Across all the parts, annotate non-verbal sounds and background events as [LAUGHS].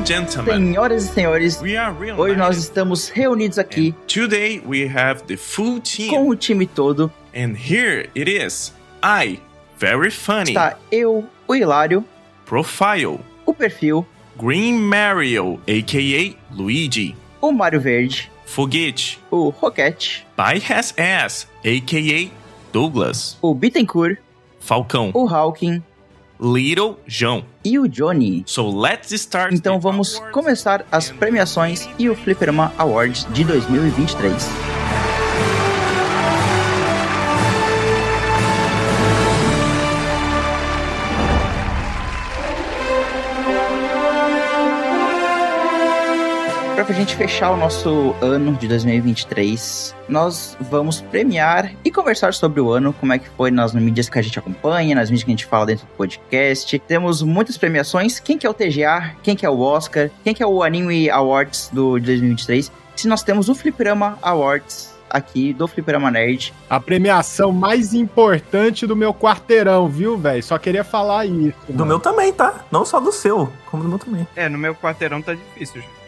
And gentlemen, Senhoras e senhores, hoje nós estamos reunidos aqui Today we have the full team. com o time todo. And here it is. I, very funny, Está eu, o Hilário, profile, o Perfil, Green Mario, aka Luigi, o Mário Verde, Foguete, o Roquete, By Has Ass, aka Douglas, o Bittencourt, Falcão, o Hawking Little João. e o Johnny. So let's start. Então vamos começar as premiações e o Flipperama Awards de 2023. Para a gente fechar o nosso ano de 2023, nós vamos premiar e conversar sobre o ano, como é que foi nas mídias que a gente acompanha, nas mídias que a gente fala dentro do podcast. Temos muitas premiações. Quem que é o TGA? Quem que é o Oscar? Quem que é o Anime Awards do de 2023? Se nós temos o Fliperama Awards aqui do Fliperama Nerd. A premiação mais importante do meu quarteirão, viu, velho? Só queria falar isso. Do mano. meu também, tá? Não só do seu, como do meu também. É, no meu quarteirão tá difícil, gente.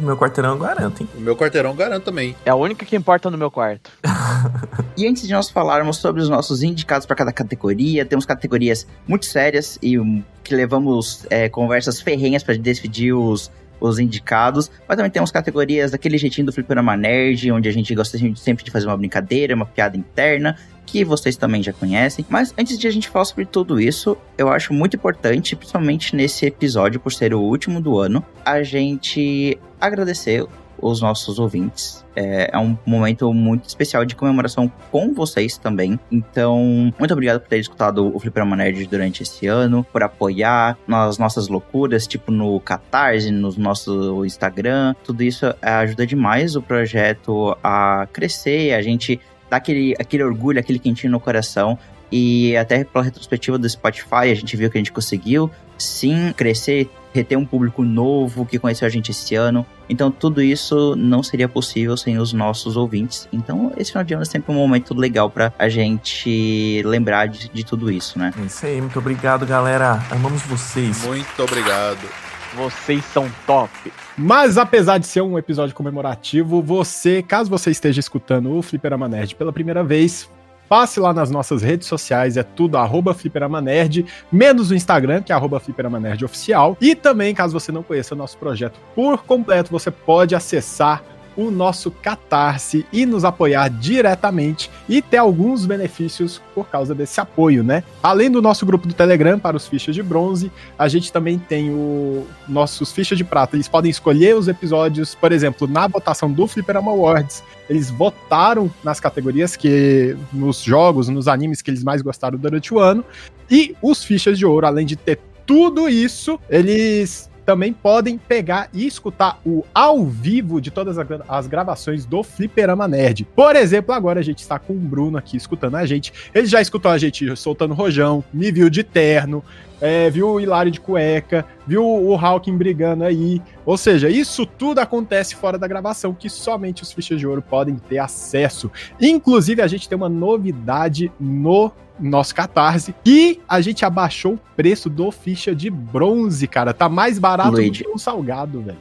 Do meu quarteirão eu garanto, hein? O meu quarteirão garanto também. É a única que importa no meu quarto. [LAUGHS] E antes de nós falarmos sobre os nossos indicados para cada categoria, temos categorias muito sérias e um, que levamos é, conversas ferrenhas para decidir os, os indicados, mas também temos categorias daquele jeitinho do Fliperama Nerd, onde a gente gosta sempre de fazer uma brincadeira, uma piada interna, que vocês também já conhecem. Mas antes de a gente falar sobre tudo isso, eu acho muito importante, principalmente nesse episódio, por ser o último do ano, a gente agradecer os nossos ouvintes. É, é um momento muito especial de comemoração com vocês também. Então, muito obrigado por ter escutado o Fliperama Nerd durante esse ano, por apoiar nas nossas loucuras, tipo no Catarse, no nosso Instagram. Tudo isso ajuda demais o projeto a crescer, a gente dá aquele, aquele orgulho, aquele quentinho no coração. E até pela retrospectiva do Spotify, a gente viu que a gente conseguiu sim crescer, reter um público novo que conheceu a gente esse ano. Então tudo isso não seria possível sem os nossos ouvintes. Então esse final de ano é sempre um momento legal pra a gente lembrar de, de tudo isso, né? É isso aí, muito obrigado, galera. Amamos vocês. Muito obrigado. Vocês são top. Mas apesar de ser um episódio comemorativo, você, caso você esteja escutando o Fliperama Nerd pela primeira vez, passe lá nas nossas redes sociais, é tudo arroba Fliperama Nerd, menos o Instagram, que é arroba Fliperama Nerd Oficial. E também, caso você não conheça o nosso projeto por completo, você pode acessar o nosso Catarse e nos apoiar diretamente e ter alguns benefícios por causa desse apoio, né? Além do nosso grupo do Telegram para os fichas de bronze, a gente também tem o nossos fichas de prata. Eles podem escolher os episódios, por exemplo, na votação do Fliperama Awards, eles votaram nas categorias que nos jogos, nos animes que eles mais gostaram durante o ano. E os fichas de ouro, além de ter tudo isso, eles também podem pegar e escutar o ao vivo de todas as gra- as gravações do Fliperama Nerd. Por exemplo, agora a gente está com o Bruno aqui escutando a gente. Ele já escutou a gente soltando rojão, me viu de terno, é, viu o Hilário de cueca, viu o Hawking brigando aí. Ou seja, isso tudo acontece fora da gravação, que somente os fichas de ouro podem ter acesso. Inclusive, a gente tem uma novidade no nosso Catarse. E a gente abaixou o preço do ficha de bronze, cara. Tá mais barato Luigi. do que um salgado, velho.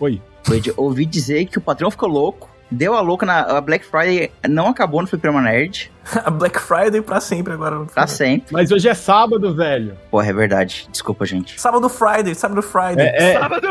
Oi. Luigi, ouvi dizer que o patrão ficou louco, deu a louca na a Black Friday, não acabou no Fliperama Nerd, [LAUGHS] A Black Friday pra sempre agora. no pra sempre. Mas hoje é sábado, velho. Porra, é verdade. Desculpa, gente. Sábado Friday, sábado Friday. É, é- Sábado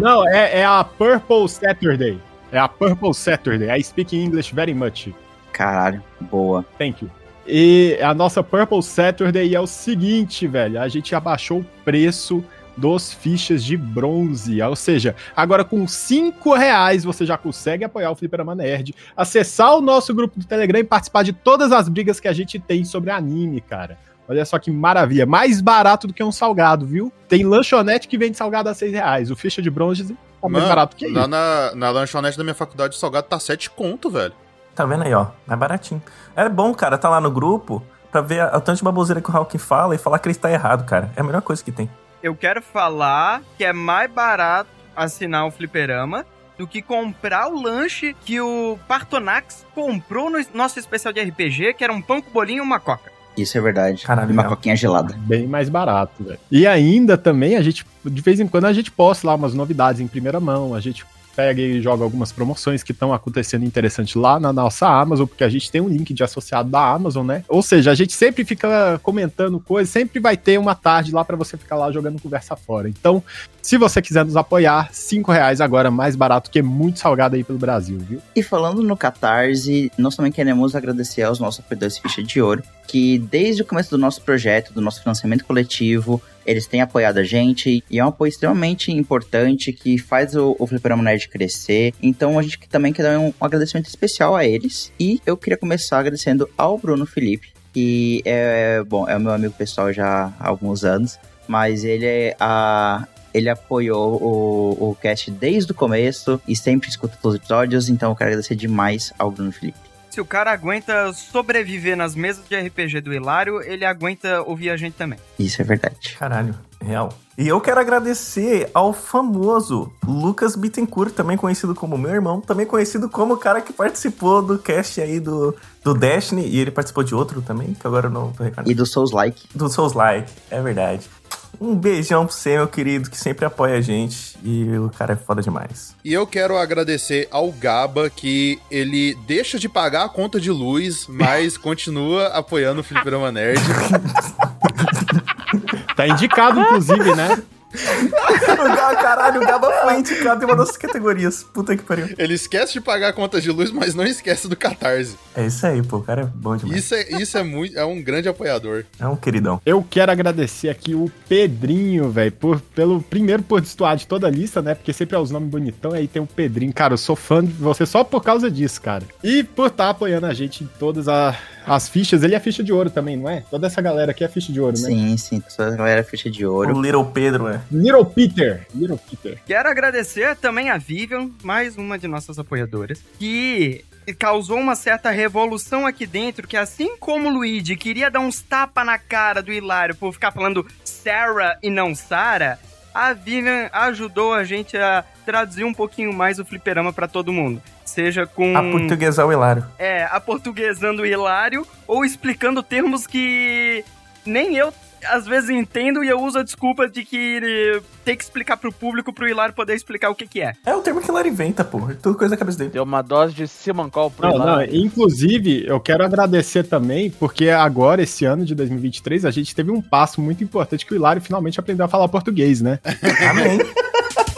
não, é, é a Purple Saturday. É a Purple Saturday. I speak English very much. Caralho, boa. Thank you. E a nossa Purple Saturday é o seguinte, velho. A gente abaixou o preço dos fichas de bronze. Ou seja, agora com 5 reais você já consegue apoiar o Fliperama Nerd, acessar o nosso grupo do Telegram e participar de todas as brigas que a gente tem sobre anime, cara. Olha só que maravilha. Mais barato do que um salgado, viu? Tem lanchonete que vende salgado a 6 reais. O ficha de bronze tá mais Mano, barato que lá isso. na, na lanchonete da minha faculdade, o salgado tá 7 conto, velho. Tá vendo aí, ó? Mais baratinho. É bom, cara, tá lá no grupo pra ver a, a tanto de baboseira que o Hawking fala e falar que ele está errado, cara. É a melhor coisa que tem. Eu quero falar que é mais barato assinar o fliperama do que comprar o lanche que o Partonax comprou no nosso especial de RPG, que era um pão com bolinho e uma coca. Isso é verdade. Caralho, E uma coquinha gelada. Bem mais barato, velho. E ainda também a gente, de vez em quando, a gente posta lá umas novidades em primeira mão, a gente e joga algumas promoções que estão acontecendo interessante lá na nossa Amazon, porque a gente tem um link de associado da Amazon, né? Ou seja, a gente sempre fica comentando coisas, sempre vai ter uma tarde lá pra você ficar lá jogando conversa fora. Então, se você quiser nos apoiar, cinco reais agora mais barato que muito salgado aí pelo Brasil, viu? E falando no Catarse, nós também queremos agradecer aos nossos apoiadores Ficha de Ouro, que desde o começo do nosso projeto, do nosso financiamento coletivo, eles têm apoiado a gente e é um apoio extremamente importante que faz o, o Fliperama Nerd crescer. Então a gente também quer dar um, um agradecimento especial a eles. E eu queria começar agradecendo ao Bruno Felipe, que é, bom, é o meu amigo pessoal já há alguns anos, mas ele é a, ele apoiou o, o cast desde o começo e sempre escuta todos os episódios, então eu quero agradecer demais ao Bruno Felipe. Se o cara aguenta sobreviver nas mesas de RPG do Hilário, ele aguenta ouvir a gente também. Isso é verdade. Caralho, real. E eu quero agradecer ao famoso Lucas Bittencourt, também conhecido como meu irmão, também conhecido como o cara que participou do cast aí do, do Destiny, e ele participou de outro também, que agora eu não tô recordando. E do Souls Like. Do Souls Like, é verdade. Um beijão pra você, meu querido, que sempre apoia a gente, e o cara é foda demais. E eu quero agradecer ao Gaba que ele deixa de pagar a conta de luz, mas [LAUGHS] continua apoiando o Fliperama Nerd. Tá indicado, inclusive, né? [LAUGHS] [LAUGHS] o Gaba, caralho, o Gaba foi indicado em uma das categorias. Puta que pariu. Ele esquece de pagar a conta de luz, mas não esquece do Catarse. É isso aí, pô, o cara é bom demais. Isso é, isso é muito, é um grande apoiador. É um queridão. Eu quero agradecer aqui o Pedrinho, velho, por pelo primeiro por destoar de toda a lista, né? Porque sempre é os nomes bonitão, aí tem o Pedrinho. Cara, eu sou fã de você só por causa disso, cara. E por estar apoiando a gente em todas a- as fichas. Ele é ficha de ouro também, não é? Toda essa galera aqui é ficha de ouro, né? Sim, sim, só a galera ficha de ouro. O Little Pedro, é. Little Peter. Little Peter. Quero agradecer também a Vivian, mais uma de nossas apoiadoras, que causou uma certa revolução aqui dentro, que assim como o Luigi queria dar uns tapa na cara do Hilário por ficar falando Sarah e não Sarah, a Vivian ajudou a gente a traduzir um pouquinho mais o fliperama pra todo mundo. Seja com A portuguesar o Hilário. é, aportuguesando o Hilário ou explicando termos que nem eu às vezes entendo e eu uso a desculpa de que eh, tem que explicar pro público pro Hilário poder explicar o que que é. É o termo que o Hilário inventa, pô. É tudo coisa da cabeça dele. Deu uma dose de Simancol pro Não, não, Hilário. inclusive, eu quero agradecer também, porque agora, esse ano de 2023, a gente teve um passo muito importante que o Hilário finalmente aprendeu a falar português, né? Amém. [LAUGHS]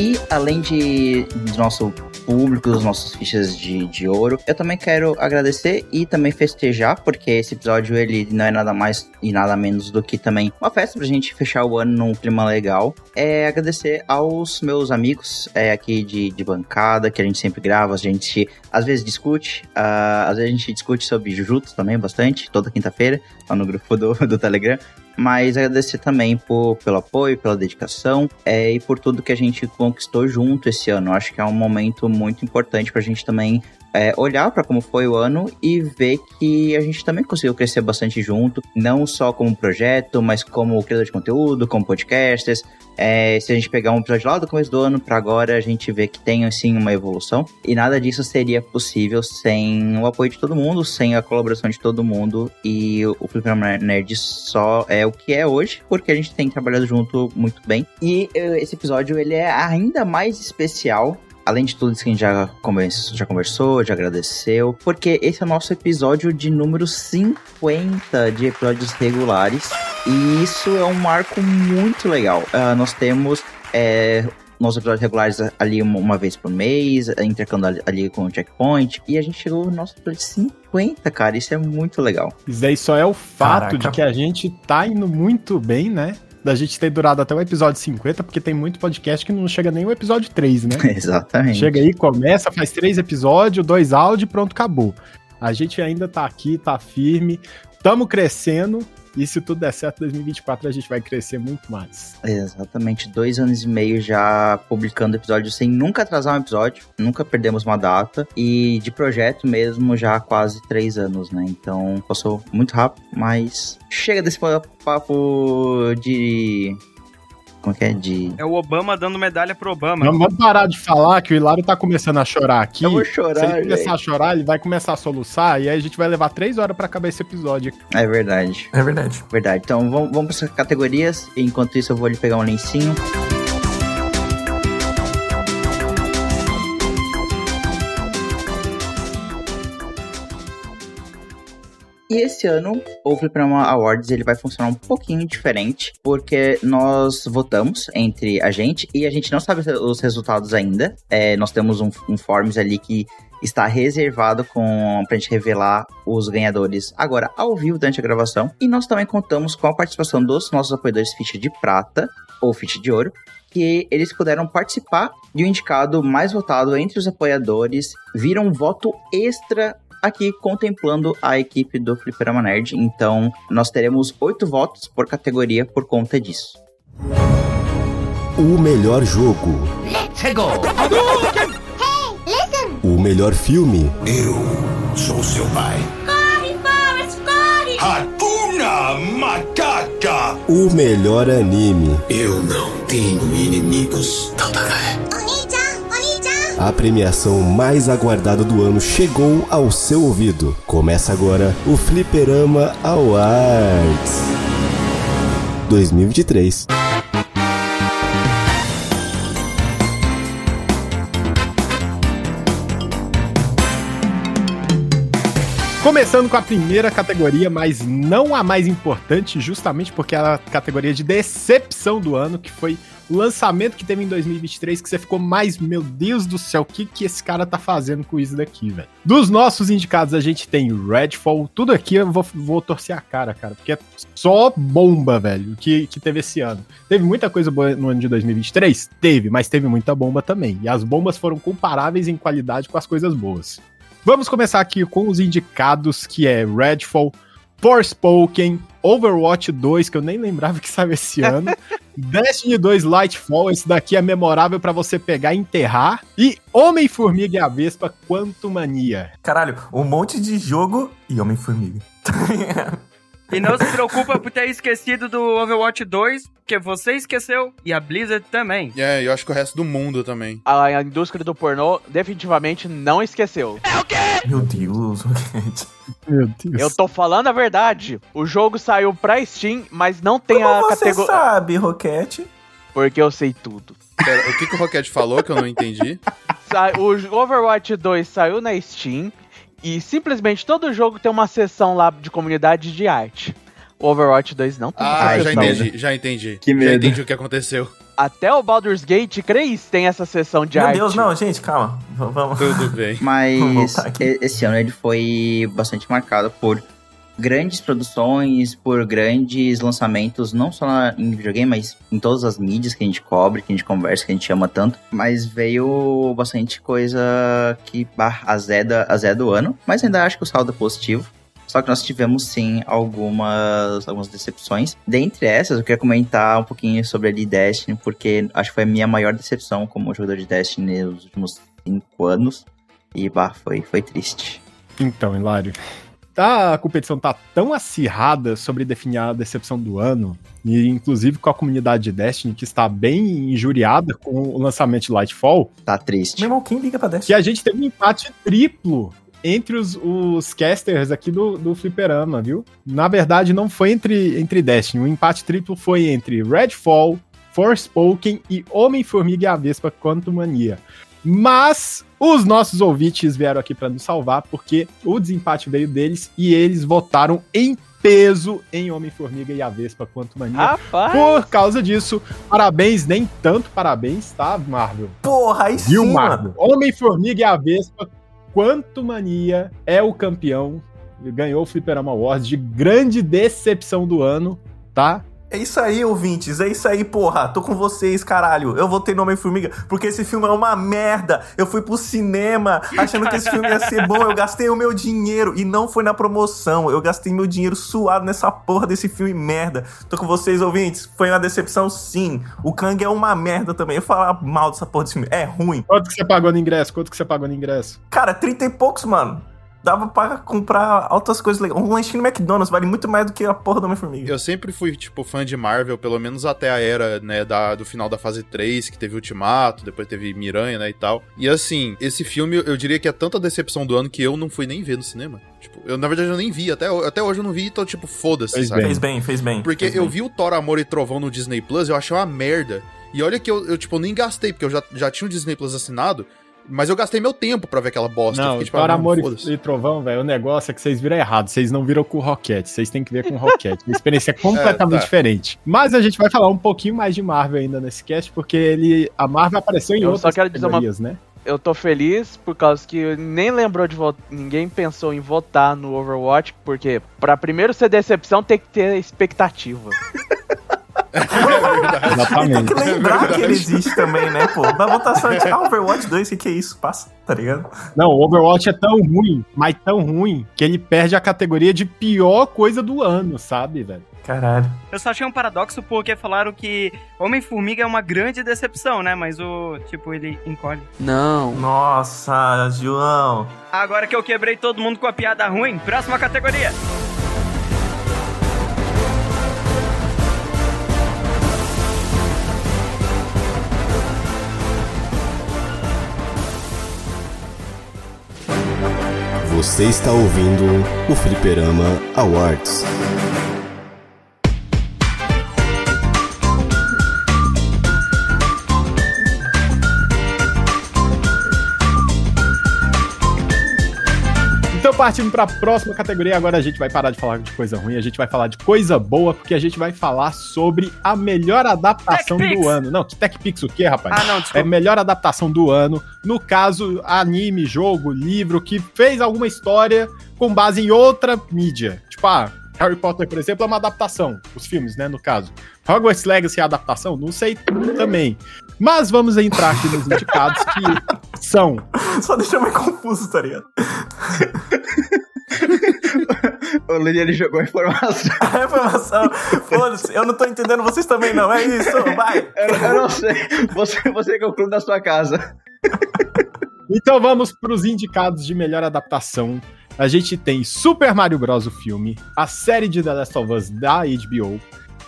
E além de do nosso público, dos nossos fichas de, de ouro, eu também quero agradecer e também festejar, porque esse episódio ele não é nada mais e nada menos do que também uma festa pra gente fechar o ano num clima legal. É agradecer aos meus amigos é, aqui de, de bancada, que a gente sempre grava, a gente às vezes discute, ah, às vezes a gente discute sobre Jujutsu também bastante, toda quinta-feira, lá no grupo do, do Telegram. Mas agradecer também por, pelo apoio, pela dedicação é, e por tudo que a gente conquistou junto esse ano. Acho que é um momento muito importante pra gente também é, olhar para como foi o ano e ver que a gente também conseguiu crescer bastante junto, não só como projeto, mas como criador de conteúdo, como podcasters. É, se a gente pegar um episódio lá do começo do ano para agora, a gente vê que tem assim uma evolução e nada disso seria possível sem o apoio de todo mundo, sem a colaboração de todo mundo e o Fliperama Nerd só é o que é hoje, porque a gente tem trabalhado junto muito bem. E eh, esse episódio ele é ainda mais especial Além de tudo isso que a gente já, convers- já conversou, já agradeceu, porque esse é o nosso episódio de número 50 de episódios regulares. E isso é um marco muito legal. Ah, nós temos é, nossos episódios regulares ali uma, vez por mês, intercalando ali, ali com o checkpoint. E a gente chegou no nosso episódio 50, cara. Isso é muito legal. Isso daí só é o fato Caraca. de que a gente tá indo muito bem, né? Da gente ter durado até o episódio 50, porque tem muito podcast que não chega nem o episódio 3, né? [LAUGHS] Exatamente. Chega aí, começa, faz três episódios, dois áudios e pronto, acabou. A gente ainda tá aqui, tá firme, tamo crescendo. E se tudo der certo, 2024 a gente vai crescer muito mais. Exatamente, dois anos e meio já publicando episódios sem nunca atrasar um episódio, nunca perdemos uma data, e de projeto mesmo já há quase três anos, né? Então passou muito rápido, mas chega desse papo de Como que é? De. É o Obama dando medalha pro Obama. Vamos vamos parar de falar que o Hilário tá começando a chorar aqui. Eu vou Se chorar, ele começar velho. a chorar, ele vai começar a soluçar e aí a gente vai levar três horas pra acabar esse episódio. É verdade. É verdade. Verdade. Então vamos, vamos para as categorias. Enquanto isso, eu vou ali pegar um lencinho. E esse ano, o Fliperama Awards ele vai funcionar um pouquinho diferente, porque nós votamos entre a gente e a gente não sabe os resultados ainda. É, nós temos um, um forms ali que está reservado com pra gente revelar os ganhadores agora ao vivo durante a gravação. E nós também contamos com a participação dos nossos apoiadores ficha de prata ou ficha de ouro, que eles puderam participar de um indicado mais votado entre os apoiadores, viram um voto extra aqui contemplando a equipe do Fliperama Nerd. Então, nós teremos oito votos por categoria por conta disso. O melhor jogo. O melhor filme. Eu sou seu pai. Corre, Forrest, corre! Hakuna Matata! O melhor anime. Eu não tenho inimigos. Tantaraé. A premiação mais aguardada do ano chegou ao seu ouvido. Começa agora o Fliperama Awards 2023. Começando com a primeira categoria, mas não a mais importante, justamente porque é a categoria de decepção do ano, que foi o lançamento que teve em 2023, que você ficou mais, meu Deus do céu, o que, que esse cara tá fazendo com isso daqui, velho? Dos nossos indicados, a gente tem Redfall, tudo aqui eu vou, vou torcer a cara, cara, porque é só bomba, velho, que, que teve esse ano. Teve muita coisa boa no ano de 2023? Teve, mas teve muita bomba também. E as bombas foram comparáveis em qualidade com as coisas boas. Vamos começar aqui com os indicados, que é Redfall, Forspoken, Overwatch 2, que eu nem lembrava que saiu esse [LAUGHS] ano, Destiny 2 Lightfall, esse daqui é memorável pra você pegar e enterrar, e Homem-Formiga e a Vespa Quantumania. Caralho, um monte de jogo e Homem-Formiga. [LAUGHS] E não se preocupa por ter esquecido do Overwatch 2, porque você esqueceu e a Blizzard também. É, eu acho que o resto do mundo também. A indústria do pornô definitivamente não esqueceu. Meu Deus, [LAUGHS] gente. Meu Deus. Eu tô falando a verdade. O jogo saiu pra Steam, mas não tem Como a você categoria. sabe, Roquete? Porque eu sei tudo. Pera, o que, que o Rocket falou que eu não entendi? Sa- O Overwatch 2 saiu na Steam e simplesmente todo jogo tem uma seção lá de comunidade de arte. O Overwatch 2 não tem Ah, essa já seção. entendi, já entendi. Que Já medo. entendi o que aconteceu. Até o Baldur's Gate 3 tem essa seção de Meu arte. Deus, não, gente, calma. Vamos. Tudo bem. Mas [LAUGHS] esse ano ele foi bastante marcado por grandes produções, por grandes lançamentos, não só em videogame, mas em todas as mídias que a gente cobre, que a gente conversa, que a gente ama tanto. Mas veio bastante coisa que bah, azeda, azeda o ano, mas ainda acho que o saldo é positivo. Só que nós tivemos sim algumas, algumas decepções. Dentre essas, eu queria comentar um pouquinho sobre ali Destiny, porque acho que foi a minha maior decepção como jogador de Destiny nos últimos cinco anos. E bah, foi, foi triste. Então, Hilário, tá, a competição tá tão acirrada sobre definir a decepção do ano, e inclusive com a comunidade de Destiny, que está bem injuriada com o lançamento de Lightfall, Tá triste. Meu irmão, quem liga pra que Destiny? a gente teve um empate triplo entre os, os casters aqui do, do Fliperama, viu? Na verdade, não foi entre, entre Destiny. O empate triplo foi entre Redfall, Forspoken e Homem-Formiga e a Vespa Quantumania. Mas os nossos ouvintes vieram aqui para nos salvar, porque o desempate veio deles e eles votaram em peso em Homem-Formiga e a Vespa Quantumania. Rapaz! Por causa disso, parabéns, nem tanto parabéns, tá, Marvel? Porra, aí Viu, sim, Marvel? Homem-Formiga e a Vespa, Quanto Mania é o campeão. Ganhou o Fliperama Awards de grande decepção do ano, tá? É isso aí, ouvintes. É isso aí, porra. Tô com vocês, caralho. Eu votei no Homem-Formiga porque esse filme é uma merda. Eu fui pro cinema achando que esse filme ia ser bom. Eu gastei o meu dinheiro e não foi na promoção. Eu gastei meu dinheiro suado nessa porra desse filme merda. Tô com vocês, ouvintes. Foi uma decepção, sim. O Kang é uma merda também. Eu falar mal dessa porra desse filme. É ruim. Quanto que você pagou no ingresso? Quanto que você pagou no ingresso? Cara, 30 e poucos, mano. Dava pra comprar altas coisas legais. Um lanchinho no McDonald's vale muito mais do que a porra do Homem-Formiga. Eu sempre fui, tipo, fã de Marvel, pelo menos até a era, né, da, do final da fase 3, que teve Ultimato, depois teve Miranha, né, e tal. E assim, esse filme, eu diria que é tanta decepção do ano que eu não fui nem ver no cinema. Tipo, eu, na verdade, eu nem vi. Até, até hoje eu não vi, então, tipo, foda-se, Fez sabe? bem. Fez bem, fez bem. Porque fez eu bem. vi o Thor, Amor e Trovão no Disney Plus, eu achei uma merda. E olha que eu, eu tipo, nem gastei, porque eu já, já tinha o Disney Plus assinado, mas eu gastei meu tempo pra ver aquela bosta. Eu Não, tipo, não, Amor foda-se. e Trovão, velho, o negócio é que vocês viram errado. Vocês não viram com o Rocket. Vocês têm que ver com o Rocket. A experiência é [LAUGHS] [LAUGHS] completamente tá. diferente. Mas a gente vai falar um pouquinho mais de Marvel ainda nesse cast, porque ele, a Marvel apareceu em Eu outras só quero dizer uma- né? Eu tô feliz por causa que nem lembrou de votar. Ninguém pensou em votar no Overwatch, porque pra primeiro ser decepção tem que ter expectativa. [LAUGHS] [LAUGHS] Tem Exatamente. que lembrar É que ele existe também, né, pô? Na votação de ah, Overwatch 2, o que, que é isso? Passa, tá ligado? Não, o Overwatch é tão ruim, mas tão ruim, que ele perde a categoria de pior coisa do ano, sabe, velho? Caralho. Eu só achei um paradoxo porque falaram que Homem-Formiga é uma grande decepção, né? Mas o, tipo, ele encolhe. Não. Nossa, João. Agora que eu quebrei todo mundo com a piada ruim, próxima categoria. Você está ouvindo o Fliperama Awards. Partindo pra próxima categoria, agora a gente vai parar de falar de coisa ruim, a gente vai falar de coisa boa, porque a gente vai falar sobre a melhor adaptação TechPix. do ano. Não, que TechPix o quê, rapaz? Ah, não, É desculpa. melhor adaptação do ano. No caso, anime, jogo, livro, que fez alguma história com base em outra mídia. Tipo, ah, Harry Potter, por exemplo, é uma adaptação. Os filmes, né, no caso. Hogwarts Legacy é adaptação? Não sei também. Mas vamos entrar aqui nos indicados que são Só deixou meio confuso, tá ligado? [LAUGHS] O Lili, ele jogou a informação. [LAUGHS] A informação. Foda-se, eu não tô entendendo, vocês também não. É isso, vai. Eu, eu não sei. Você, você que é o clube da sua casa. Então vamos para os indicados de melhor adaptação. A gente tem Super Mario Bros. o filme, a série de The Last of Us da HBO,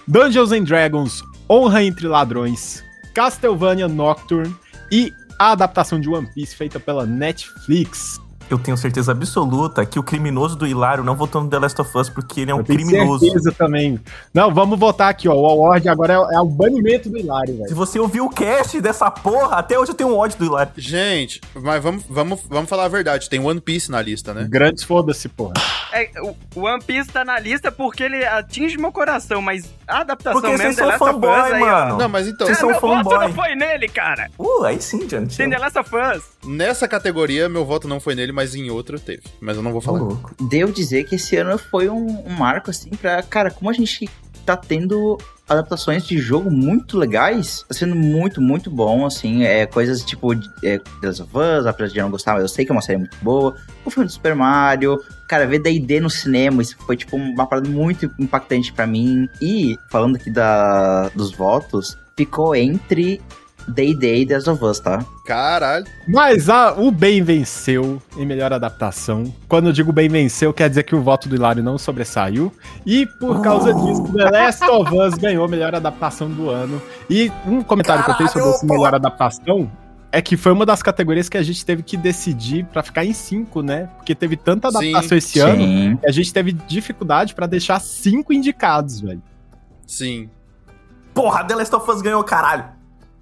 Dungeons and Dragons Honra entre Ladrões, Castlevania Nocturne e a adaptação de One Piece feita pela Netflix. Eu tenho certeza absoluta que o criminoso do Hilário não votou no The Last of Us porque ele é um Eu tenho criminoso. certeza também. Não, vamos votar aqui, ó. O award agora é, é o banimento do Hilário, Se velho. você ouviu o cast dessa porra, até hoje eu tenho um ódio do Hilário. Gente, mas vamos, vamos, vamos falar a verdade. Tem One Piece na lista, né? Grandes foda-se, porra. É, o One Piece tá na lista porque ele atinge meu coração, mas a adaptação Porque mesmo vocês são fanboy, aí, ó. mano. Não, mas então, Vocês Ah, são meu voto fanboy. não foi nele, cara. Uh, aí sim, John. Tem The Last of Us. nessa categoria, meu voto não foi nele, mas em outra teve. Mas eu não vou falar. louco. Devo dizer que esse ano foi um, um marco, assim, pra. Cara, como a gente tá tendo adaptações de jogo muito legais, tá sendo muito, muito bom, assim. É, coisas tipo é, The Last of Us, apesar de não gostar, mas eu sei que é uma série muito boa. O filme do Super Mario. Cara, ver D&D no cinema, isso foi, tipo, uma parada muito impactante pra mim. E, falando aqui da, dos votos, ficou entre E The Last of Us, tá? Caralho. Mas a- o bem venceu em melhor adaptação. Quando eu digo bem venceu, quer dizer que o voto do Hilário não sobressaiu. E por causa disso, The Last of Us ganhou melhor adaptação do ano. E um comentário que eu tenho sobre Caralho, esse pô! melhor adaptação é que foi uma das categorias que a gente teve que decidir pra ficar em cinco, né? Porque teve tanta Sim, adaptação esse ano Sim. que a gente teve dificuldade pra deixar cinco indicados, velho. Sim. Porra, The Last of Us ganhou, caralho.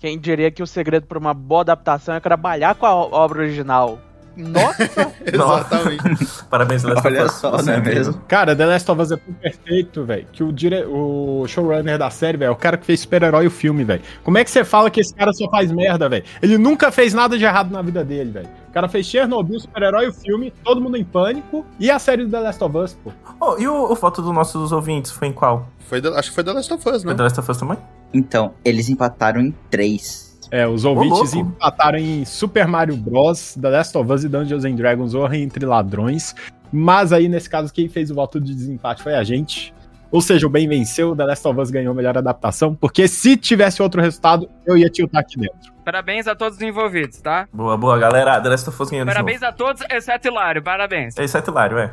Quem diria que o segredo pra uma boa adaptação é trabalhar com a obra original? Nossa! [LAUGHS] Exatamente. Parabéns, The Last Olha of Us. só, Você é incrível. mesmo? Cara, The Last of Us é tão perfeito, velho, que o, dire... o showrunner da série, velho, é o cara que fez super-herói o filme, velho. Como é que você fala que esse cara só faz merda, velho? Ele nunca fez nada de errado na vida dele, velho. O cara fez Chernobyl, super-herói o filme, todo mundo em pânico, e a série do The Last of Us, pô. Oh, e o, o voto dos nossos ouvintes foi em qual? Foi acho que foi The Last of Us, Foi né? The Last of Us também? Então, eles empataram em três. É, os ouvintes empataram em Super Mario Bros, The Last of Us e Dungeons and Dragons Honra entre Ladrões. Mas aí, nesse caso, quem fez o voto de desempate foi a gente. Ou seja, o bem venceu, The Last of Us ganhou a melhor adaptação, porque se tivesse outro resultado, eu ia tiltar aqui dentro. Parabéns a todos os envolvidos, tá? Boa, boa, galera. The Last of Us ganhando de Parabéns a todos, exceto Hilário. Parabéns. É exceto Hilário, é.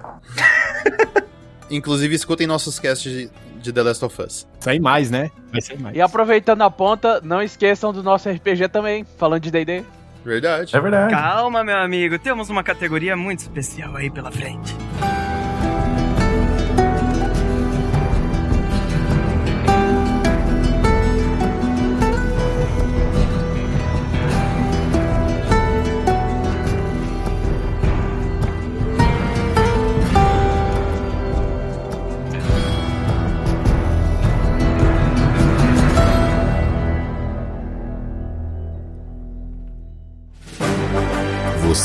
[LAUGHS] Inclusive, escutem nossos casts de, The Last of Us. Sai mais, né? Vai sair mais. E aproveitando a ponta, não esqueçam do nosso RPG também, falando de D&D. Verdade. É verdade. Calma, meu amigo. Temos uma categoria muito especial aí pela frente.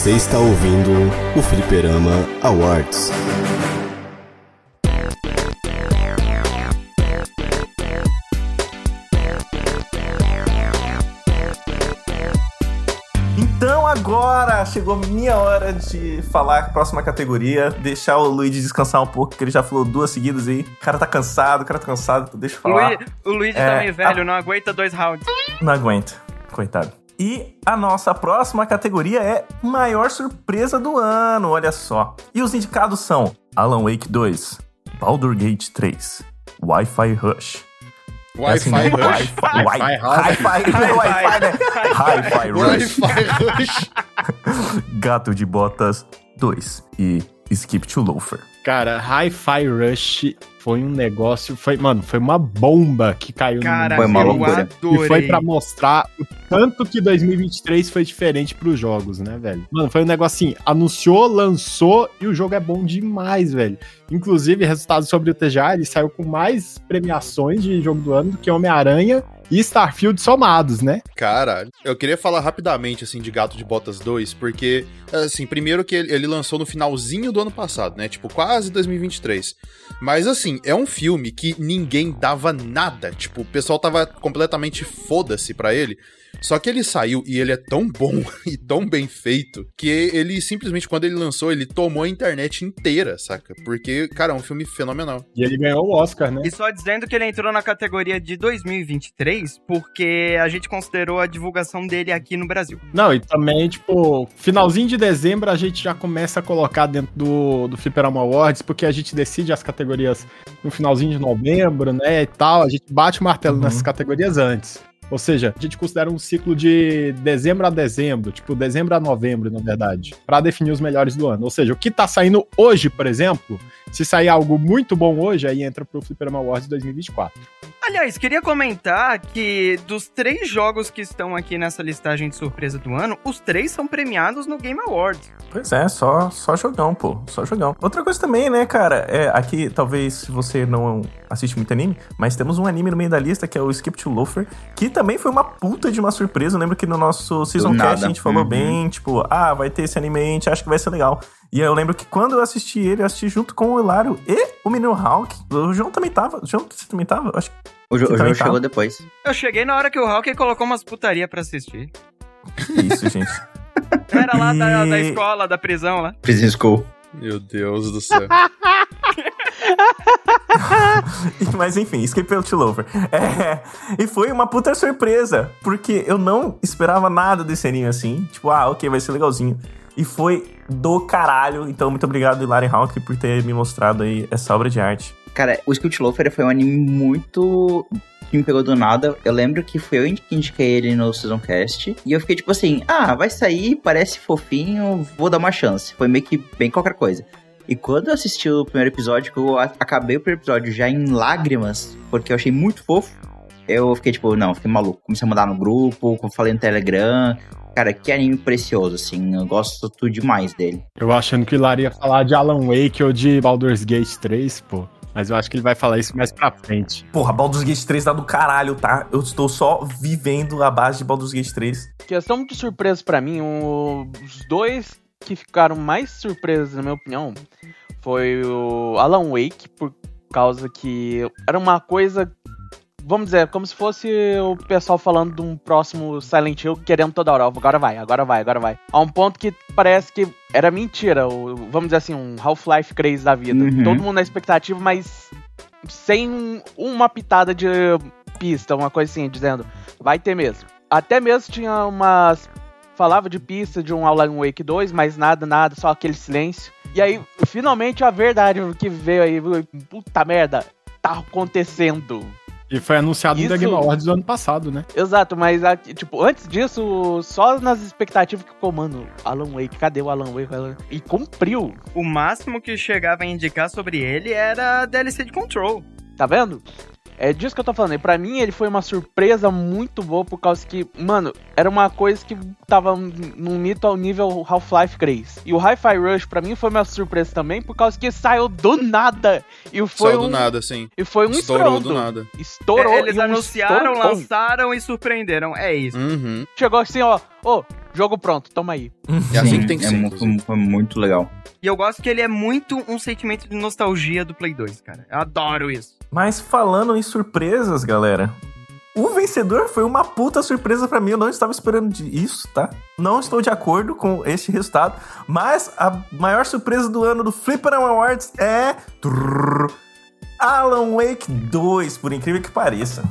Você está ouvindo o Fliperama Awards. Então agora chegou minha hora de falar a próxima categoria, deixar o Luigi descansar um pouco, porque ele já falou duas seguidas aí. O cara tá cansado, o cara tá cansado, deixa eu O, falar. Luigi, o Luigi É, tá meio velho, não aguenta dois rounds. Não aguento, coitado. E a nossa próxima categoria é maior surpresa do ano, olha só. E os indicados são Alan Wake 2, Baldur Gate 3, Wi-Fi Rush. É assim, Wi-Fi? Rush. Wi-Fi, Wi-Fi, Rush. Wi-Fi Rush. [LAUGHS] Gato de Botas 2 e Skip to Loafer. Cara, Hi-Fi Rush foi um negócio. Foi, mano, foi uma bomba que caiu Cara, no Foi uma eu loucura. adorei. E foi pra mostrar o tanto que 2023 foi diferente pros jogos, né, velho? Mano, foi um negócio assim, anunciou, lançou e o jogo é bom demais, velho. Inclusive, resultados sobre o TGA, ele saiu com mais premiações de jogo do ano do que Homem-Aranha e Starfield somados, né? Caralho. Eu queria falar rapidamente, assim, de Gato de Botas 2, porque, assim, primeiro que ele, ele lançou no finalzinho do ano passado, né? Tipo, quase 2023. Mas, assim, é um filme que ninguém dava nada. Tipo, o pessoal tava completamente foda-se pra ele. Só que ele saiu e ele é tão bom [LAUGHS] e tão bem feito que ele simplesmente, quando ele lançou, ele tomou a internet inteira, saca? Porque, cara, é um filme fenomenal. E ele ganhou o Oscar, né? E só dizendo que ele entrou na categoria de 2023 porque a gente considerou a divulgação dele aqui no Brasil. Não, e também, tipo, finalzinho de dezembro a gente já começa a colocar dentro do, do Fliperama Awards, porque a gente decide as categorias no finalzinho de novembro, né, e tal. A gente bate o martelo Uhum. nessas categorias antes. Ou seja, a gente considera um ciclo de dezembro a dezembro, tipo, dezembro a novembro, na verdade, pra definir os melhores do ano. Ou seja, o que tá saindo hoje, por exemplo, se sair algo muito bom hoje, aí entra pro Fliperama Awards 2024. Aliás, queria comentar que dos três jogos que estão aqui nessa listagem de surpresa do ano, os três são premiados no Game Awards. Pois é, só, só jogão, pô. Só jogão. Outra coisa também, né, cara? É, aqui, talvez, se você não assiste muito anime, mas temos um anime no meio da lista que é o Skip to Loafer, que também foi uma puta de uma surpresa. Eu lembro que no nosso Season Cast a gente falou Uhum. bem, tipo, ah, vai ter esse anime a gente acha que vai ser legal. E aí eu lembro que quando eu assisti ele, eu assisti junto com o Hilário e o menino Hulk. O João também tava. O João, você também tava? Eu Acho que O, jo- o também tá. chegou depois. Eu cheguei na hora que o Hawking colocou umas putaria pra assistir. que isso, gente. Era lá da, da E- escola, da prisão lá. Prison School. Meu Deus do céu. [LAUGHS] [LAUGHS] Mas enfim, Escape to Lover. É, e foi uma puta surpresa, porque eu não esperava nada desse anime assim. Tipo, ah, ok, vai ser legalzinho. E foi do caralho. Então, muito obrigado, Hilary Hawk, por ter me mostrado aí essa obra de arte. Cara, o Skill Loafer foi um anime muito. que me pegou do nada. Eu lembro que foi eu que indiquei ele no Season Cast. E eu fiquei tipo assim: ah, vai sair, parece fofinho, vou dar uma chance. Foi meio que bem qualquer coisa. E quando eu assisti o primeiro episódio, que eu acabei o primeiro episódio já em lágrimas, porque eu achei muito fofo, eu fiquei tipo, não, fiquei maluco. Comecei a mandar no grupo, como falei no Telegram. Cara, que anime precioso, assim. Eu gosto tudo demais dele. Eu achando que o Hilário ia falar de Alan Wake ou de Baldur's Gate 3, pô. Mas eu acho que ele vai falar isso mais pra frente. Porra, Baldur's Gate 3 tá do caralho, tá? Eu estou só vivendo a base de Baldur's Gate 3. Questão de surpresa pra mim, os dois que ficaram mais surpresos, na minha opinião, foi o Alan Wake, por causa que era uma coisa, vamos dizer, como se fosse o pessoal falando de um próximo Silent Hill querendo toda hora, agora vai, agora vai, agora vai. A um ponto que parece que era mentira, o- vamos dizer assim, um Half-Life crazy da vida. Uhum. Todo mundo na expectativa, mas sem uma pitada de pista, uma coisa assim, dizendo, vai ter mesmo. Até mesmo tinha umas. Falava de pista de um Alan Wake 2, mas nada, nada, só aquele silêncio. E aí, finalmente, a verdade que veio aí, puta merda, tá acontecendo. E foi anunciado no Isso- The Game Awards do ano passado, né? Exato, mas tipo, antes disso, só nas expectativas que ficou, mano, Alan Wake, cadê o Alan Wake? Alan- E cumpriu, O máximo que chegava a indicar sobre ele era a DLC de Control. tá vendo? É disso que eu tô falando. E pra mim, ele foi uma surpresa muito boa, por causa que, mano, era uma coisa que tava num mito ao nível Half-Life 3. E o Hi-Fi Rush, pra mim, foi uma surpresa também, por causa que saiu do nada. E foi Saiu um, do nada, assim. E foi um Estourou estrondo. do nada. Estourou. É, eles e um anunciaram, lançaram e surpreenderam. É isso. Uhum. Chegou assim, ó, ô, jogo pronto, toma aí. É assim Sim, que tem que é ser. mu- inclusive. foi, foi muito legal. E eu gosto que ele é muito um sentimento de nostalgia do Play 2, cara. Eu adoro isso. Mas falando em surpresas, galera. O vencedor foi uma puta surpresa pra mim. Eu não estava esperando de- isso, tá? Não estou de acordo com este resultado. Mas a maior surpresa do ano do Flipper Awards é. Alan Wake 2, por incrível que pareça.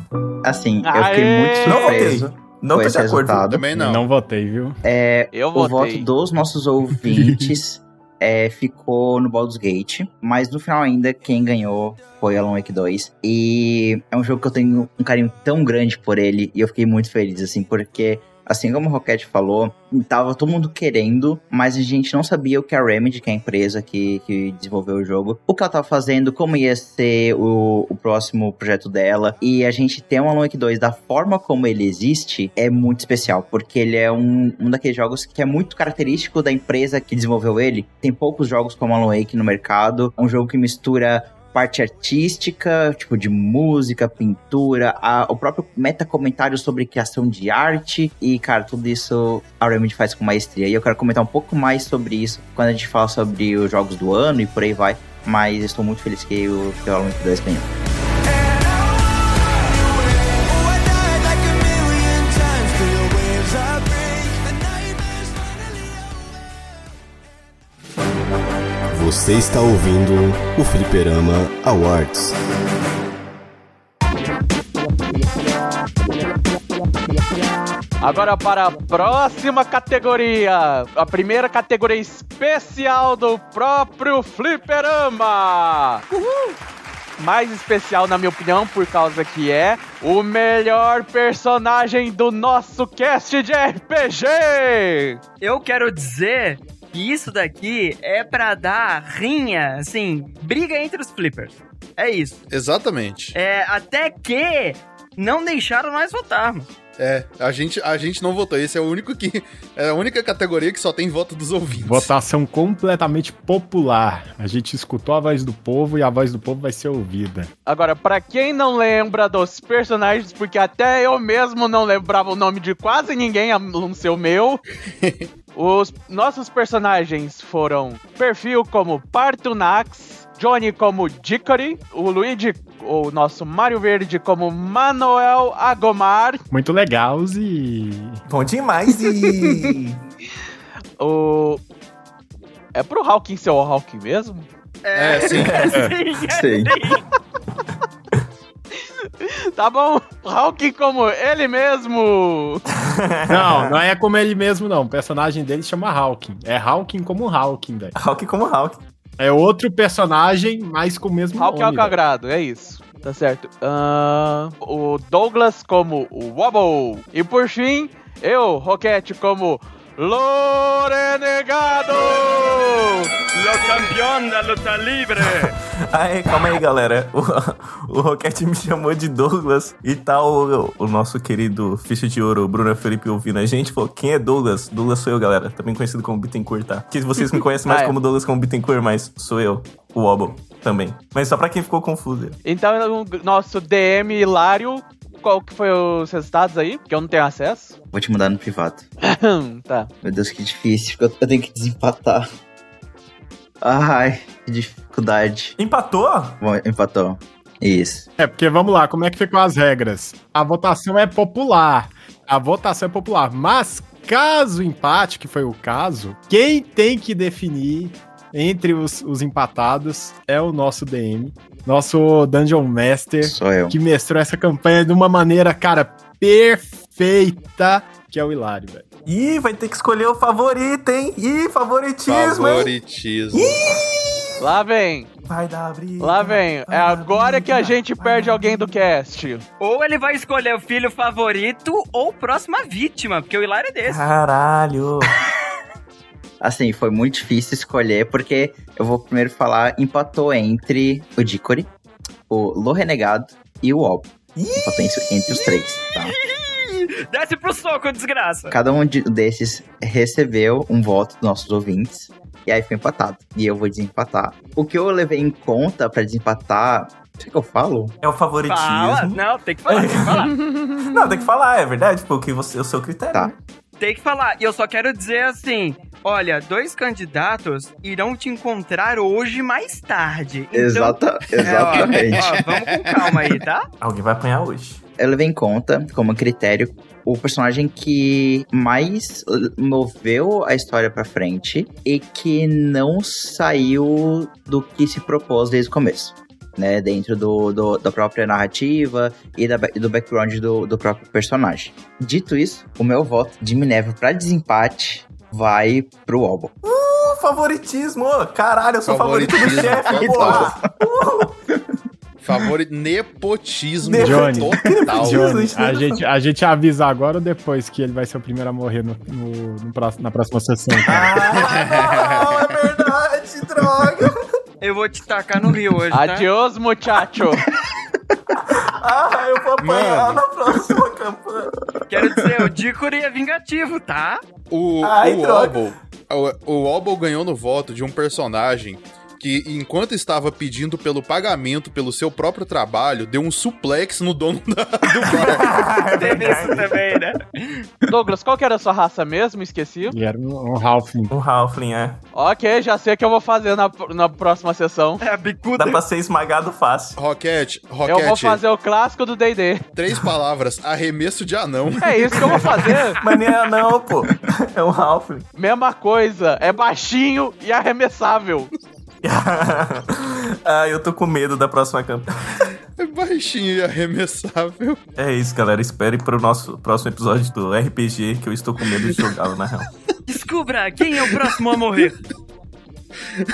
Assim, eu fiquei Aê! muito Não votei. surpreso Não com tô esse de acordo. resultado. Também não. Não votei, viu? É, Eu o votei. voto dos nossos [LAUGHS] ouvintes é, ficou no Baldur's Gate, mas no final ainda quem ganhou foi Alan Wake 2. E é um jogo que eu tenho um carinho tão grande por ele e eu fiquei muito feliz, assim, porque assim como o Rocket falou, tava todo mundo querendo, mas a gente não sabia o que a Remedy, que é a empresa que, que desenvolveu o jogo, o que ela tava fazendo, como ia ser o, o próximo projeto dela. E a gente ter um Alan Wake 2 da forma como ele existe é muito especial, porque ele é um, um daqueles jogos que é muito característico da empresa que desenvolveu ele. Tem poucos jogos como Alan Wake no mercado, é um jogo que mistura parte artística, tipo de música, pintura, a- o próprio meta-comentário sobre criação de arte e, cara, tudo isso a Remedy faz com maestria. E eu quero comentar um pouco mais sobre isso quando a gente fala sobre os jogos do ano e por aí vai, mas estou muito feliz que o, Wake 2 ganhou. Você está ouvindo o Fliperama Awards. Agora para a próxima categoria. A primeira categoria especial do próprio Fliperama. Mais especial, na minha opinião, por causa que é o melhor personagem do nosso cast de RPG. Eu quero dizer que isso daqui é pra dar rinha, assim, briga entre os flippers. É isso. Exatamente. É, até que não deixaram nós votarmos. É, a gente, a gente não votou. Esse é o único que. É a única categoria que só tem voto dos ouvintes. Votação completamente popular. A gente escutou a voz do povo e a voz do povo vai ser ouvida. Agora, pra quem não lembra dos personagens, porque até eu mesmo não lembrava o nome de quase ninguém, a não ser o meu. [LAUGHS] Os nossos personagens foram Perfil como Partunax, Johnny como Dickory, o Luigi, o nosso Mario Verde como Manuel Agomar, Muito legal e. Bom demais e. [LAUGHS] o... É pro Hawking ser o Hawking mesmo? É, sim. [LAUGHS] sim, [LAUGHS] é Sei. [LAUGHS] Tá bom, Hawking como ele mesmo. [LAUGHS] Não, não é como ele mesmo, não. O personagem dele chama Hawking. É Hawking como Hawking, velho. Hulk como Hulk. É outro personagem, mas com o mesmo Hawking ao nome. velho. quadrado, é isso. Tá certo. Ahn, o Douglas como o Wobble. E por fim, eu, Roquete, como Lorenegado! Lo campeón da luta libre. [LAUGHS] Aí, calma aí, galera. [LAUGHS] O, o Rocket me chamou de Douglas e tá o, o nosso querido Ficha de Ouro, Bruno Felipe, ouvindo a gente. Falou, quem é Douglas? Douglas sou eu, galera. Também conhecido como Bittencourt, tá? Que vocês me conhecem mais [LAUGHS] Ah, é. como Douglas como Bittencourt, mas sou eu, o Wobble, também. Mas só pra quem ficou confuso. Então, o nosso DM Hilário, qual que foi os resultados aí? Que eu não tenho acesso. Vou te mandar no privado. [CLEARS THROAT] tá. Meu Deus, que difícil, porque eu- eu tenho que desempatar. Ai, que dificuldade. Empatou? Bom, empatou. Isso. É, porque vamos lá, como é que ficam as regras? A votação é popular. A votação é popular. Mas, caso empate, que foi o caso, quem tem que definir entre os, os empatados é o nosso DM, nosso Dungeon Master, Sou eu. que mestrou essa campanha de uma maneira, cara, perfeita, que é o Hilário, velho. Ih, vai ter que escolher o favorito, hein? Ih, favoritismo, hein? Favoritismo. Lá vem, Vai dar briga. lá vem. É agora que a briga, gente perde alguém do briga. cast. Ou ele vai escolher o filho favorito ou próxima vítima, porque o Hilário é desse. Caralho. Assim, foi muito difícil escolher, porque eu vou primeiro falar, empatou entre o Dickory, o Lo Renegado e o Ob. Empatou isso entre os três, tá? [LAUGHS] Desce pro soco, desgraça. Cada um de- desses recebeu um voto dos nossos ouvintes. E aí foi empatado. E eu vou desempatar. O que eu levei em conta pra desempatar. O que eu falo? É o favoritismo. Fala. Não, tem que falar, tem que falar. [LAUGHS] Não, tem que falar, é verdade, porque você, o seu critério. Tá. Tem que falar. E eu só quero dizer assim: olha, dois candidatos irão te encontrar hoje mais tarde. Então, Exata, é, ó, exatamente. ó, vamos com calma aí, tá? [LAUGHS] Alguém vai apanhar hoje. eu levei em conta, como critério, o personagem que mais moveu a história pra frente e que não saiu do que se propôs desde o começo. Né, dentro do, do- da própria narrativa e, da, do background do, do próprio personagem. Dito isso, o meu voto de Minerva pra desempate vai pro Albo. Uh, favoritismo. Caralho, eu sou o favorito do Favoritismo chefe, porra. [LAUGHS] Favori... Nepotismo Johnny. total. Johnny, não a é gente, a gente avisa agora ou depois que ele vai ser o primeiro a morrer no, no- no próximo- na próxima sessão. Ah, [LAUGHS] é verdade, droga. Eu vou te tacar no rio hoje, tá? Adiós, muchacho. [LAUGHS] Ah, eu vou apanhar Mano. na próxima campanha. Quero dizer, o Dickory é vingativo, tá? O, Ai, o droga. O, o Obel ganhou no voto de um personagem que, enquanto estava pedindo pelo pagamento pelo seu próprio trabalho, deu um suplex no dono [LAUGHS] da- do [LAUGHS] bar. Teve isso também, né? Douglas, qual que era a sua raça mesmo? Esqueci. Ele era um, um Halfling. Um Halfling, é. Ok, já sei o que eu vou fazer na, na próxima sessão. É a bicuda. Dá pra ser esmagado fácil. Rocket, Eu vou Rocket, fazer o clássico do D&D. três palavras, arremesso de anão. É isso que eu vou fazer. [LAUGHS] Mas nem é não, pô. É um Halfling. Mesma coisa, é baixinho e arremessável. [LAUGHS] ah, eu tô com medo da próxima campanha. É baixinho e arremessável. É isso, galera. Espere pro nosso próximo episódio do RPG, que eu estou com medo de jogá-lo, na real. Descubra quem é o próximo a morrer. [LAUGHS]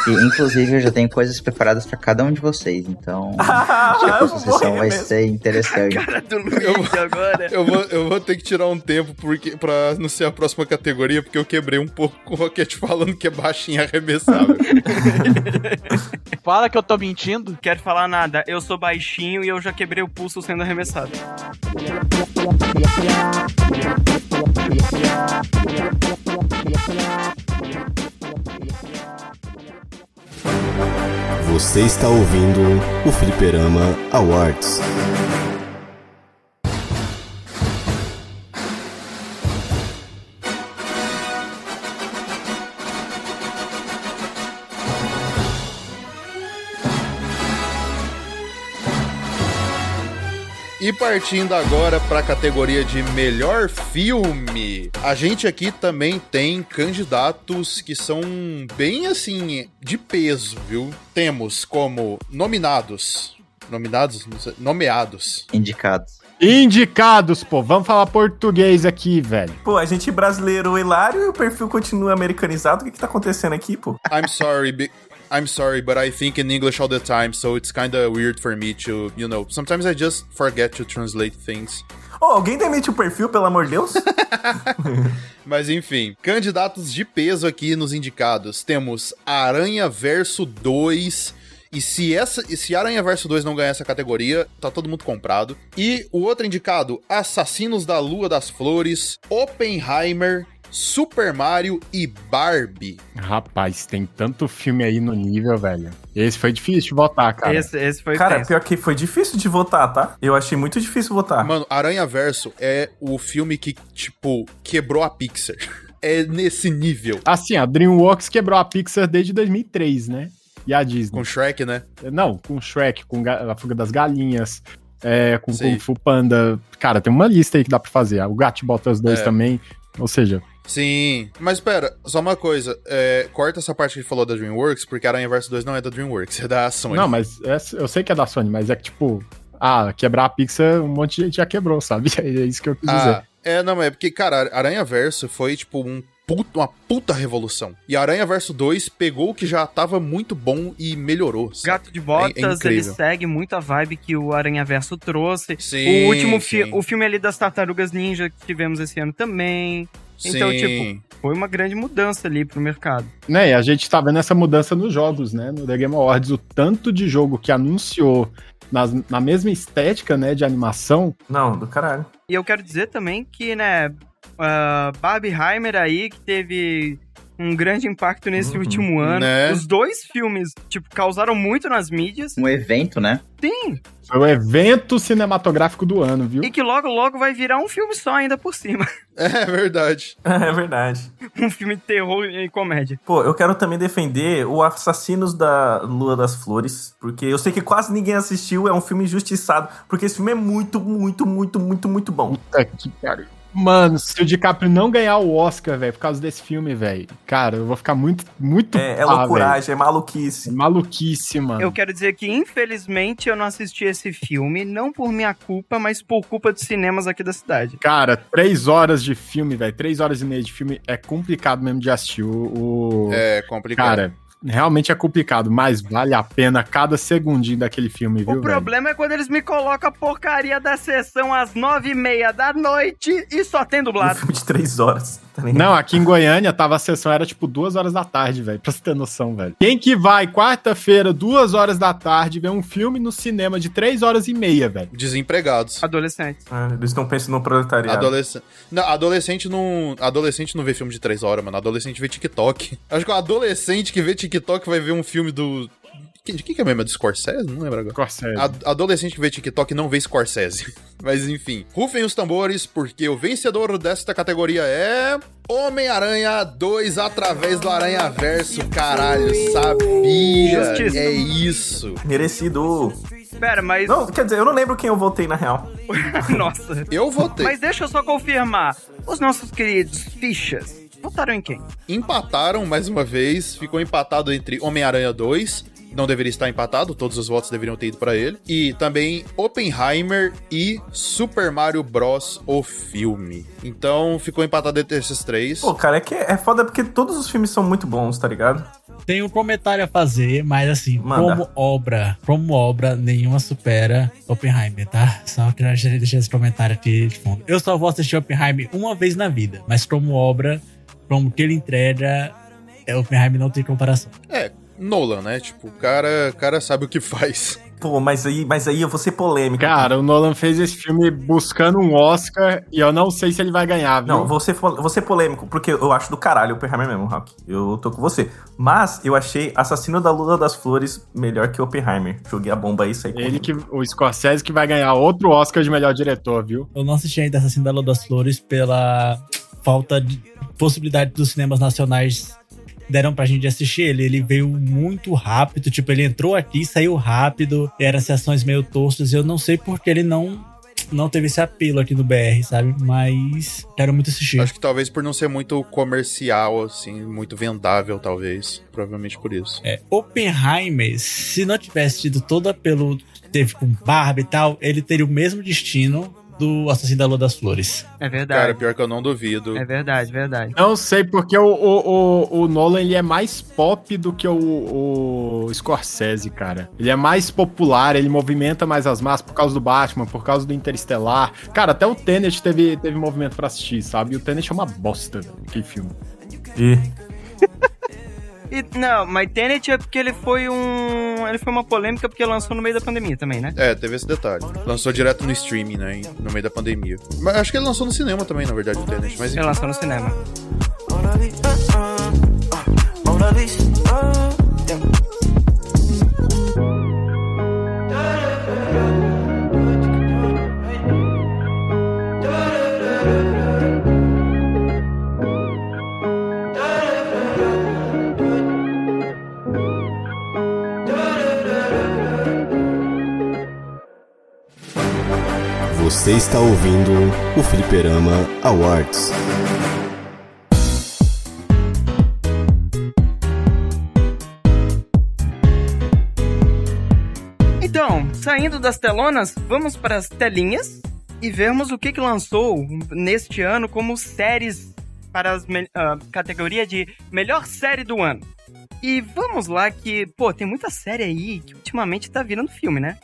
E, inclusive, eu já tenho coisas preparadas pra cada um de vocês. Então, Ah, [LAUGHS] acho que a eu próxima vou sessão morrer vai mesmo. ser interessante. Cara do Luiz agora. Eu vou, eu vou ter que tirar um tempo porque, pra não ser a próxima categoria, porque eu quebrei um pouco com o Rocket falando que é baixinho e arremessável. [LAUGHS] Fala que eu tô mentindo. Quero falar nada, eu sou baixinho e eu já quebrei o pulso sendo arremessado. Você está ouvindo o Fliperama Awards. E partindo agora para a categoria de melhor filme, a gente aqui também tem candidatos que são bem assim de peso, viu? Temos como nominados, nominados, nomeados. Indicados. Indicados, pô. Vamos falar português aqui, velho. Pô, a gente brasileiro hilário e o perfil continua americanizado. O que que tá acontecendo aqui, pô? I'm sorry, be- I'm sorry, but I think in English all the time, so it's kind of weird for me to, you know, sometimes I just forget to translate things. Ô, alguém demite o perfil, pelo amor de Deus? [LAUGHS] Mas enfim, candidatos de peso aqui nos indicados. Temos Aranha Verso 2. E se, essa, e se Aranha Verso 2 não ganhar essa categoria, tá todo mundo comprado. E o outro indicado, Assassinos da Lua das Flores, Oppenheimer, Super Mario e Barbie. Rapaz, tem tanto filme aí no nível, velho. Esse foi difícil de votar, cara. Esse, esse foi Cara, tenso. pior que foi difícil de votar, tá? Eu achei muito difícil votar. Mano, Aranha Verso é o filme que, tipo, quebrou a Pixar. [LAUGHS] É nesse nível. Assim, a DreamWorks quebrou a Pixar desde 2003, né? E a Disney. Com Shrek, né? Não, com Shrek, com A Fuga das Galinhas, é, com Sei. Kung Fu Panda. Cara, tem uma lista aí que dá pra fazer. O Gato Botas 2 É. também. Ou seja, Sim, mas pera, só uma coisa. é, corta essa parte que ele falou da DreamWorks, porque Aranha Verso 2 não é da DreamWorks, [LAUGHS] é da Sony. Não, mas é- eu sei que é da Sony, mas é que, tipo, ah, quebrar a Pixar, um monte de gente já quebrou, sabe? [LAUGHS] É isso que eu quis dizer. Ah, é, não, é porque, cara, Aranha Verso foi, tipo, um puto- uma puta revolução. E Aranha Verso 2 pegou o que já tava muito bom e melhorou. sabe? Gato de É- é Botas, ele segue muito a vibe que o Aranha Verso trouxe. Sim, o último fi sim. o filme ali das Tartarugas Ninja que tivemos esse ano também. Então, Sim. tipo, foi uma grande mudança ali pro mercado. Né, e a gente tá vendo essa mudança nos jogos, né? No The Game Awards, o tanto de jogo que anunciou nas- na mesma estética, né, de animação. Não, do caralho. E eu quero dizer também que, né, uh, Barbieheimer aí, que teve um grande impacto nesse Uhum. último ano. Né? Os dois filmes, tipo, causaram muito nas mídias. Um evento, né? Sim, Foi o evento cinematográfico do ano, viu? e que logo, logo vai virar um filme só ainda por cima. [LAUGHS] É verdade. [LAUGHS] É verdade. um filme de terror e comédia. Pô, eu quero também defender o Assassinos da Lua das Flores, porque eu sei que quase ninguém assistiu, é um filme injustiçado, porque esse filme é muito, muito, muito, muito, muito bom. Puta que pariu. Mano, se o DiCaprio não ganhar o Oscar, velho, por causa desse filme, velho, cara, eu vou ficar muito, muito É, é pá, loucuragem, é velho. maluquice. É maluquice, mano. Eu quero dizer que, infelizmente, eu não assisti esse filme, não por minha culpa, mas por culpa dos cinemas aqui da cidade. Cara, três horas de filme, velho, três horas e meia de filme é complicado mesmo de assistir. O, o- É complicado. Cara, realmente é complicado, mas vale a pena cada segundinho daquele filme, viu, O velho? problema é quando eles me colocam a porcaria da sessão às nove e meia da noite e só tem Um dublado. filme de três horas. tá? Não, aqui em Goiânia tava a sessão, era tipo duas horas da tarde, velho, pra você ter noção, velho. Quem que vai quarta-feira, duas horas da tarde, ver um filme no cinema de três horas e meia, velho? Desempregados. Adolescentes. Ah, eles estão pensando no proletariado. Adolescente. Não, adolescente não. Adolescente não vê filme de três horas, mano. Adolescente vê TikTok. Acho que o adolescente que vê TikTok vai ver um filme do. De quem que é mesmo? É do Scorsese? Não lembro agora. Scorsese. Ad- adolescente que vê TikTok não vê Scorsese. [LAUGHS] Mas enfim. Rufem os tambores, porque o vencedor desta categoria é. Homem-Aranha 2 através do Aranha Verso. Caralho, sabia. Justiça. É isso. Merecido. Pera, mas. Não, quer dizer, eu não lembro quem eu votei na real. [LAUGHS] Nossa. Eu votei. Mas deixa eu só confirmar. Os nossos queridos fichas votaram em quem? empataram mais uma vez. Ficou empatado entre Homem-Aranha 2. Não deveria estar empatado, todos os votos deveriam ter ido pra ele. E também Oppenheimer e Super Mario Bros. o filme. Então ficou empatado entre esses três. Pô, cara, é que é foda porque todos os filmes são muito bons, tá ligado? Tem um comentário a fazer, mas assim, Manda. como obra, como obra, nenhuma supera Oppenheimer, tá? Só queria deixar esse comentário aqui de fundo. Eu só vou assistir Oppenheimer uma vez na vida, mas como obra, como que ele entrega, é, Oppenheimer não tem comparação. É, Nolan, né? Tipo, o cara, cara sabe o que faz. Pô, mas aí, mas aí eu vou ser polêmico. Cara, o Nolan fez esse filme buscando um Oscar e eu não sei se ele vai ganhar, viu? Não, vou ser, vou ser polêmico, porque eu acho do caralho o Oppenheimer mesmo, Rock. Eu tô com você. Mas eu achei Assassino da Lula das Flores melhor que Oppenheimer. Joguei a bomba aí, saí Ele que, o Scorsese que vai ganhar outro Oscar de melhor diretor, viu? Eu não assisti ainda Assassino da Lua das Flores pela falta de possibilidade dos cinemas nacionais deram pra gente assistir ele. Ele veio muito rápido, tipo, ele entrou aqui, saiu rápido, eram sessões meio tostas, eu não sei porque ele não não teve esse apelo aqui no BR, sabe? Mas quero muito assistir. Acho que talvez por não ser muito comercial, assim, muito vendável, talvez. Provavelmente por isso. É, Oppenheimer, se não tivesse tido todo apelo que teve com Barbie e tal, ele teria o mesmo destino do Assassino da Lua das Flores. É Cara, verdade. pior que eu não duvido. É verdade, verdade. Não sei, porque o, o, o, o Nolan ele é mais pop do que o, o Scorsese, cara. Ele é mais popular, ele movimenta mais as massas por causa do Batman, por causa do Interestelar. Cara, até o Tenet teve, teve movimento pra assistir, sabe? E o Tenet é uma bosta, velho, aquele filme. E [LAUGHS] E, não, mas Tenet é porque ele foi um. Ele foi uma polêmica porque lançou no meio da pandemia também, né? É, teve esse detalhe. Lançou direto no streaming, né? No meio da pandemia. Mas acho que ele lançou no cinema também, na verdade, o Tenet. Mas Ele lançou no cinema. Você está ouvindo o Fliperama Awards. Então, saindo das telonas, vamos para as telinhas e vemos o que, que lançou neste ano como séries para a uh, ah, categoria de melhor série do ano. E vamos lá que, pô, tem muita série aí que ultimamente tá virando filme, né?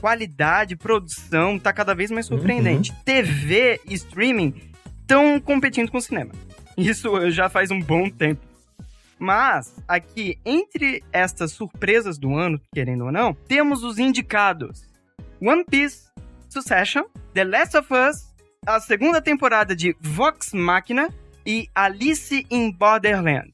Qualidade, produção, tá cada vez mais surpreendente. TV e streaming estão competindo com o cinema. Isso já faz um bom tempo. Mas, aqui, entre estas surpresas do ano, querendo ou não, temos os indicados: One Piece, Succession, The Last of Us, a segunda temporada de Vox Machina e Alice in Borderland.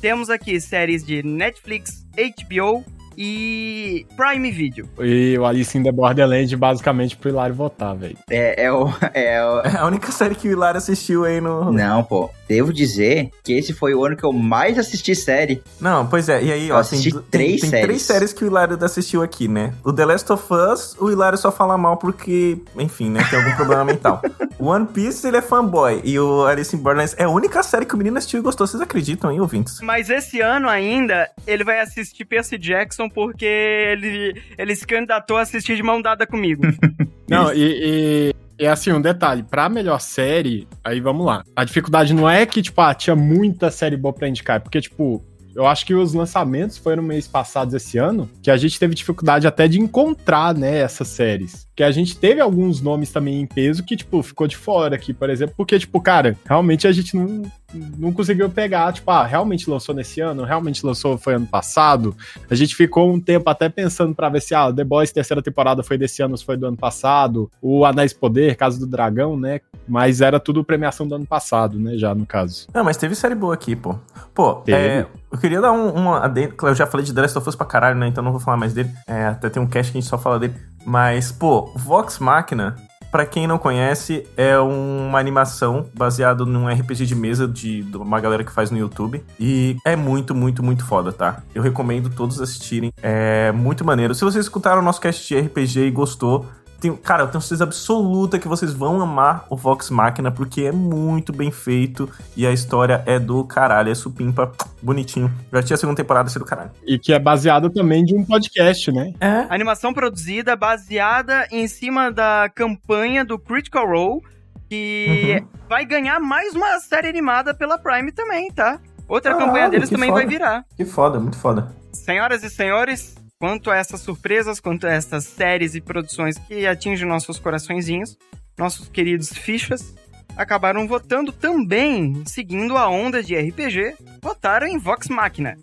Temos aqui séries de Netflix, HBO e Prime Video. E o Alice in the Borderland basicamente pro Hilário votar, velho. É, é, o, é o... É a única série que o Hilário assistiu aí no... Não, pô. Devo dizer que esse foi o ano que eu mais assisti série. Não, pois é. E aí, Eu ó, assisti tem, três tem, tem séries. três séries que o Hilário assistiu aqui, né? O The Last of Us, o Hilário só fala mal porque, enfim, né? Tem algum problema [LAUGHS] mental. O One Piece, ele é fanboy. E o Alice in Borderlands é a única série que o menino assistiu e gostou. Vocês acreditam, hein, ouvintes? Mas esse ano ainda, ele vai assistir Percy Jackson porque ele, ele se candidatou a assistir de mão dada comigo. [LAUGHS] Não, e, e, e assim, um detalhe, pra melhor série, aí vamos lá. A dificuldade não é que, tipo, ah, tinha muita série boa pra indicar, porque, tipo, eu acho que os lançamentos foram mês passados esse ano, que a gente teve dificuldade até de encontrar, né, essas séries. Que a gente teve alguns nomes também em peso que, tipo, ficou de fora aqui, por exemplo, porque, tipo, cara, realmente a gente não, não conseguiu pegar, tipo, ah, realmente lançou nesse ano, realmente lançou foi ano passado. A gente ficou um tempo até pensando pra ver se, ah, The Boys terceira temporada foi desse ano ou se foi do ano passado, o Anéis Poder, Casa do Dragão, né, mas era tudo premiação do ano passado, né, já no caso. Não, mas teve série boa aqui, pô. Pô, é, eu queria dar um, uma adendo. Eu já falei de The Last of Us pra caralho, né? Então não vou falar mais dele. É, até tem um cast que a gente só fala dele. Mas, pô, Vox Machina, pra quem não conhece, é uma animação baseada num RPG de mesa de, de uma galera que faz no YouTube. E é muito, muito, muito foda, tá? Eu recomendo todos assistirem. É muito maneiro. Se vocês escutaram o nosso cast de RPG e gostou, tenho- cara, eu tenho certeza absoluta que vocês vão amar o Vox Machina, porque é muito bem feito e a história é do caralho, é supimpa, bonitinho. Já tinha a segunda temporada, ser do caralho. E que é baseado também de um podcast, né? É. Animação produzida baseada em cima da campanha do Critical Role, que vai ganhar mais uma série animada pela Prime também, tá? Outra Caralho, campanha deles também foda. vai virar. Que foda, muito foda. Senhoras e senhores, quanto a essas surpresas, quanto a essas séries e produções que atingem nossos coraçõezinhos, nossos queridos fichas, acabaram votando também, seguindo a onda de RPG, votaram em Vox Machina.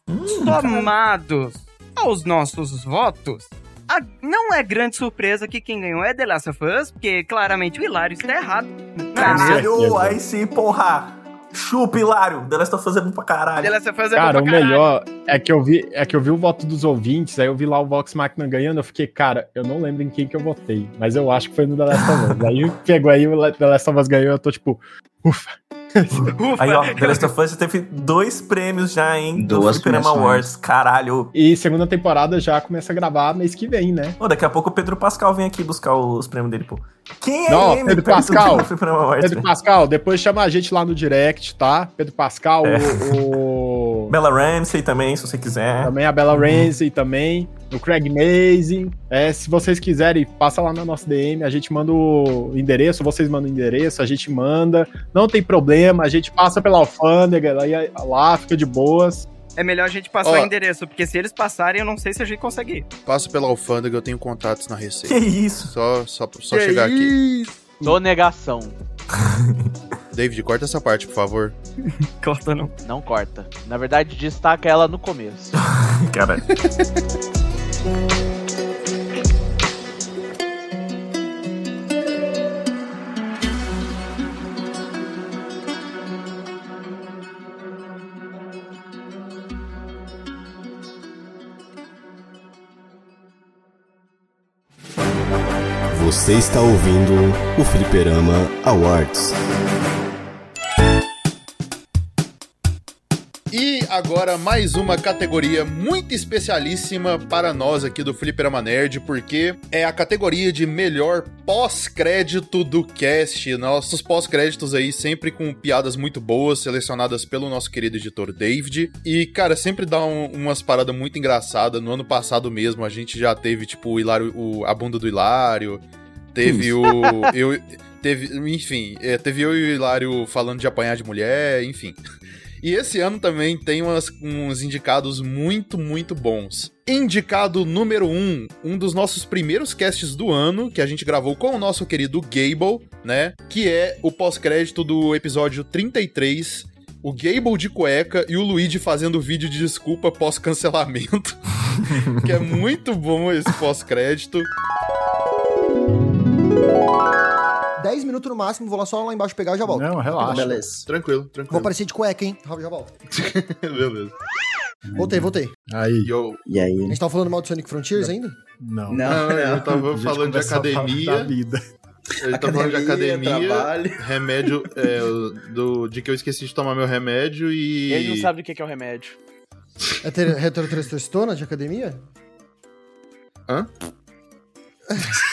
Somados aos nossos votos, a- não é grande surpresa que quem ganhou é The Last of Us, porque claramente o Hilário está errado. Caralho, aí sim, porra! Chupa, Hilário! The Last of Us é bom pra caralho. The Last of Us é Cara, bom o pra caralho. melhor é que eu vi é que eu vi o voto dos ouvintes, aí eu vi lá o Vox Machina ganhando, eu fiquei, cara, eu não lembro em quem que eu votei, mas eu acho que foi no The Last of Us. aí pegou aí o The Last of Us ganhou, eu tô tipo, ufa. Ufa. Aí, ó, The Last of Us já teve dois prêmios já, hein? Duas premiações. Awards. Caralho. E segunda temporada já começa a gravar mês que vem, né? Ô, daqui a pouco o Pedro Pascal vem aqui buscar os prêmios dele, pô. Quem é Não, ele? Pedro Pascal. [LAUGHS] Awards, Pedro? Pascal, depois chama a gente lá no direct, tá? Pedro Pascal, É. o, o- [LAUGHS] Bella Ramsey também, se você quiser. também a Bella Ramsey também, o Craig Mazin. É, se vocês quiserem, passa lá na nossa DM, a gente manda o endereço, vocês mandam o endereço, a gente manda. Não tem problema, a gente passa pela alfândega, lá, lá fica de boas. É melhor a gente passar Ó. o endereço, porque se eles passarem, eu não sei se a gente consegue ir. Passo pela alfândega, eu tenho contatos na Que Receita. isso? Só, só, só chegar aqui. Sonegação. [LAUGHS] David, corta essa parte, por favor. [LAUGHS] Corta não. Não corta. Na verdade, destaca ela no começo. [LAUGHS] Cara. Você está ouvindo o Fliperama Awards. Agora mais uma categoria muito especialíssima para nós aqui do Fliperama Nerd, porque é a categoria de melhor pós-crédito do cast. Nossos pós-créditos aí sempre com piadas muito boas, selecionadas pelo nosso querido editor David. E, cara, sempre dá um- umas paradas muito engraçadas. No ano passado mesmo, a gente já teve, tipo, o Hilário, o- a bunda do Hilário. Teve o. Eu, teve, enfim, é, teve eu e o Hilário falando de apanhar de mulher, enfim. E esse ano também tem umas- uns indicados muito, muito bons. Indicado número 1, um, um dos nossos primeiros casts do ano, que a gente gravou com o nosso querido Gable, né? Que é o pós-crédito do episódio 33. O Gable de cueca e o Luigi fazendo vídeo de desculpa pós-cancelamento. [LAUGHS] que é muito bom esse pós-crédito. 10 minutos no máximo, vou lá só lá embaixo pegar e já volto. Não, relaxa. Beleza. Tranquilo, Vou tranquilo. aparecer de cueca, hein? Já volto. [LAUGHS] Beleza. Voltei, voltei. Aí. Yo. E aí? A gente tava falando mal do Sonic Frontiers ainda? Não. Não, eu não. tava A gente falando de academia. da vida. Ele tá falando de Academia, trabalho. remédio, é, do, de que eu esqueci de tomar meu remédio e. Ele não sabe o que que é o remédio. É ter retrotestosterona de academia? Hã? [LAUGHS]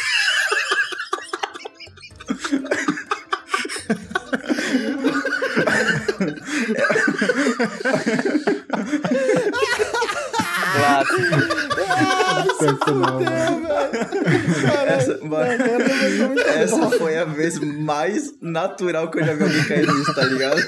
Essa, mano, essa foi a vez mais natural que eu já vi alguém cair nisso, tá ligado?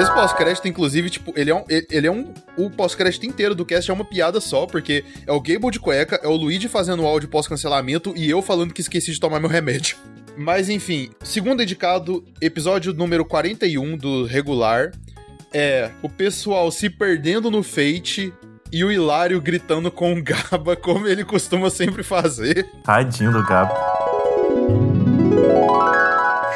Esse pós-crédito, inclusive, tipo, ele é um. ele- é um. O pós-crédito inteiro do cast é uma piada só, porque é o Gable de cueca, é o Luigi fazendo o áudio pós-cancelamento e eu falando que esqueci de tomar meu remédio. [LAUGHS] Mas enfim, segundo indicado, episódio número 41 do regular é o pessoal se perdendo no Fate e o Hilário gritando com o Gaba, como ele costuma sempre fazer. Tadinho do Gabo.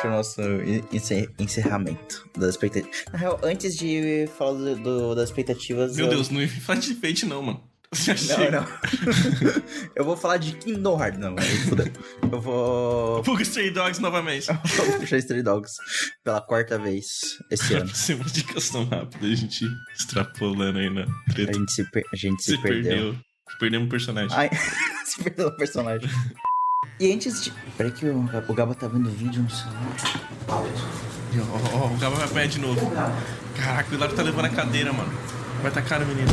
Puxa o nosso en- encer- encerramento das expectativas. Na real, antes de falar do, do- das expectativas. Meu eu... Deus, não fala de Fate não, mano. [LAUGHS] Já Não, chega. não. [LAUGHS] eu vou falar de Kingdom Hearts, não. Fudeu. Eu vou. [LAUGHS] Fuga Stray Dogs novamente. vou puxar Stray Dogs pela quarta vez esse ano. Ser uma indicação rápida, a gente extrapolando aí na A treta. gente se, per- a gente se, Se perdeu. perdeu. Perdemos o personagem. Ai, se perdeu no personagem. E antes de. Peraí que o, o Gaba tá vendo vídeo no celular. Ó, ó, ó, o Gaba vai apanhar de novo. Caraca, o Hilário tá levando a cadeira, mano. Vai tacar no menino.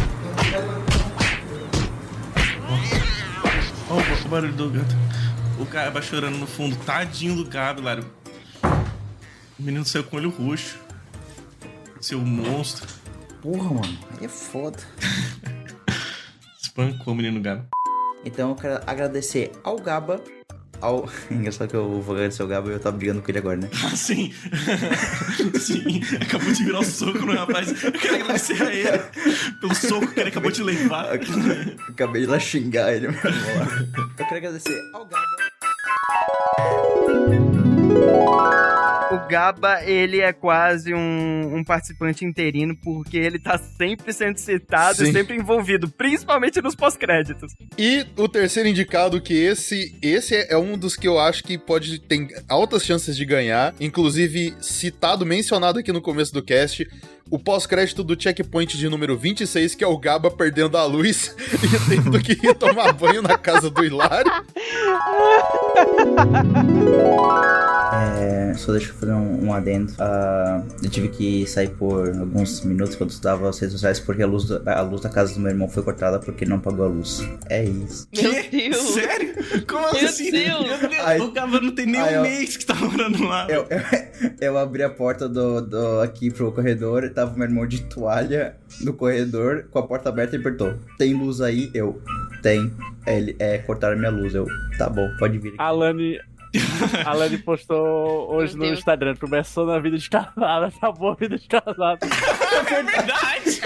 Ó, ó, o- o barulho do gato. O Gaba chorando no fundo. Tadinho do Gaba, Hilário. O menino saiu com o olho roxo. Seu monstro. Porra, mano. Aí é foda. [LAUGHS] Espancou o menino Gaba. Então eu quero agradecer ao Gaba. Ao... [LAUGHS] Engraçado que eu vou agradecer ao Gaba e eu tava brigando com ele agora, né? [LAUGHS] Ah, sim. [LAUGHS] sim. Acabou de virar o soco no rapaz. Eu quero agradecer a ele pelo soco que ele acabou de levar. Acabei de lá xingar ele, mas vamos lá. Eu quero agradecer ao Gaba. O Gaba, ele é quase um, um participante interino, porque ele tá sempre sendo citado Sim. e sempre envolvido, principalmente nos pós-créditos. E o terceiro indicado, que esse esse é um dos que eu acho que pode tem altas chances de ganhar, inclusive citado, mencionado aqui no começo do cast, o pós-crédito do checkpoint de número 26, que é o Gaba perdendo a luz [LAUGHS] e tendo que ir tomar banho na casa do Hilário. [LAUGHS] É, só deixa eu fazer um, um adendo. Ah, eu tive que sair por alguns minutos quando eu estudava as redes sociais porque a luz, da, a luz da casa do meu irmão foi cortada porque ele não pagou a luz. É isso. Meu Deus! Sério? Como Meu assim? Deus. Meu Deus, o Gaba não tem nem um eu- mês que tá morando lá. Eu, eu, [LAUGHS] eu abri a porta do, do- aqui pro corredor e tava meu irmão de toalha no corredor com a porta aberta e apertou. Tem luz aí? Eu. Tem. É, Ele, é, cortaram minha luz. Eu. Tá bom, pode vir aqui. A Lani. [LAUGHS] A Lani postou hoje Meu no Deus. Instagram. Começou na vida de casada, [LAUGHS] acabou a vida de casada. É verdade!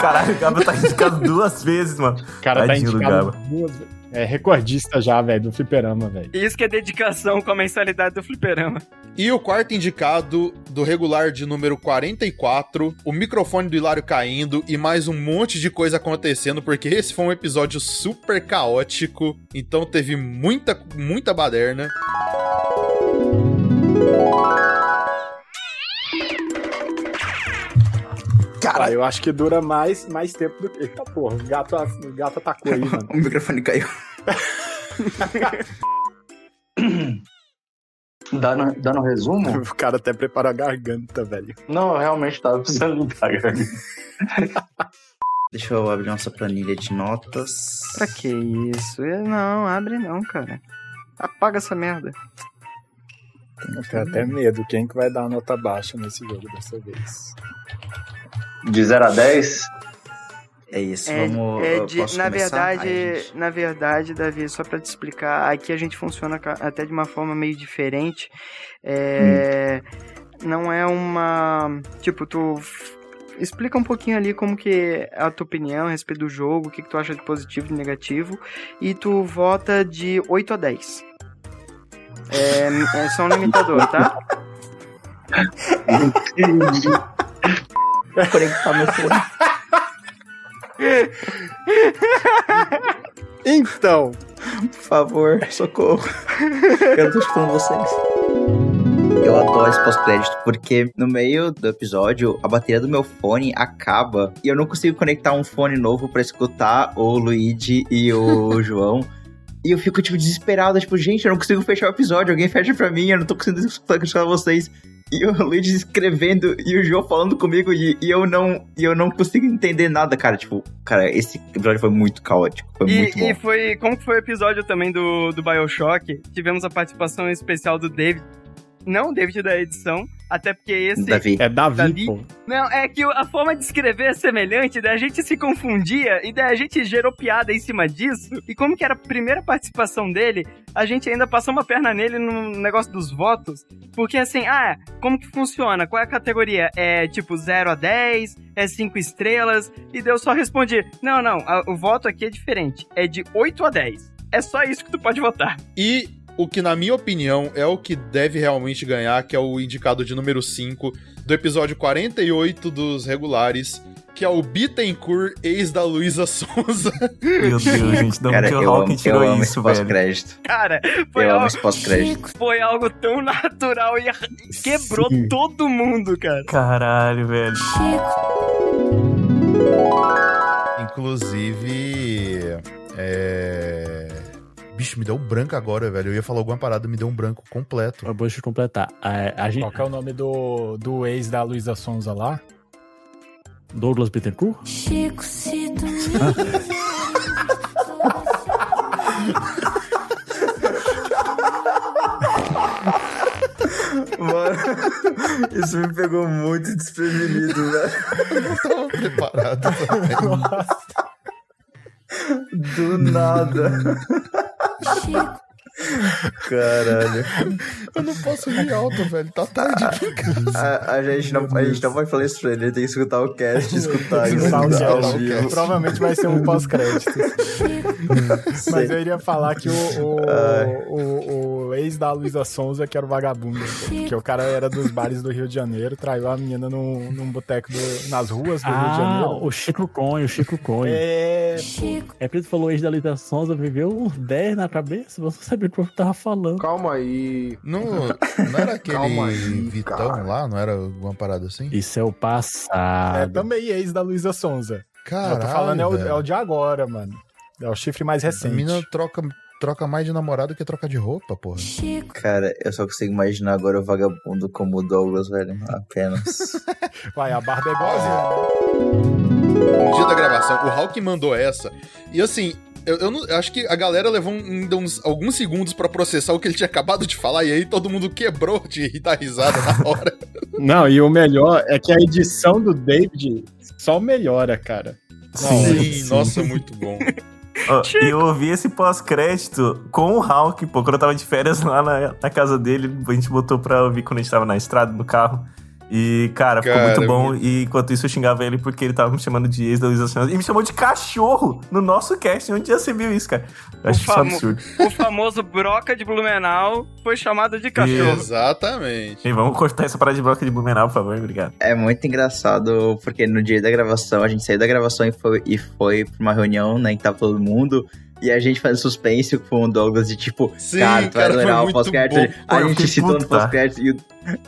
Caralho, o Gabo tá indicado duas vezes, mano. O cara tá Tadinho do indicado duas vezes. É recordista já, velho, do fliperama, velho. Isso que é dedicação com a mensalidade do fliperama. E o quarto indicado do regular de número 44, o microfone do Hilário caindo e mais um monte de coisa acontecendo, porque esse foi um episódio super caótico, então teve muita, muita baderna. Cara, eu acho que dura mais, mais tempo do que. Eita porra, o gato, o gato atacou aí, mano. [LAUGHS] o microfone caiu. [LAUGHS] Dando, dando resumo? O cara até preparou a garganta, velho. Não, eu realmente tava precisando limpar a garganta. [LAUGHS] Deixa eu abrir nossa planilha de notas. Pra que isso? Não, abre não, cara. Apaga essa merda. Eu tenho até medo. Quem que vai dar a nota baixa nesse jogo dessa vez? De 0 a 10? É isso, É, vamos. é de- posso na começar? verdade, Ai, na verdade, Davi, só pra te explicar, aqui a gente funciona até de uma forma meio diferente. É, Não é uma. Tipo, tu. Explica um pouquinho ali como que é a tua opinião a respeito do jogo, o que, que tu acha de positivo e de negativo, e tu vota de 8 a 10. É, é só um limitador, tá? [LAUGHS] Entendi. Conectar meu fone. Então, Por favor, socorro. Eu não tô escutando vocês. Eu adoro esse pós-crédito, porque no meio do episódio, a bateria do meu fone acaba e eu não consigo conectar um fone novo pra escutar o Luigi e o [LAUGHS] João. E eu fico, tipo, desesperado, tipo, gente, eu não consigo fechar o episódio, alguém fecha pra mim, eu não tô conseguindo escutar vocês. E o Luigi escrevendo e o João falando comigo e, e eu não e eu não consigo entender nada, cara. Tipo, cara, esse episódio foi muito caótico. Foi muito E, bom. e foi. Como foi o episódio também do, do Bioshock? Tivemos a participação especial do David. Não o David da edição, até porque esse. Davi. é Davi, Davi? pô. Não, é que a forma de escrever é semelhante, daí a gente se confundia e daí a gente gerou piada em cima disso. E como que era a primeira participação dele, a gente ainda passou uma perna nele no negócio dos votos. Porque assim, ah, como que funciona? Qual é a categoria? É tipo 0 a 10? É 5 estrelas? E daí eu só respondi: não, não, a- o voto aqui é diferente. É de 8 a 10. É só isso que tu pode votar. E o que, na minha opinião, é o que deve realmente ganhar, que é o indicado de número 5 do episódio 48 dos regulares, que é o Bittencourt, ex da Luísa Sonza. Meu Deus, [LAUGHS] gente, onde Cara, que o eu Hawking eu tirou amo esse isso, velho? pós-crédito. Cara, foi, Eu algo, pós-crédito. foi algo tão natural e quebrou Sim. todo mundo, cara. Caralho, velho. Inclusive. É. Bicho, me deu um branco agora, velho. Eu ia falar alguma parada, me deu um branco completo. Eu vou te completar. A, a gente, Qual que é o nome do, do ex da Luísa Sonza lá? Douglas Bittencourt? Chico, se tu Mano, isso me pegou muito desprevenido, velho. Eu não tava preparado também. [LAUGHS] Do nada. she Caralho. Eu não posso rir alto, velho. Tá tarde aqui, cara. A, a gente não, a gente não vai falar isso pra ele, ele tem que escutar o cast escutar isso Escutar o cast. ao vivo. Provavelmente vai ser um pós-crédito. [LAUGHS] Mas eu iria falar que o, o, o- o ex da Luísa Sonza, que era o vagabundo, que o cara era dos bares do Rio de Janeiro, traiu a menina num, num boteco do- nas ruas do Rio de Ah, Janeiro. o Chico Conho, o Chico Conho. É, É por isso que falou ex da Lita Sonza, viveu uns 10 na cabeça, você sabia o que eu tava falando. Calma aí. Não, não era [LAUGHS] aquele aí, Vitão cara. lá? Não era alguma parada assim? Isso é o é passado. também ex da Luísa Sonza. Caralho, eu tô falando é o, é o de agora, mano. É o chifre mais A recente. mina troca, troca mais de namorado que troca de roupa, porra. Cara, eu só consigo imaginar agora o vagabundo como o Douglas, velho. Apenas. [LAUGHS] Vai, a barba é igualzinha, né? No dia da gravação, o Hulk mandou essa. E assim, eu, eu não- eu acho que a galera levou um- ainda uns, alguns segundos pra processar o que ele tinha acabado de falar. E aí todo mundo quebrou de dar risada na hora. [LAUGHS] Não, e o melhor é que a edição do David só melhora, cara. Sim, nossa, muito bom. Ó, [LAUGHS] e eu ouvi esse pós-crédito com o Hulk, pô, quando eu tava de férias lá na, na casa dele, a gente botou pra ouvir quando a gente tava na estrada, no carro. E, cara, ficou Cara, muito bom. E enquanto isso eu xingava ele porque ele tava me chamando de ex da Luísa Sonza. E me chamou de cachorro no nosso cast. Onde já você viu isso, cara? Eu acho isso um famo- absurdo. O famoso broca de Blumenau foi chamado de cachorro. Exatamente. E vamos cortar essa parada de broca de Blumenau, por favor. Obrigado. É muito engraçado, porque no dia da gravação, a gente saiu da gravação e foi, e foi pra uma reunião, né, que tava todo mundo. E a gente fazendo suspense com o Douglas de tipo, Sim, cara, tu vai adorar o pós-crédito. A gente citou no pós-crédito e, o-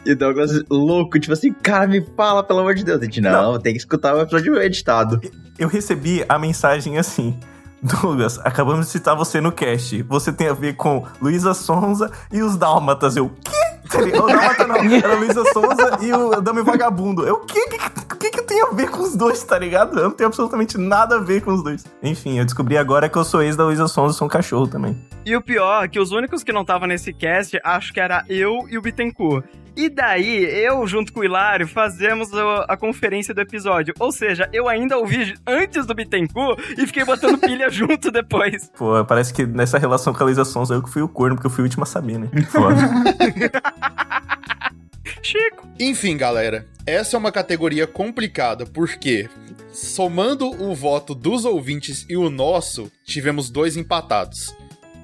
e o Douglas louco, tipo assim, cara, me fala, pelo amor de Deus. A gente, não, tem que escutar o episódio editado. Eu recebi a mensagem assim. Douglas, acabamos de citar você no cast. Você tem a ver com Luísa Sonza e os Dálmatas. Eu, quê? O Dálmata não, era Luísa Sonza e o Dame Vagabundo. Eu, o que, que, que que tem a ver com os dois, tá ligado? Eu não tenho absolutamente nada a ver com os dois. Enfim, eu descobri agora que eu sou ex da Luísa Sonza e sou um cachorro também. E o pior é que os únicos que não estavam nesse cast, acho que era eu e o Bittencourt. E daí, eu, junto com o Hilário, fazemos a, a conferência do episódio. Ou seja, eu ainda ouvi antes do Bittencourt e fiquei botando [LAUGHS] pilha junto depois. Pô, parece que nessa relação com a Luísa Sonza eu que fui o corno, porque eu fui o último a saber, né? Foda. [LAUGHS] Chico. Enfim, galera, essa é uma categoria complicada, porque somando o voto dos ouvintes e o nosso, tivemos dois empatados.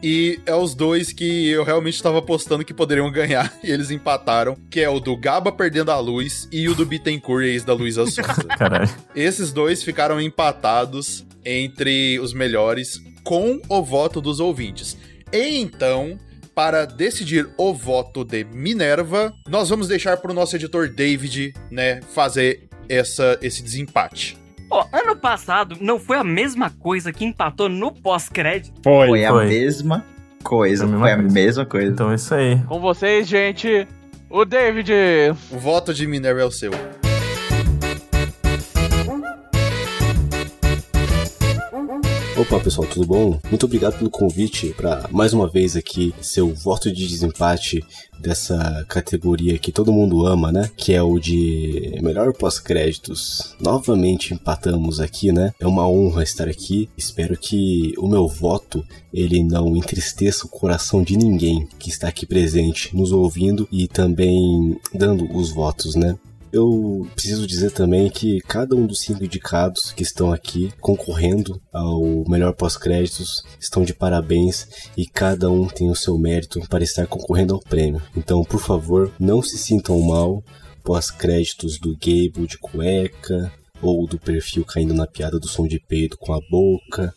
E é os dois que eu realmente estava apostando que poderiam ganhar, [LAUGHS] e eles empataram, que é o do Gaba perdendo a luz e o do Bittencourt, ex da Luísa Sonza. [LAUGHS] Caralho. Esses dois ficaram empatados entre os melhores com o voto dos ouvintes. E então, para decidir o voto de Minerva, nós vamos deixar para o nosso editor David, né, fazer essa, esse desempate. Ó, ano passado não foi a mesma coisa que empatou no pós-crédito? Foi. Foi a foi. mesma coisa, Foi a mesma foi a coisa. mesma coisa. Então é isso aí. Com vocês, gente, o David. O voto de Minerva é o seu. Opa, pessoal, tudo bom? Muito obrigado pelo convite para mais uma vez aqui ser o voto de desempate dessa categoria que todo mundo ama, né? Que é o de melhor pós-créditos. Novamente empatamos aqui, né? É uma honra estar aqui. Espero que o meu voto ele não entristeça o coração de ninguém que está aqui presente, nos ouvindo e também dando os votos, né? Eu preciso dizer também que cada um dos cinco indicados que estão aqui concorrendo ao melhor pós-créditos estão de parabéns e cada um tem o seu mérito para estar concorrendo ao prêmio. Então, por favor, não se sintam mal pós-créditos do Gable de cueca ou do perfil caindo na piada do som de peido com a boca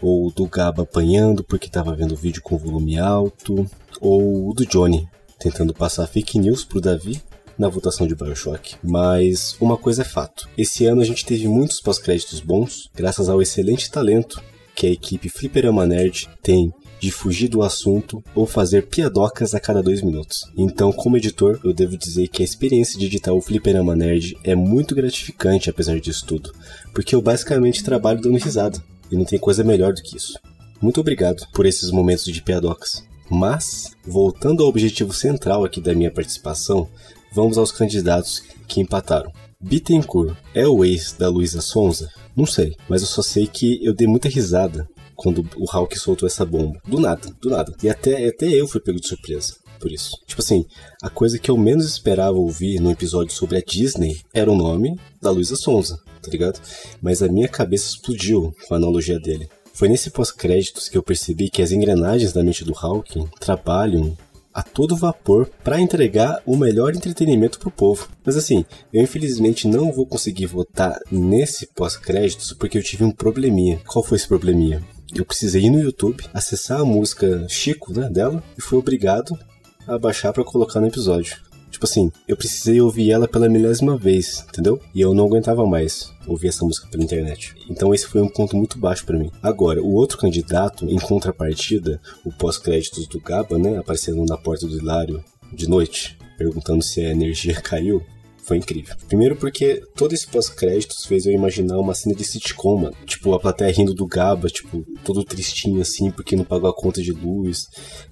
ou do Gaba apanhando porque estava vendo o vídeo com volume alto ou do Johnny tentando passar fake news pro Davi na votação de Bioshock. Mas uma coisa é fato: esse ano a gente teve muitos pós-créditos bons, graças ao excelente talento que a equipe Fliperama Nerd tem de fugir do assunto ou fazer piadocas a cada dois minutos. Então, como editor, eu devo dizer que a experiência de editar o Fliperama Nerd é muito gratificante apesar disso tudo, porque eu basicamente trabalho dando risada, e não tem coisa melhor do que isso. Muito obrigado por esses momentos de piadocas. Mas, voltando ao objetivo central aqui da minha participação, vamos aos candidatos que empataram. Bittencourt é o ex da Luísa Sonza? Não sei, mas eu só sei que eu dei muita risada quando o Hulk soltou essa bomba. Do nada, do nada. E até, até eu fui pego de surpresa por isso. Tipo assim, a coisa que eu menos esperava ouvir no episódio sobre a Disney era o nome da Luísa Sonza, tá ligado? Mas a minha cabeça explodiu com a analogia dele. Foi nesse pós-créditos que eu percebi que as engrenagens da mente do Hawking trabalham a todo vapor para entregar o melhor entretenimento pro povo. Mas assim, eu infelizmente não vou conseguir votar nesse pós-créditos porque eu tive um probleminha. Qual foi esse probleminha? Eu precisei ir no YouTube, acessar a música Chico, né, dela, e fui obrigado a baixar para colocar no episódio. Tipo assim, eu precisei ouvir ela pela milésima vez, entendeu? E eu não aguentava mais ouvir essa música pela internet. Então esse foi um ponto muito baixo para mim. Agora, o outro candidato, em contrapartida, o pós-créditos do Gaba, né, aparecendo na porta do Hilário de noite, perguntando se a energia [LAUGHS] caiu, foi incrível. Primeiro porque todo esse pós-créditos fez eu imaginar uma cena de sitcom, mano. Tipo, a plateia rindo do Gaba, tipo, todo tristinho assim, porque não pagou a conta de luz.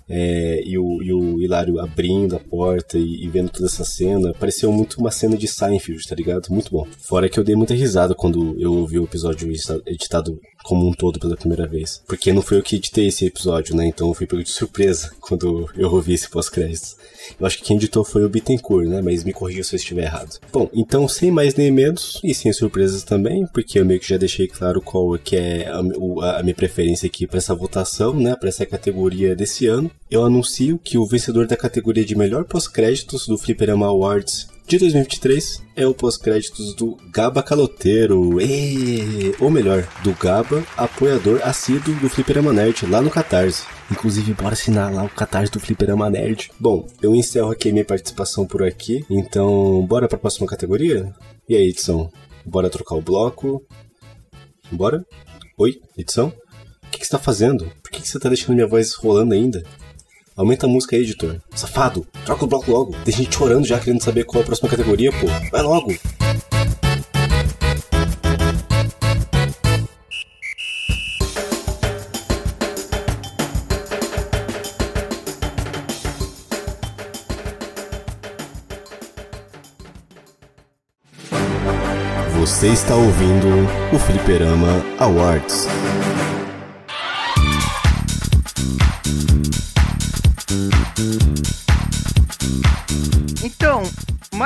É, e, o, e o Hilário abrindo a porta e, e vendo toda essa cena, pareceu muito uma cena de Seinfeld, tá ligado? Muito bom. Fora que eu dei muita risada quando eu ouvi o episódio edita- editado como um todo pela primeira vez. Porque não foi eu que editei esse episódio, né? Então eu fui pego de surpresa [LAUGHS] quando eu ouvi esse pós-créditos. Eu acho que quem editou foi o Bittencourt, né? Mas me corrija se eu estiver errado. Bom, então sem mais nem menos, e sem surpresas também, porque eu meio que já deixei claro qual que é a, o- a minha preferência aqui para essa votação, né? Para essa categoria desse ano. Eu anuncio que o vencedor da categoria de melhor pós-créditos do Fliperama Awards de 2023 é o pós-créditos do Gaba Caloteiro. Ê! Ou melhor, do Gaba, apoiador assíduo do Fliperama Nerd lá no Catarse. Inclusive, bora assinar lá o Catarse do Fliperama Nerd. Bom, eu encerro aqui minha participação por aqui. Então, bora pra próxima categoria? E aí, edição? Bora trocar o bloco? Bora? Oi, edição? O que, que você tá fazendo? Por que, que você tá deixando minha voz rolando ainda? Aumenta a música aí, editor. Safado, troca o bloco logo. Tem gente chorando já querendo saber qual é a próxima categoria, pô. Vai logo. Você está ouvindo o Fliperama Awards.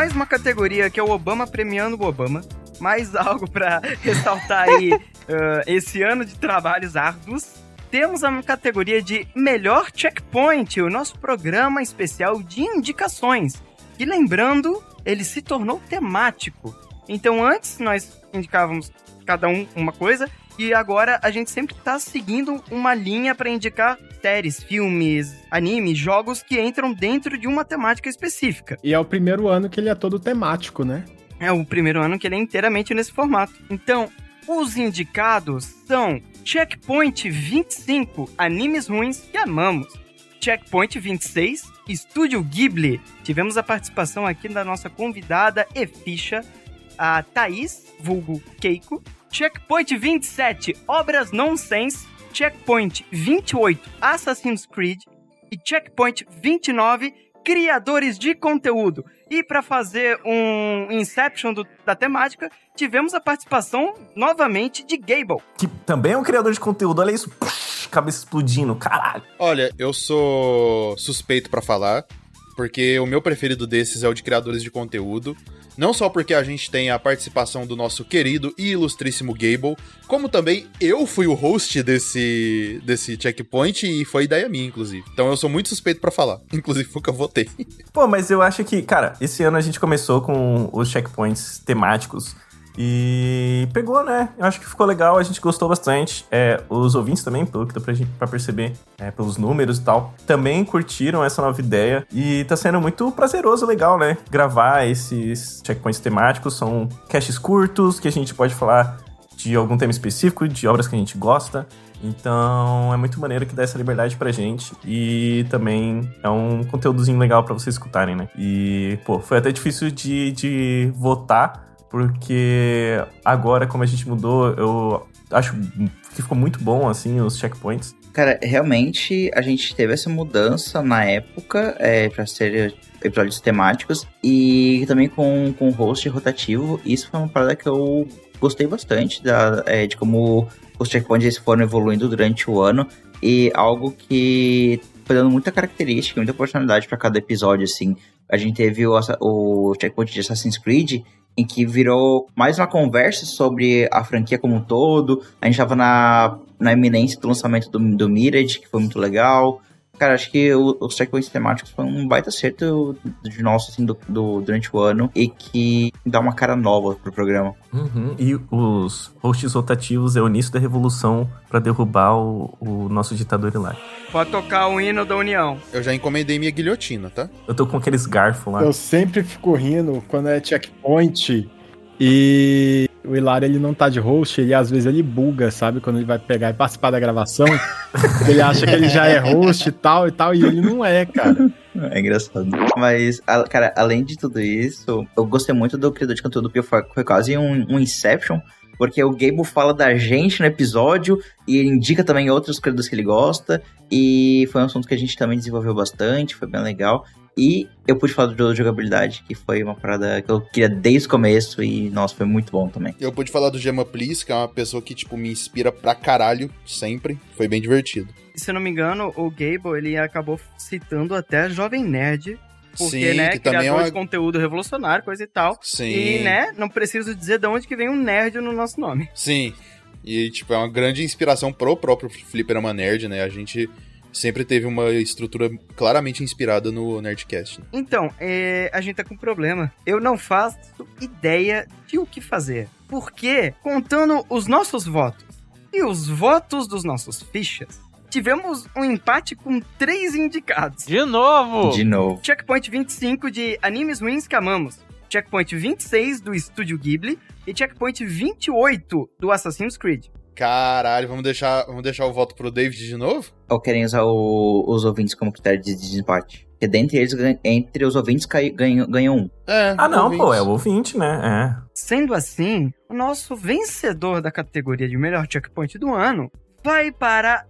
Mais uma categoria que é o Obama premiando o Obama. Mais algo pra [LAUGHS] ressaltar aí [LAUGHS] ah, esse ano de trabalhos árduos. Temos a categoria de Melhor Checkpoint, o nosso programa especial de indicações. E lembrando, ele se tornou temático. Então, antes nós indicávamos cada um uma coisa, e agora a gente sempre tá seguindo uma linha para indicar séries, filmes, animes, jogos que entram dentro de uma temática específica. E é o primeiro ano que ele é todo temático, né? É o primeiro ano que ele é inteiramente nesse formato. Então, os indicados são Checkpoint 25, animes ruins que amamos. Checkpoint 26, Estúdio Ghibli. Tivemos a participação aqui da nossa convidada e ficha, a Thaís, vulgo Keiko. Checkpoint 27, Obras Nonsense. Checkpoint 28, Assassin's Creed. E Checkpoint 29, Criadores de Conteúdo. E para fazer um Inception do- da temática, tivemos a participação novamente de Gable. Que também é um criador de conteúdo, olha isso. Puxa, cabeça explodindo, caralho. Olha, eu sou suspeito pra falar, porque o meu preferido desses é o de criadores de conteúdo. Não só porque a gente tem a participação do nosso querido e ilustríssimo Gable, como também eu fui o host desse, desse checkpoint e foi ideia minha, inclusive. Então eu sou muito suspeito pra falar. [LAUGHS] Inclusive foi que eu votei. Pô, mas eu acho que, cara, esse ano a gente começou com os checkpoints temáticos e pegou, né? Eu acho que ficou legal, a gente gostou bastante. É, os ouvintes também, pelo que dá pra, gente, pra perceber, é, pelos números e tal, também curtiram essa nova ideia. E tá sendo muito prazeroso, legal, né? Gravar esses checkpoints temáticos. São caches curtos que a gente pode falar de algum tema específico, de obras que a gente gosta. Então é muito maneiro que dá essa liberdade pra gente e também é um conteúdozinho legal pra vocês escutarem, né? E, pô, foi até difícil de, de votar, porque agora, como a gente mudou, eu acho que ficou muito bom, assim, os checkpoints. Cara, realmente a gente teve essa mudança na época é, para ser episódios temáticos e também com, com host rotativo. Isso foi uma parada que eu gostei bastante da, é, de como os checkpoints foram evoluindo durante o ano e algo que foi dando muita característica, muita personalidade para cada episódio, assim. A gente teve o, o checkpoint de Assassin's Creed, em que virou mais uma conversa sobre a franquia como um todo. A gente tava na, na iminência do lançamento do, do Mirage, que foi muito legal. Cara, acho que o- os checkpoints temáticos foi um baita acerto de nosso, assim, do, do- durante o ano e que dá uma cara nova pro programa. Uhum. E os hosts rotativos é o início da revolução pra derrubar o, o nosso ditador hilário. Pode tocar o hino da União. Eu já encomendei minha guilhotina, tá? Eu tô com aqueles garfos lá. Eu sempre fico rindo quando é checkpoint e o Hilário ele não tá de host, ele às vezes ele buga, sabe? Quando ele vai pegar e participar da gravação, [LAUGHS] ele acha que ele já é host e tal e tal, e ele não é, cara. [LAUGHS] É engraçado. Mas, cara, além de tudo isso, eu gostei muito do criador de conteúdo, porque foi quase um, um Inception. Porque o Gable fala da gente no episódio e ele indica também outras coisas que ele gosta. E foi um assunto que a gente também desenvolveu bastante, foi bem legal. E eu pude falar do jogabilidade, que foi uma parada que eu queria desde o começo e, nossa, foi muito bom também. Eu pude falar do Gemma Please, que é uma pessoa que, tipo, me inspira pra caralho, sempre. Foi bem divertido. Se eu não me engano, o Gable, ele acabou citando até Jovem Nerd. Porque, Sim, né, que também é uma- de conteúdo revolucionário, coisa e tal. Sim. E, né, não preciso dizer de onde que vem um nerd no nosso nome. Sim. E, tipo, é uma grande inspiração pro próprio Fliperama Nerd, né? A gente sempre teve uma estrutura claramente inspirada no Nerdcast. né? Então, é, a gente tá com um problema. Eu não faço ideia de o que fazer. Porque, contando os nossos votos e os votos dos nossos fichas, tivemos um empate com três indicados. De novo! De novo. Checkpoint 25 de Animes Ruins que Amamos. Checkpoint 26 do Estúdio Ghibli. E Checkpoint 28 do Assassin's Creed. Caralho, vamos deixar, vamos deixar o voto pro David de novo? Ou querem usar o- os ouvintes como critério de desempate? Porque dentre eles, entre os ouvintes, ganham, ganham um. É. Ah, não, ouvintes. pô, é o ouvinte, né? Sendo assim, o nosso vencedor da categoria de melhor checkpoint do ano vai para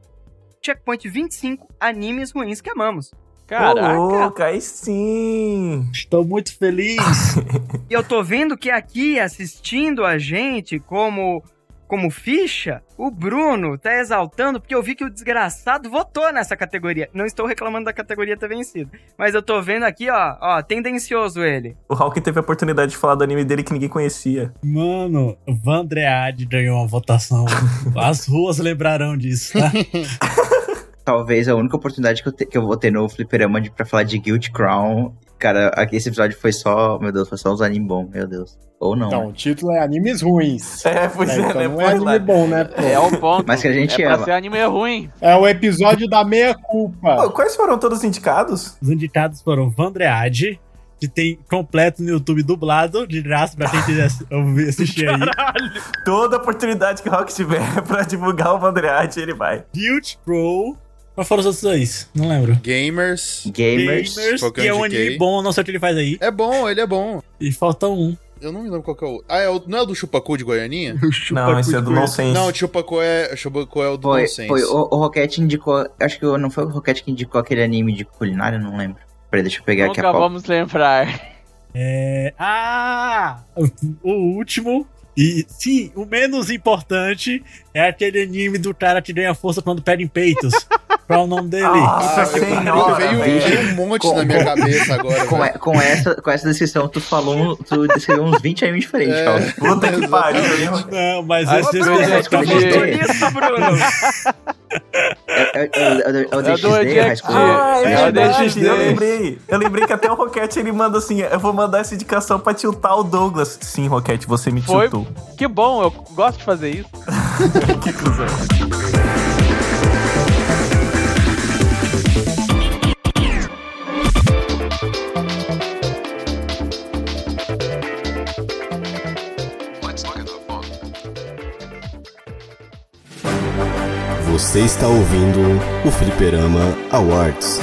Checkpoint 25 Animes Ruins que Amamos. Ô, louco, aí sim! Estou muito feliz. [LAUGHS] E eu tô vendo que aqui, assistindo a gente como, como ficha, o Bruno tá exaltando, porque eu vi que o desgraçado votou nessa categoria. Não estou reclamando da categoria ter vencido. Mas eu tô vendo aqui, ó, ó, tendencioso ele. O Hawking teve a oportunidade de falar do anime dele que ninguém conhecia. Mano, o Vandread ganhou uma votação. [LAUGHS] As ruas lembrarão disso, tá? [LAUGHS] Talvez a única oportunidade que eu, te- que eu vou ter no Fliperama de, pra falar de Guild Crown. Cara, aqui esse episódio foi só. Meu Deus, foi só uns animes bons, meu Deus. Ou não. Então, né? o título é Animes Ruins. É, pois é, então né? não é anime bom, né? pô? É o ponto. Mas que a gente é pra ama. ser anime ruim. É o episódio da meia-culpa. Quais foram todos indicados? Os indicados foram Vandread, que tem completo no YouTube dublado, de graça pra quem quiser [LAUGHS] ouvir- assistir aí. Toda oportunidade que o Hawk tiver [LAUGHS] pra divulgar o Vandreat, ele vai. Guild Pro. Qual foram os outros dois? Não lembro. Gamers. Gamers. Gamers, que eu é um anime bom, não sei o que ele faz aí. É bom, ele é bom. E falta um. Eu não me lembro qual que é o. Ah, é o... não é o do Chupacu de Goianinha? [LAUGHS] Não, esse é do Nonsense. Não, o Chupacu é, Chupacu é o do Foi, Nonsense. foi o, o Rocket indicou. Acho que não foi o Rocket que indicou aquele anime de culinária, não lembro. Peraí, deixa eu pegar aqui Nunca a pauta. vamos lembrar. É. Ah! O, o último. E sim, o menos importante é aquele anime do cara que ganha força quando pega em peitos. [LAUGHS] Qual é o nome dele? Nossa, Ah, senhora, veio, veio um monte Com- na minha cabeça agora. Com, e- com essa, com essa descrição, tu falou. um- Tu descreveu uns 20 animes diferentes, É. Paulo. Puta que pariu, hein? Não, mas Ah, esse Bruno, é. Isso, Bruno! É, é, é, é, é o É do DXD, High. School. Ah, é É, verdade, DXD. eu lembrei. Eu lembrei que até o Rocket ele manda assim: eu vou mandar essa indicação pra tiltar o Douglas. Sim, Rocket, você me Foi. tiltou. Que bom, eu gosto de fazer isso. que cruzão. Você está ouvindo o Fliperama Awards.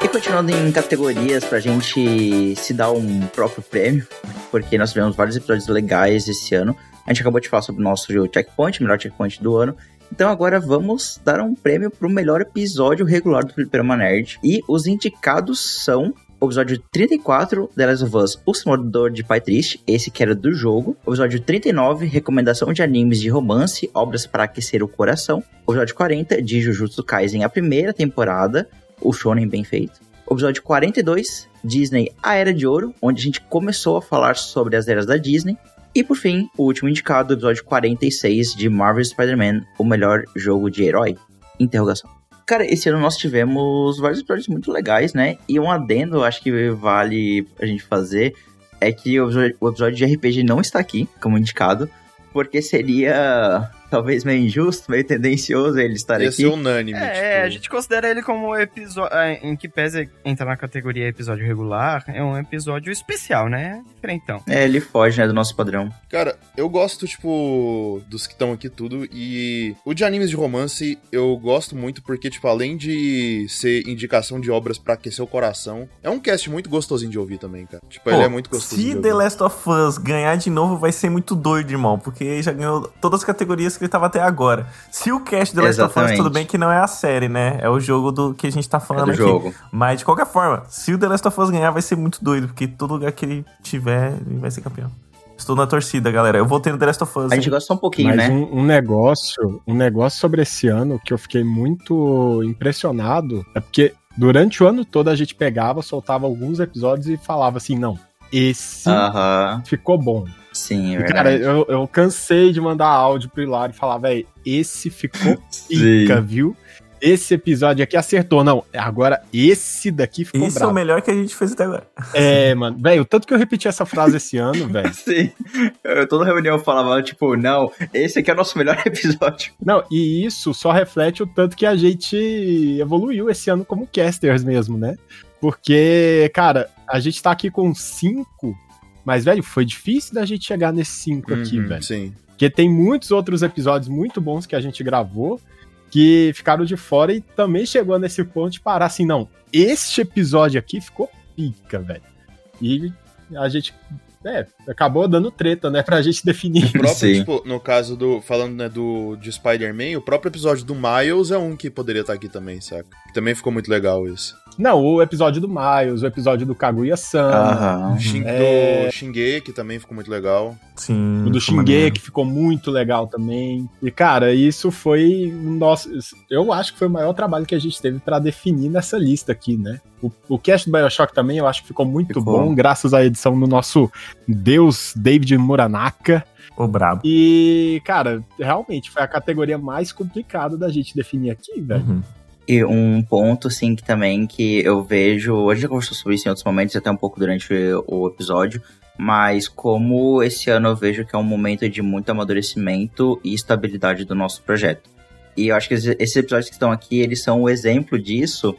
E continuando em categorias pra gente se dar um próprio prêmio, porque nós tivemos vários episódios legais esse ano. A gente acabou de falar sobre o nosso checkpoint, melhor checkpoint do ano. Então agora vamos dar um prêmio pro melhor episódio regular do Fliperama Nerd. E os indicados são o episódio 34, The Last of Us, O Simulador de Pai Triste, esse que era do jogo. O episódio 39, Recomendação de Animes de Romance, Obras para Aquecer o Coração. O episódio 40, de Jujutsu Kaisen, a primeira temporada, o Shonen bem feito. O episódio 42, Disney A Era de Ouro, onde a gente começou a falar sobre as eras da Disney. E por fim, o último indicado, o episódio 46 de Marvel Spider-Man, o melhor jogo de herói? Interrogação. Cara, esse ano nós tivemos vários episódios muito legais, né? E um adendo, acho que vale a gente fazer, é que o episódio, de RPG não está aqui como indicado, porque seria talvez meio injusto, meio tendencioso ele estar Ia aqui. ser unânime. É, tipo, a gente considera ele como episódio. Em que pese entrar na categoria episódio regular, é um episódio especial, né? Diferentão. É, ele foge, né, do nosso padrão. Cara, eu gosto, tipo, dos que estão aqui tudo. E o de animes de romance eu gosto muito porque, tipo, além de ser indicação de obras pra aquecer o coração, é um cast muito gostosinho de ouvir também, cara. Tipo, ele Pô, é muito gostoso. de Se ouvir. The Last of Us ganhar de novo, vai ser muito doido, irmão. Porque já ganhou todas as categorias que ele tava até agora. Se o cast The Last of Us, Exatamente. tudo bem que não é a série, né? É o jogo do que a gente tá falando do aqui. jogo. Mas de qualquer forma, se o The Last of Us ganhar, vai ser muito doido. Porque todo lugar que ele tiver, ele vai ser campeão. Estou na torcida, galera. Eu voltei no The Last of Us. A gente hein? gosta um pouquinho, Mas né? um, um negócio, um negócio sobre esse ano que eu fiquei muito impressionado é porque durante o ano todo a gente pegava, soltava alguns episódios e falava assim, não, esse Aham, ficou bom. Sim, é cara, eu, eu cansei de mandar áudio pro Hilário e falar, velho, esse ficou [LAUGHS] pica, viu? Esse episódio aqui acertou. Não, agora esse daqui ficou Isso é brabo. o melhor que a gente fez até agora. É, mano. Velho, o tanto que eu repeti essa frase esse ano, [LAUGHS] velho. Sim. Eu, toda reunião eu falava, tipo, não, esse aqui é o nosso melhor [LAUGHS] episódio. Não, e isso só reflete o tanto que a gente evoluiu esse ano como casters mesmo, né? Porque, cara, a gente tá aqui com cinco, mas, velho, foi difícil da gente chegar nesse cinco aqui, Uhum, velho. Sim. Porque tem muitos outros episódios muito bons que a gente gravou que ficaram de fora e também chegou nesse ponto de parar assim, não, este episódio aqui ficou pica, velho. E a gente, é, acabou dando treta, né, pra gente definir. O próprio, tipo, no caso do. Falando, né, do de Spider-Man, o próprio episódio do Miles é um que poderia estar aqui também, saca? Também ficou muito legal isso. Não, o episódio do Miles, o episódio do Kaguya-san, Aham. Shin- É. Do Shingeki também ficou muito legal. Sim. o do. Shingeki ficou muito legal também. E, cara, isso foi o nosso. Eu acho que foi o maior trabalho que a gente teve pra definir nessa lista aqui, né? O, o cast do Bioshock também eu acho que ficou muito Ficou. bom, graças à edição do nosso Deus David Muranaka. O brabo. E, cara, realmente foi a categoria mais complicada da gente definir aqui, velho. Uhum. E um ponto, assim, que também que eu vejo. A gente já conversou sobre isso em outros momentos, até um pouco durante o episódio. Mas como esse ano eu vejo que é um momento de muito amadurecimento e estabilidade do nosso projeto. E eu acho que esses esses episódios que estão aqui, eles são o exemplo disso.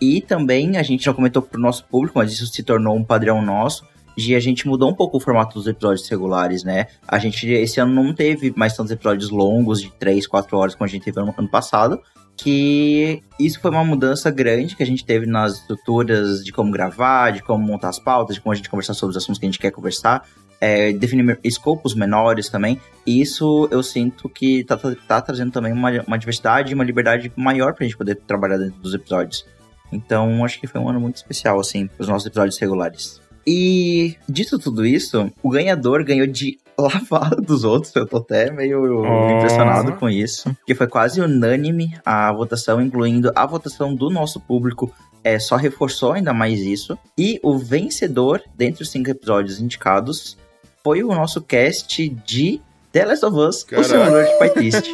E também a gente já comentou pro nosso público, mas isso se tornou um padrão nosso. De a gente mudou um pouco o formato dos episódios regulares, né? A gente esse ano não teve mais tantos episódios longos de 3, 4 horas como a gente teve ano, ano passado que isso foi uma mudança grande que a gente teve nas estruturas de como gravar, de como montar as pautas, de como a gente conversar sobre os assuntos que a gente quer conversar, é, definir escopos menores também. E isso eu sinto que tá, tá- tá trazendo também uma, uma diversidade e uma liberdade maior pra gente poder trabalhar dentro dos episódios. Então acho que foi um ano muito especial, assim, os nossos episódios regulares. E dito tudo isso, o ganhador ganhou de lavada [LAUGHS] dos outros. Eu tô até meio Oh. impressionado com isso. Que foi quase unânime a votação, incluindo a votação do nosso público. É, só reforçou ainda mais isso. E o vencedor, dentre os cinco episódios indicados, foi o nosso cast de The Last of Us, o Caraca. simulador de pai triste.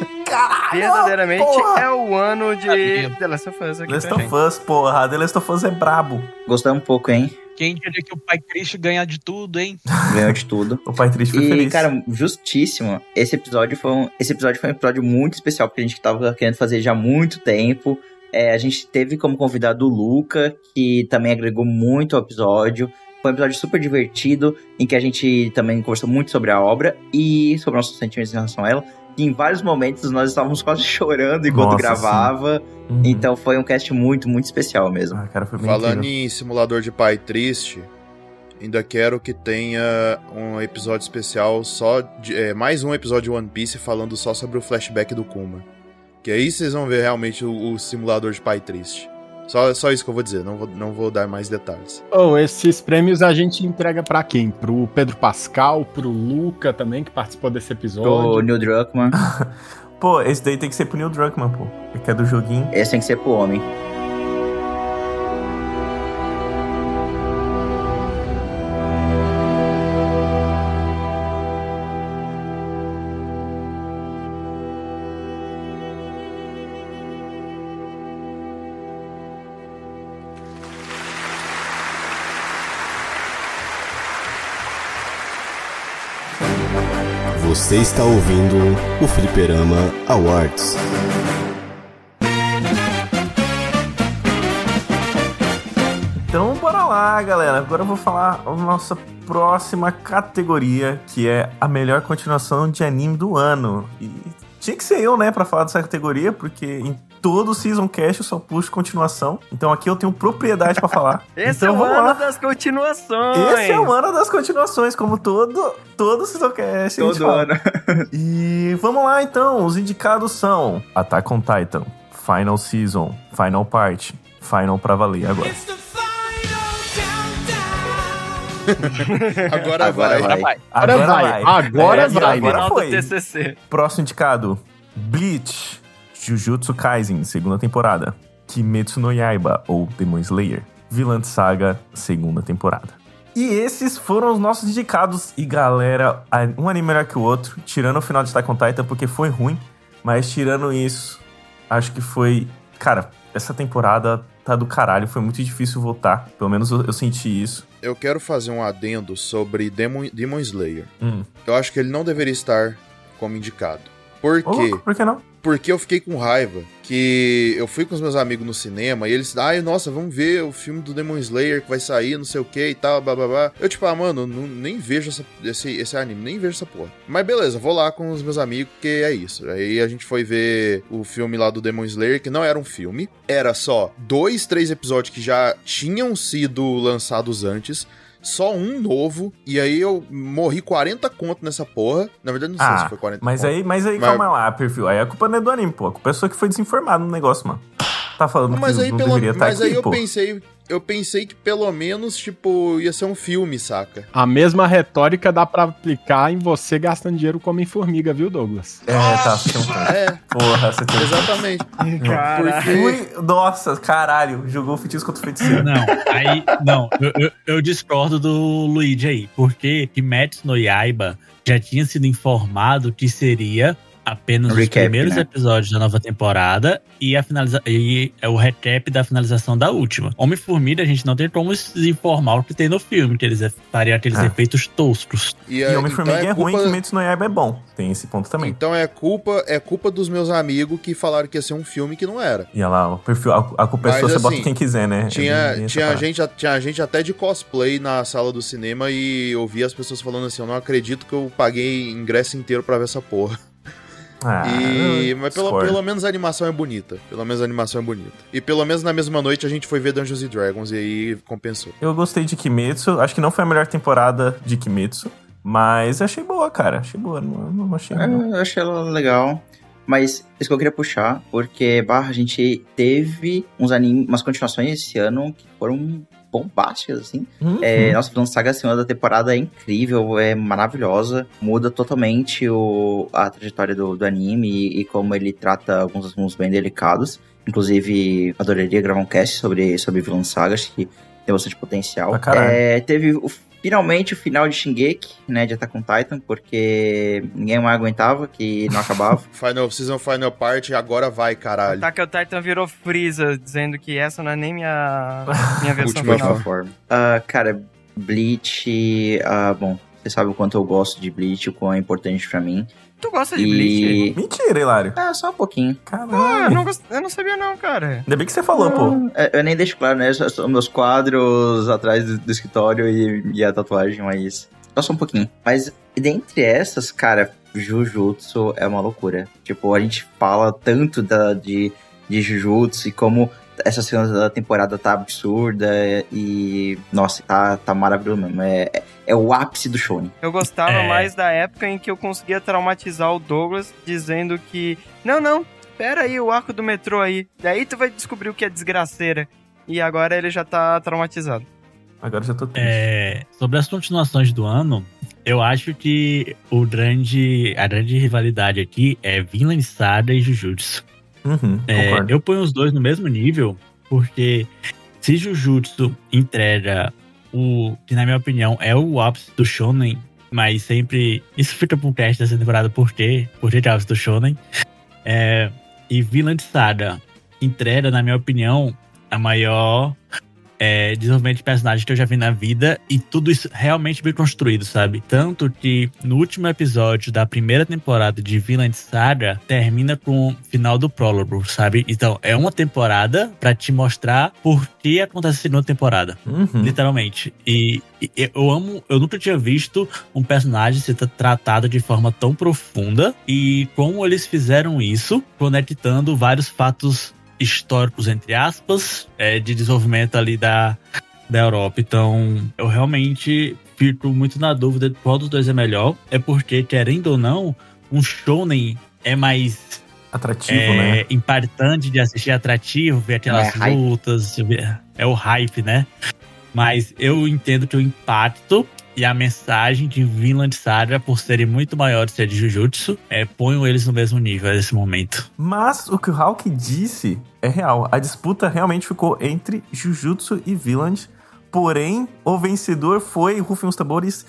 Verdadeiramente porra! é o ano de. The Last of Us aqui Last pra of. Us, porra. The Last of Us é brabo. Gostei um pouco, hein? Quem diria que o pai triste ganha de tudo, hein? Ganhou de tudo. O pai triste foi E, feliz. cara, justíssimo. Esse episódio foi um, esse episódio foi um episódio muito especial, porque a gente tava querendo fazer já há muito tempo. É, a gente teve como convidado o Luca, que também agregou muito ao episódio. Foi um episódio super divertido, em que a gente também conversou muito sobre a obra e sobre nossos sentimentos em relação a ela. E em vários momentos nós estávamos quase [LAUGHS] chorando enquanto Nossa, gravava. Uhum. Então foi um cast muito, muito especial mesmo. Ah, cara, foi bem Falando incrível. em simulador de pai triste, ainda quero que tenha um episódio especial só de, é, mais um episódio de One Piece falando só sobre o flashback do Kuma. Que aí vocês vão ver realmente o, o simulador de pai triste. Só, só isso que eu vou dizer, não vou, não vou dar mais detalhes. Oh, esses prêmios a gente entrega pra quem? Pro Pedro Pascal, pro Luca também, que participou desse Pro episódio. Neil Druckmann, [LAUGHS] Pô, esse daí tem que ser pro Neil Druckmann, pô. Que é do joguinho. esse tem que ser pro homem. Você está ouvindo o Fliperama Awards. Então bora lá, galera. Agora eu vou falar a nossa próxima categoria, que é a melhor continuação de anime do ano. E tinha que ser eu, né, pra falar dessa categoria, porque em todo Season Cast eu só puxo continuação. Então aqui eu tenho propriedade pra falar. [LAUGHS] Esse então é o vamos ano lá. das continuações. Esse é o ano das continuações, como todo, todo Season Cast. Todo fala. ano. [LAUGHS] E vamos lá então, os indicados são Attack on Titan, Final Season, Final Part, Final pra valer agora. [LAUGHS] Agora, Agora vai. vai. Agora vai. Agora É, vai. Agora Final do foi. TCC. Próximo indicado, Bleach, Jujutsu Kaisen, segunda temporada. Kimetsu no Yaiba, ou Demon Slayer. Villain Saga, segunda temporada. E esses foram os nossos indicados. E galera, um anime melhor que o outro, tirando o final de Attack on Titan, porque foi ruim. Mas tirando isso, acho que foi... Cara, essa temporada tá do caralho. Foi muito difícil voltar. Pelo menos eu, eu senti isso. Eu quero fazer um adendo sobre Demon, Demon Slayer. Hum. Eu acho que ele não deveria estar como indicado. Por quê? louco, por que não? Porque eu fiquei com raiva que eu fui com os meus amigos no cinema e eles, ai, nossa, vamos ver o filme do Demon Slayer que vai sair, não sei o que e tal, blá blá blá. Eu, tipo, ah, mano, não, nem vejo essa- esse, esse anime, nem vejo essa porra. Mas beleza, vou lá com os meus amigos, porque é isso. Aí a gente foi ver o filme lá do Demon Slayer, que não era um filme, era só dois, três episódios que já tinham sido lançados antes. Só um novo, e aí eu morri 40 conto nessa porra. Na verdade, não sei Ah, se foi 40 Mas conto. aí, mas aí Mas- calma lá, perfil. Aí a culpa não é do anime, pô. A culpa é só que foi desinformado no negócio, mano. Tá falando Mas que aí, não pelo, deveria estar mas aqui, aí eu pô. pensei, eu pensei que pelo menos, tipo, ia ser um filme, saca? A mesma retórica dá pra aplicar em você gastando dinheiro como em formiga, viu, Douglas? É, tá, um. É, Porra, você tem exatamente. Caralho. Ui, nossa, caralho, jogou o feitiço contra o feiticeiro. Não, aí. Não, eu, eu, eu discordo do Luigi aí, porque Kimetsu no Yaiba já tinha sido informado que seria apenas Um os recap, primeiros né? episódios da nova temporada e, a finaliza e é o recap da finalização da última. Homem-Formiga, a gente não tem como se informar o que tem no filme, que eles fariam aqueles Ah. efeitos toscos. E, E é- Homem-Formiga então é ruim, culpa- Kimetsu no Yaiba é bom. Tem esse ponto também. Então é culpa, é culpa dos meus amigos que falaram que ia ser um filme que não era. E olha lá, o perfil, a, a culpa é sua, você bota assim, quem quiser, né? É Tinha, bem tinha, gente, tinha gente até de cosplay na sala do cinema e eu vi as pessoas falando assim: eu não acredito que eu paguei ingresso inteiro pra ver essa porra. Ah, E, mas pelo, pelo menos a animação é bonita. Pelo menos a animação é bonita. E pelo menos na mesma noite a gente foi ver Dungeons and Dragons e aí compensou. Eu gostei de Kimetsu. Acho que não foi a melhor temporada de Kimetsu. Mas achei boa, cara. Achei boa. Não, não achei. É, não. eu achei ela legal. Mas isso que eu queria puxar, porque, barra, a gente teve uns animes, umas continuações esse ano que foram bombásticas, assim. Uhum. É, nossa, falando Saga segunda temporada é incrível, é maravilhosa. Muda totalmente o, a trajetória do, do anime e, e como ele trata alguns assuntos bem delicados. Inclusive, adoraria gravar um cast sobre, sobre Vilão Saga, acho que tem bastante potencial. Caralho. É, teve o- finalmente o final de Shingeki, né, de Attack on Titan, porque ninguém mais aguentava, que não acabava. [LAUGHS] Final Season Final Part, agora vai, caralho. Attack on Titan virou Freeza, dizendo que essa não é nem minha, [LAUGHS] minha versão Última final. forma. Ah, cara, Bleach, ah, bom, você sabe o quanto eu gosto de Bleach, o quão é importante pra mim. Tu gosta de Bleach? E... Mentira, Hilário. Ah, só um pouquinho. Caralho. Ah, eu não, gost... eu não sabia não, cara. Ainda bem que você falou, pô. É, Eu nem deixo claro, né? Só- São meus quadros atrás do, do escritório e, e a tatuagem, mas. Só só um pouquinho. Mas dentre essas, cara, Jujutsu é uma loucura. Tipo, a gente fala tanto da, de, de Jujutsu e como essa segunda temporada tá absurda e. Nossa, tá, tá maravilhoso mesmo. É, é, é o ápice do Shonen. Eu gostava É. mais da época em que eu conseguia traumatizar o Douglas dizendo que. Não, não, pera aí, o arco do metrô aí. Daí tu vai descobrir o que é desgraceira. E agora ele já tá traumatizado. Agora já tô triste. É, sobre as continuações do ano, eu acho que o grande, a grande rivalidade aqui é Vinland Saga e Jujutsu. Uhum, É, eu ponho os dois no mesmo nível, porque se Jujutsu entrega o que, na minha opinião, é o ápice do Shonen, mas sempre. Isso fica pro cast dessa temporada, por quê? Por que é ápice do Shonen? É, e Vinland Saga entrega, na minha opinião, a maior é, desenvolvimento de personagem que eu já vi na vida e tudo isso realmente bem construído, sabe? Tanto que no último episódio da primeira temporada de Vinland Saga termina com o final do prólogo, sabe? Então é uma temporada pra te mostrar por que acontece a segunda temporada, Uhum. literalmente. E, e eu amo, eu nunca tinha visto um personagem ser tra- tratado de forma tão profunda e como eles fizeram isso, conectando vários fatos históricos, entre aspas, é, de desenvolvimento ali da, da Europa. Então, eu realmente fico muito na dúvida de qual dos dois é melhor. É porque, querendo ou não, um shounen é mais Atrativo, é, né? impactante de assistir, atrativo, ver aquelas É, lutas, ver- é o hype, né? Mas eu entendo que o impacto e a mensagem de Vinland Saga, por serem muito maiores que a de Jujutsu, é, ponham eles no mesmo nível nesse momento. Mas o que o Hulk disse é real. A disputa realmente ficou entre Jujutsu e Vinland. Porém, o vencedor foi, rufem os tambores,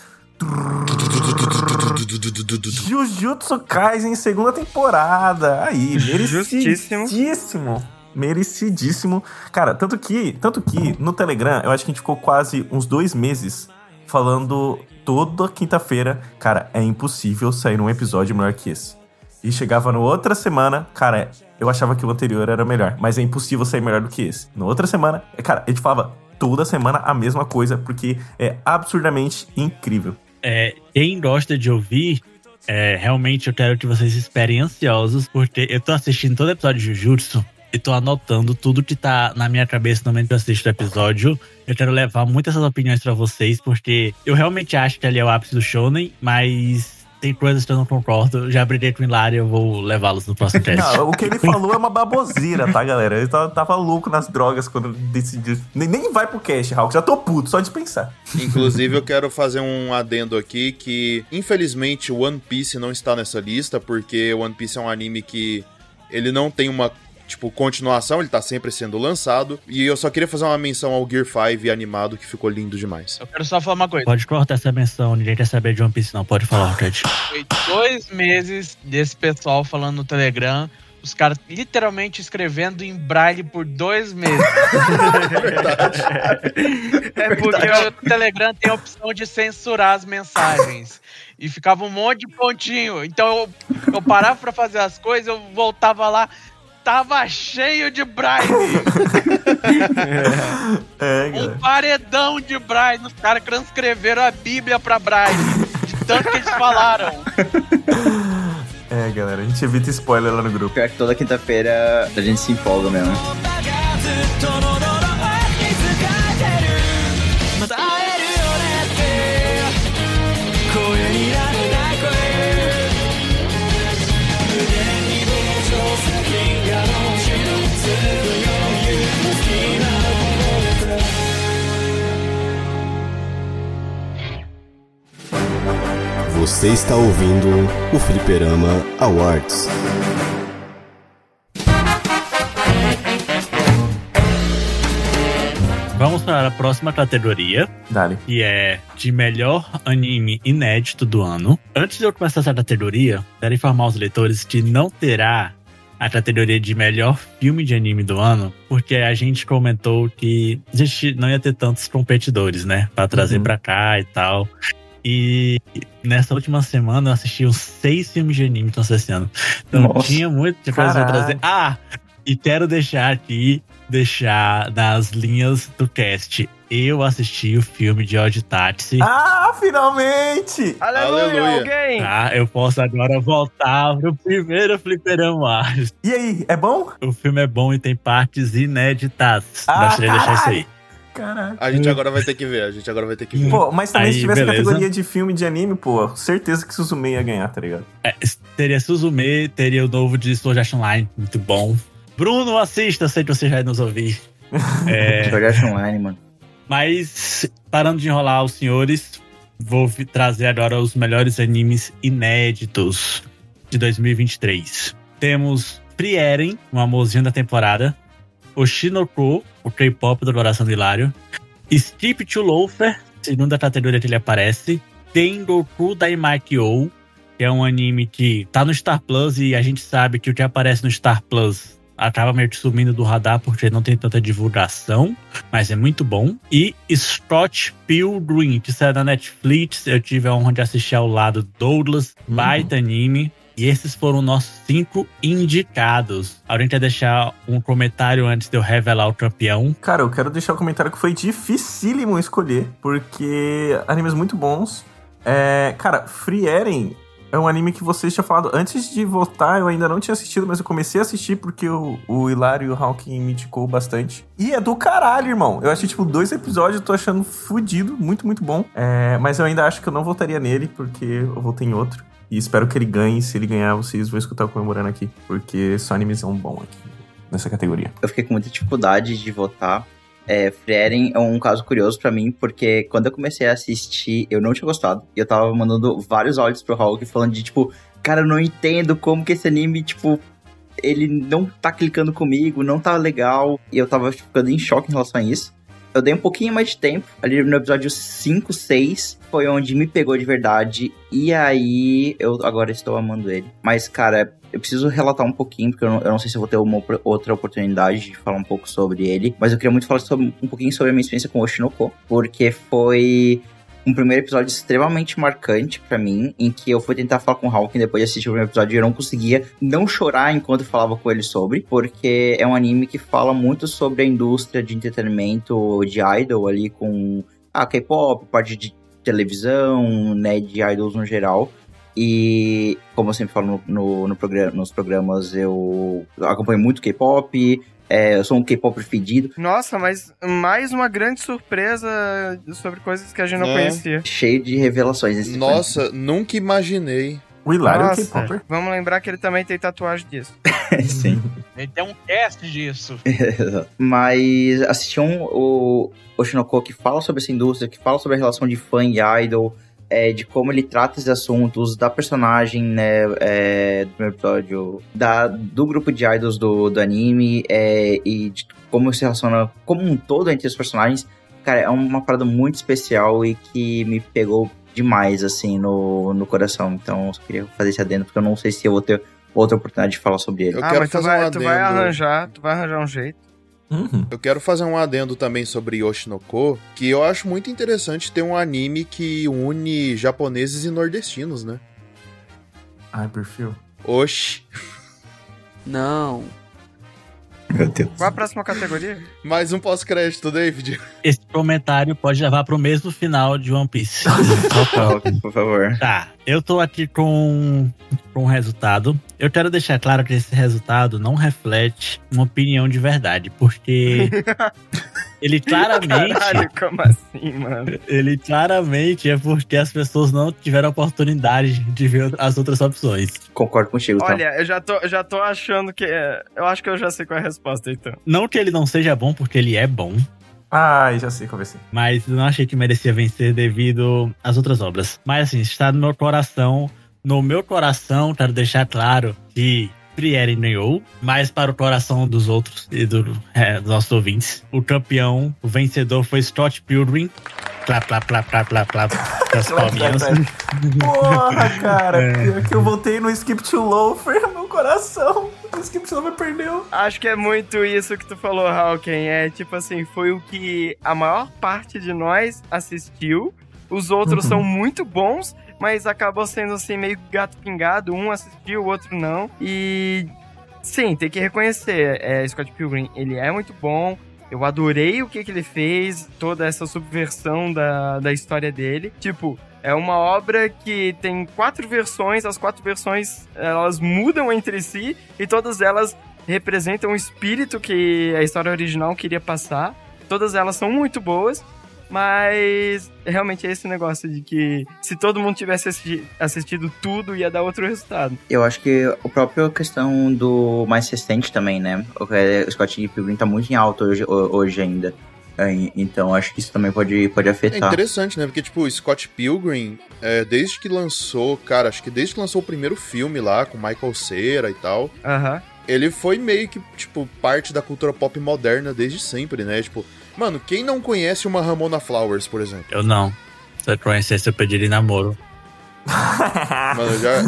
Jujutsu Kaisen segunda temporada. Aí, merecidíssimo. Merecidíssimo. Cara, tanto que, tanto que no Telegram, eu acho que a gente ficou quase uns dois meses falando toda quinta-feira, cara, é impossível sair um episódio melhor que esse. E chegava na outra semana, cara, eu achava que o anterior era melhor, mas é impossível sair melhor do que esse. Na outra semana, é, cara, a gente falava toda semana a mesma coisa, porque é absurdamente incrível. É, quem gosta de ouvir, é, realmente eu quero que vocês esperem ansiosos, porque eu tô assistindo todo episódio de Jujutsu e tô anotando tudo que tá na minha cabeça no momento que eu assisto o episódio. Eu quero levar muitas essas opiniões pra vocês, porque eu realmente acho que ali é o ápice do Shonen, mas tem coisas que eu não concordo. Já briguei com o Hilário, eu vou levá-los no próximo teste. Não, o que ele [LAUGHS] falou é uma baboseira, tá, galera? Ele tava, tava louco nas drogas quando decidiu. Nem, nem vai pro cast, Hulk. Já tô puto, só de pensar. Inclusive, eu quero fazer um adendo aqui que, infelizmente, One Piece não está nessa lista, porque One Piece é um anime que ele não tem uma, tipo, continuação, ele tá sempre sendo lançado. E eu só queria fazer uma menção ao Gear 5 animado, que ficou lindo demais. Eu quero só falar uma coisa. Pode cortar essa menção, ninguém quer saber de One Piece, não. Pode falar, Ted. Foi dois meses desse pessoal falando no Telegram. Os caras literalmente escrevendo em braille por dois meses. [LAUGHS] É porque o Telegram tem a opção de censurar as mensagens. E ficava um monte de pontinho. Então eu, eu parava pra fazer as coisas, eu voltava lá, tava cheio de braille. [LAUGHS] É, Um paredão de braille. Os caras transcreveram a Bíblia pra braille. De tanto que eles falaram. É, galera, a gente evita spoiler lá no grupo. Pior que toda quinta-feira a gente se empolga mesmo. Você está ouvindo o Fliperama Awards. Vamos para a próxima categoria, Dale. que é de melhor anime inédito do ano. Antes de eu começar essa categoria, quero informar os leitores que não terá a categoria de melhor filme de anime do ano, porque a gente comentou que a gente não ia ter tantos competidores, né, Pra trazer Uhum. pra cá e tal. E nessa última semana eu assisti uns seis filmes de anime que estão ano. Então Nossa. tinha muito de coisa pra Caralho. trazer. Ah, e quero deixar aqui, deixar nas linhas do cast. Eu assisti o filme de Odd Taxi. Ah, finalmente! Aleluia, Aleluia. alguém! Tá, eu posso agora voltar pro primeiro fliperama. E aí, é bom? O filme é bom e tem partes inéditas. Ah, Gostaria de deixar isso aí. Caralho. A gente agora vai ter que ver, a gente agora vai ter que ver. Pô, mas também Aí, se tivesse beleza. categoria de filme de anime, pô, certeza que Suzume ia ganhar, tá ligado? É, teria Suzume, teria o novo de Sword Art Online, muito bom. Bruno, assista, sei que você já vai nos ouvir. [LAUGHS] É, Sword Art Online, mano. Mas, parando de enrolar os senhores, vou trazer agora os melhores animes inéditos de 2023. Temos Frieren, um amorzinho da temporada. Oshinoko, o K-pop do Coração do Hilário. Skip to Loafer, segunda categoria que ele aparece. Tengoku Daimakyo, que é um anime que tá no Star Plus e a gente sabe que o que aparece no Star Plus acaba meio que sumindo do radar porque não tem tanta divulgação, mas é muito bom. E Scott Pilgrim, que saiu da Netflix, eu tive a honra de assistir ao lado do Douglas, baita anime. E esses foram nossos cinco indicados. Alguém quer deixar um comentário antes de eu revelar o campeão? Cara, eu quero deixar o comentário que foi dificílimo escolher, porque animes muito bons. É, cara, Free Eren é um anime que vocês tinham falado antes de votar, eu ainda não tinha assistido, mas eu comecei a assistir porque o, o Hilário e o Hawking me indicou bastante. E é do caralho, irmão. Eu achei, tipo, dois episódios, eu tô achando fudido, muito, muito bom. É, mas eu ainda acho que eu não votaria nele, porque eu votei em outro. E espero que ele ganhe. Se ele ganhar, vocês vão escutar comemorando aqui. Porque só animes são bom aqui nessa categoria. Eu fiquei com muita dificuldade de votar. É, Frieren é um caso curioso pra mim, porque quando eu comecei a assistir, eu não tinha gostado. E eu tava mandando vários áudios pro Hulk falando de, tipo, cara, eu não entendo como que esse anime, tipo, ele não tá clicando comigo, não tá legal. E eu tava ficando em choque em relação a isso. Eu dei um pouquinho mais de tempo, ali no episódio 5, 6, foi onde me pegou de verdade. E aí eu agora estou amando ele. Mas, cara, eu preciso relatar um pouquinho, porque eu não, eu não sei se vou ter uma outra oportunidade de falar um pouco sobre ele. Mas eu queria muito falar sobre- um pouquinho sobre a minha experiência com o Oshinoko, porque foi um primeiro episódio extremamente marcante pra mim, em que eu fui tentar falar com o Hawking depois de assistir o primeiro episódio e eu não conseguia não chorar enquanto falava com ele sobre, porque é um anime que fala muito sobre a indústria de entretenimento de idol ali com a K-pop, parte de televisão, né, de idols no geral. E como eu sempre falo no, no, no programa, nos programas, eu acompanho muito K-pop, é, eu sou um K-pop fedido. Nossa, mas mais uma grande surpresa sobre coisas que a gente não É. conhecia. Cheio de revelações. Nossa, nunca imaginei. O Hilário Nossa, Vamos lembrar que ele também tem tatuagem disso. [LAUGHS] Sim. Ele tem um cast disso. [LAUGHS] Mas assistiam o Oshinoko que fala sobre essa indústria, que fala sobre a relação de fã e idol, é, de como ele trata esses assuntos, da personagem, né, é, do primeiro episódio, da, do grupo de idols do, do anime, é, e de como se relaciona como um todo entre os personagens. Cara, é uma parada muito especial e que me pegou demais, assim, no, no coração. Então, eu só queria fazer esse adendo, porque eu não sei se eu vou ter outra oportunidade de falar sobre ele. Eu ah, quero mas tu vai, um tu vai arranjar, tu vai arranjar um jeito. Eu quero fazer um adendo também sobre Yoshinoko, que eu acho muito interessante ter um anime que une japoneses e nordestinos, né? Ai, perfil. Oxi. Não. Meu Deus. Qual a próxima categoria? Mais um pós-crédito, David. Esse comentário pode levar pro mesmo final de One Piece. [LAUGHS] Por favor. Tá, eu tô aqui com, com um resultado. Eu quero deixar claro que esse resultado não reflete uma opinião de verdade, porque [LAUGHS] ele [LAUGHS] claramente. Caralho, como assim, mano? Ele claramente é porque as pessoas não tiveram a oportunidade de ver as outras opções. Concordo contigo, tá? Olha, eu já tô, eu já tô achando que. é, Eu acho que eu já sei qual é a resposta, então. Não que ele não seja bom, porque ele é bom. Ai, já sei qual vai ser. Mas eu não achei que merecia vencer devido às outras obras. Mas assim, está no meu coração. No meu coração, quero deixar claro que Frieren ganhou, mas para o coração dos outros e do, é, dos nossos ouvintes, o campeão, o vencedor foi Scott Pilgrim. Clap, clap, clap, clap, clap, clap. Das palminhas. Porra, cara. [LAUGHS] É. Que eu voltei no Skip to Loafer, meu coração. O Skip to Loafer perdeu. Acho que é muito isso que tu falou, Hawken. É tipo assim, foi o que a maior parte de nós assistiu. Os outros Uhum. são muito bons, mas acabou sendo assim, meio gato pingado. Um assistiu, o outro não. E sim, tem que reconhecer. É, Scott Pilgrim, ele é muito bom. Eu adorei o que, que ele fez, toda essa subversão da, da história dele. Tipo, é uma obra que tem quatro versões, as quatro versões elas mudam entre si e todas elas representam o espírito que a história original queria passar. Todas elas são muito boas, mas realmente é esse negócio de que se todo mundo tivesse assisti- assistido tudo, ia dar outro resultado. Eu acho que a própria questão do mais recente também, né? O é, o Scott Pilgrim tá muito em alta hoje, ho- hoje ainda. É, Então acho que isso também pode, pode É afetar. interessante, né? Porque, tipo, o Scott Pilgrim, é, desde que lançou, cara, acho que desde que lançou o primeiro filme lá, com Michael Cera e tal, Aham. ele foi meio que, tipo, parte da cultura pop moderna desde sempre, né? Tipo, mano, quem não conhece uma Ramona Flowers, por exemplo? Eu não. Se eu conhecesse, eu pediria namoro. [LAUGHS] Mano, eu já,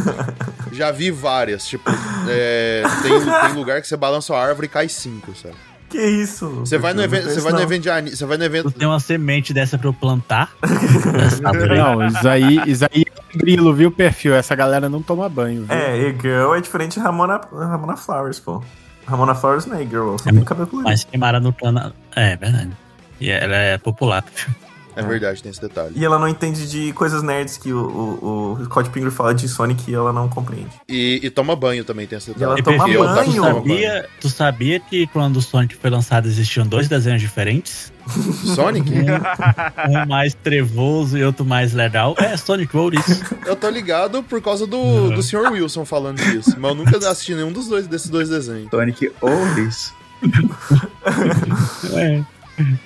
já vi várias. Tipo, é, tem, tem lugar que você balança a árvore e cai cinco, sabe? Que isso? Você vai no evento, você vai no evento de você vai no evento. Tem uma semente dessa pra eu plantar. [LAUGHS] Não, isso aí, isso aí é grilo, viu, perfil? Essa galera não toma banho, viu? É, e-girl é diferente de Ramona, Ramona Flowers, pô. Ramona Flowers não é e-girl, só tem cabelo colorido. Mas queimara no plano. É, verdade. E ela é popular. É verdade, tem esse detalhe. E ela não entende de coisas nerds que o, o, o Scott Pilgrim fala de Sonic e ela não compreende. E, e toma banho também, tem esse detalhe. ela E toma banho? Tu sabia, tu sabia que quando o Sonic foi lançado existiam dois desenhos diferentes? [LAUGHS] Sonic? Um, um mais trevoso e outro mais legal. É, Sonic Road, isso. Eu tô ligado por causa do, do Sr. Wilson falando disso. Mas eu nunca assisti nenhum dos dois desses dois desenhos. Sonic ou isso. É.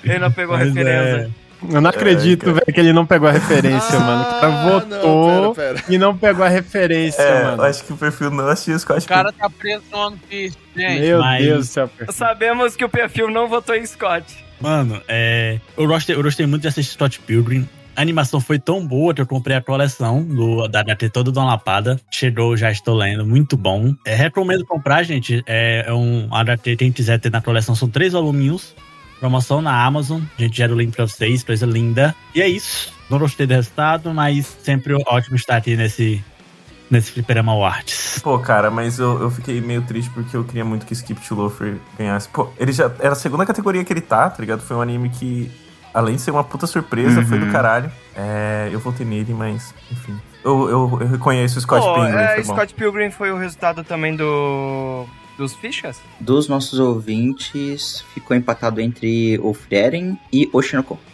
Ele não pegou a Mas referência. Eu não acredito, velho, que ele não pegou a referência, mano. O cara votou não, pera, pera. e não pegou a referência, É, mano. eu acho que o perfil não assistiu o Scott O cara tá preso no One Piece, gente. Meu mas- Deus do céu, perfil. Sabemos que o perfil não votou em Scott. Mano, é. Eu gostei, eu gostei muito de assistir Scott Pilgrim. A animação foi tão boa que eu comprei a coleção do, da HT toda uma lapada. Chegou, já estou lendo, muito bom. É, recomendo comprar, gente. É, é um HT, quem quiser ter na coleção, são três voluminhos. Promoção na Amazon. A gente gera o link pra vocês, coisa linda. E é isso. Não gostei do resultado, mas sempre ótimo estar aqui nesse, nesse Fliperama Awards. Pô, cara, mas eu, eu fiquei meio triste porque eu queria muito que Skip to Loafer ganhasse. Pô, ele já era a segunda categoria que ele tá, tá ligado? Foi um anime que, além de ser uma puta surpresa, foi do Uhum. caralho. É, eu votei nele, mas, enfim. Eu, eu, eu reconheço o Scott Pô, Pilgrim, é, foi bom. Scott Pilgrim foi o resultado também do. dos fichas? Dos nossos ouvintes, ficou empatado entre o Frieren e o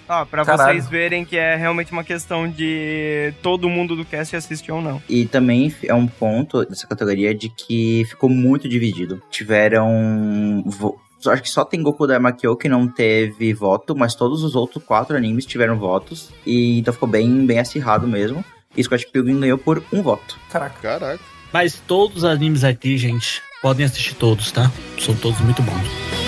Ó, pra Caralho. vocês verem que é realmente uma questão de todo mundo do cast assistir ou não. E também é um ponto dessa categoria de que ficou muito dividido. Tiveram. vo- Acho que só tem Goku da Makio que não teve voto, mas todos os outros quatro animes tiveram votos. E então ficou bem, bem acirrado mesmo. E Scott Pilgrim ganhou por um voto. Caraca. Caraca. Mas todos os animes aqui, gente, podem assistir todos, tá? São todos muito bons.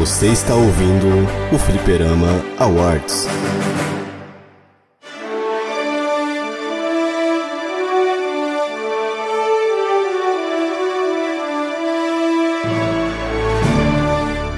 Você está ouvindo o Fliperama Awards.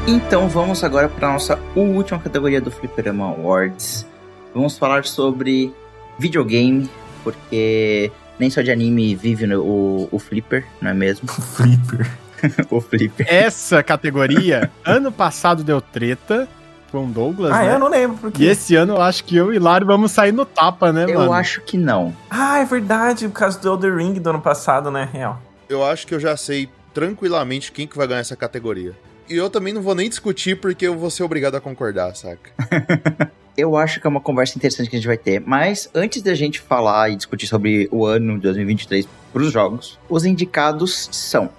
Então vamos agora para nossa última categoria do Fliperama Awards. Vamos falar sobre videogame, porque nem só de anime vive o, o Flipper, não é mesmo? [LAUGHS] Flipper. [LAUGHS] o Flipper. Essa categoria, ano passado deu treta com o Douglas, Ah, né? eu não lembro por E quê. esse ano eu acho que eu e Laro vamos sair no tapa, né, Eu mano? acho que não. Ah, é verdade, por causa do Elder Ring do ano passado, né? Real. Eu acho que eu já sei tranquilamente quem que vai ganhar essa categoria. E eu também não vou nem discutir porque eu vou ser obrigado a concordar, saca? [LAUGHS] Eu acho que é uma conversa interessante que a gente vai ter, mas antes da gente falar e discutir sobre o ano de 2023 para os jogos, os indicados são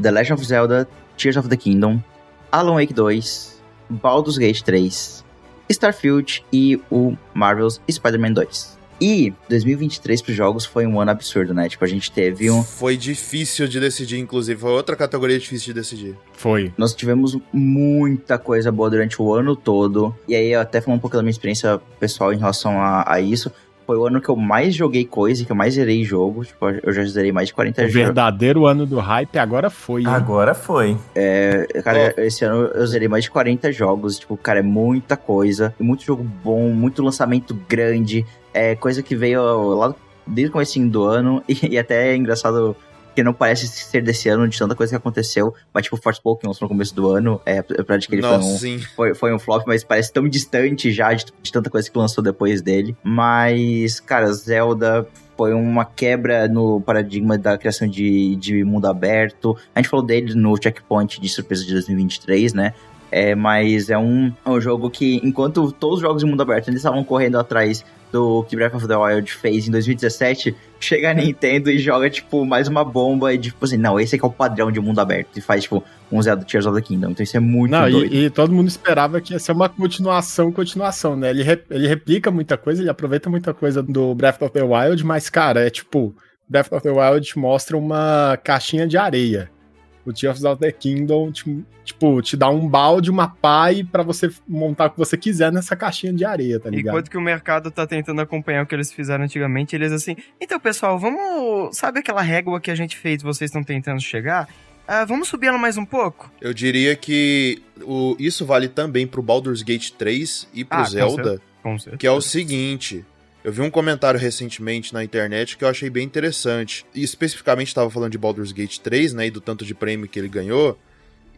The Legend of Zelda, Tears of the Kingdom, Alan Wake 2, Baldur's Gate 3, Starfield e o Marvel's Spider-Man 2. E 2023 para os jogos foi um ano absurdo, né? Tipo, a gente teve um, Foi difícil de decidir, inclusive. Foi outra categoria difícil de decidir. Foi. Nós tivemos muita coisa boa durante o ano todo. E aí, eu até falando um pouco da minha experiência pessoal em relação a, a isso. Foi o ano que eu mais joguei coisa, que eu mais zerei jogo. Tipo, eu já zerei mais de 40 O jogos. verdadeiro ano do hype agora foi. hein? Agora foi. É, cara, esse ano eu zerei mais de 40 jogos. Tipo, cara, é muita coisa. Muito jogo bom, muito lançamento grande. É coisa que veio lá desde o começo do ano. [LAUGHS] E, e até é engraçado que não parece ser desse ano de tanta coisa que aconteceu. Mas, tipo, Forspoken lançou no começo do ano. É, de que ele foi Nossa, um, sim. foi, foi um flop, mas parece tão distante já de, de tanta coisa que lançou depois dele. Mas, cara, Zelda foi uma quebra no paradigma da criação de, de mundo aberto. A gente falou dele no Checkpoint de surpresa de 2023, né? É, mas é um, é um jogo que, enquanto todos os jogos de mundo aberto eles estavam correndo atrás do que Breath of the Wild fez em 2017, chega a Nintendo e joga, tipo, mais uma bomba e, tipo assim, não, esse aqui é o padrão de mundo aberto. E faz, tipo, um Zelda Tears of the Kingdom. Então isso é muito Não, doido. e, e todo mundo esperava que ia ser uma continuação, continuação, né? Ele, re- ele replica muita coisa, ele aproveita muita coisa do Breath of the Wild, mas, cara, é tipo, Breath of the Wild mostra uma caixinha de areia. O Tears of the Kingdom, te- tipo, te dá um balde, uma pá e pra você montar o que você quiser nessa caixinha de areia, tá ligado? Enquanto que o mercado tá tentando acompanhar o que eles fizeram antigamente, eles assim, então pessoal, vamos. Sabe aquela régua que a gente fez, vocês estão tentando chegar? Ah, vamos subir ela mais um pouco? Eu diria que o, isso vale também pro Baldur's Gate 3 e pro Ah, com Zelda, cer- com certeza. que é o seguinte. Eu vi um comentário recentemente na internet que eu achei bem interessante. E especificamente estava falando de Baldur's Gate 3, né, e do tanto de prêmio que ele ganhou.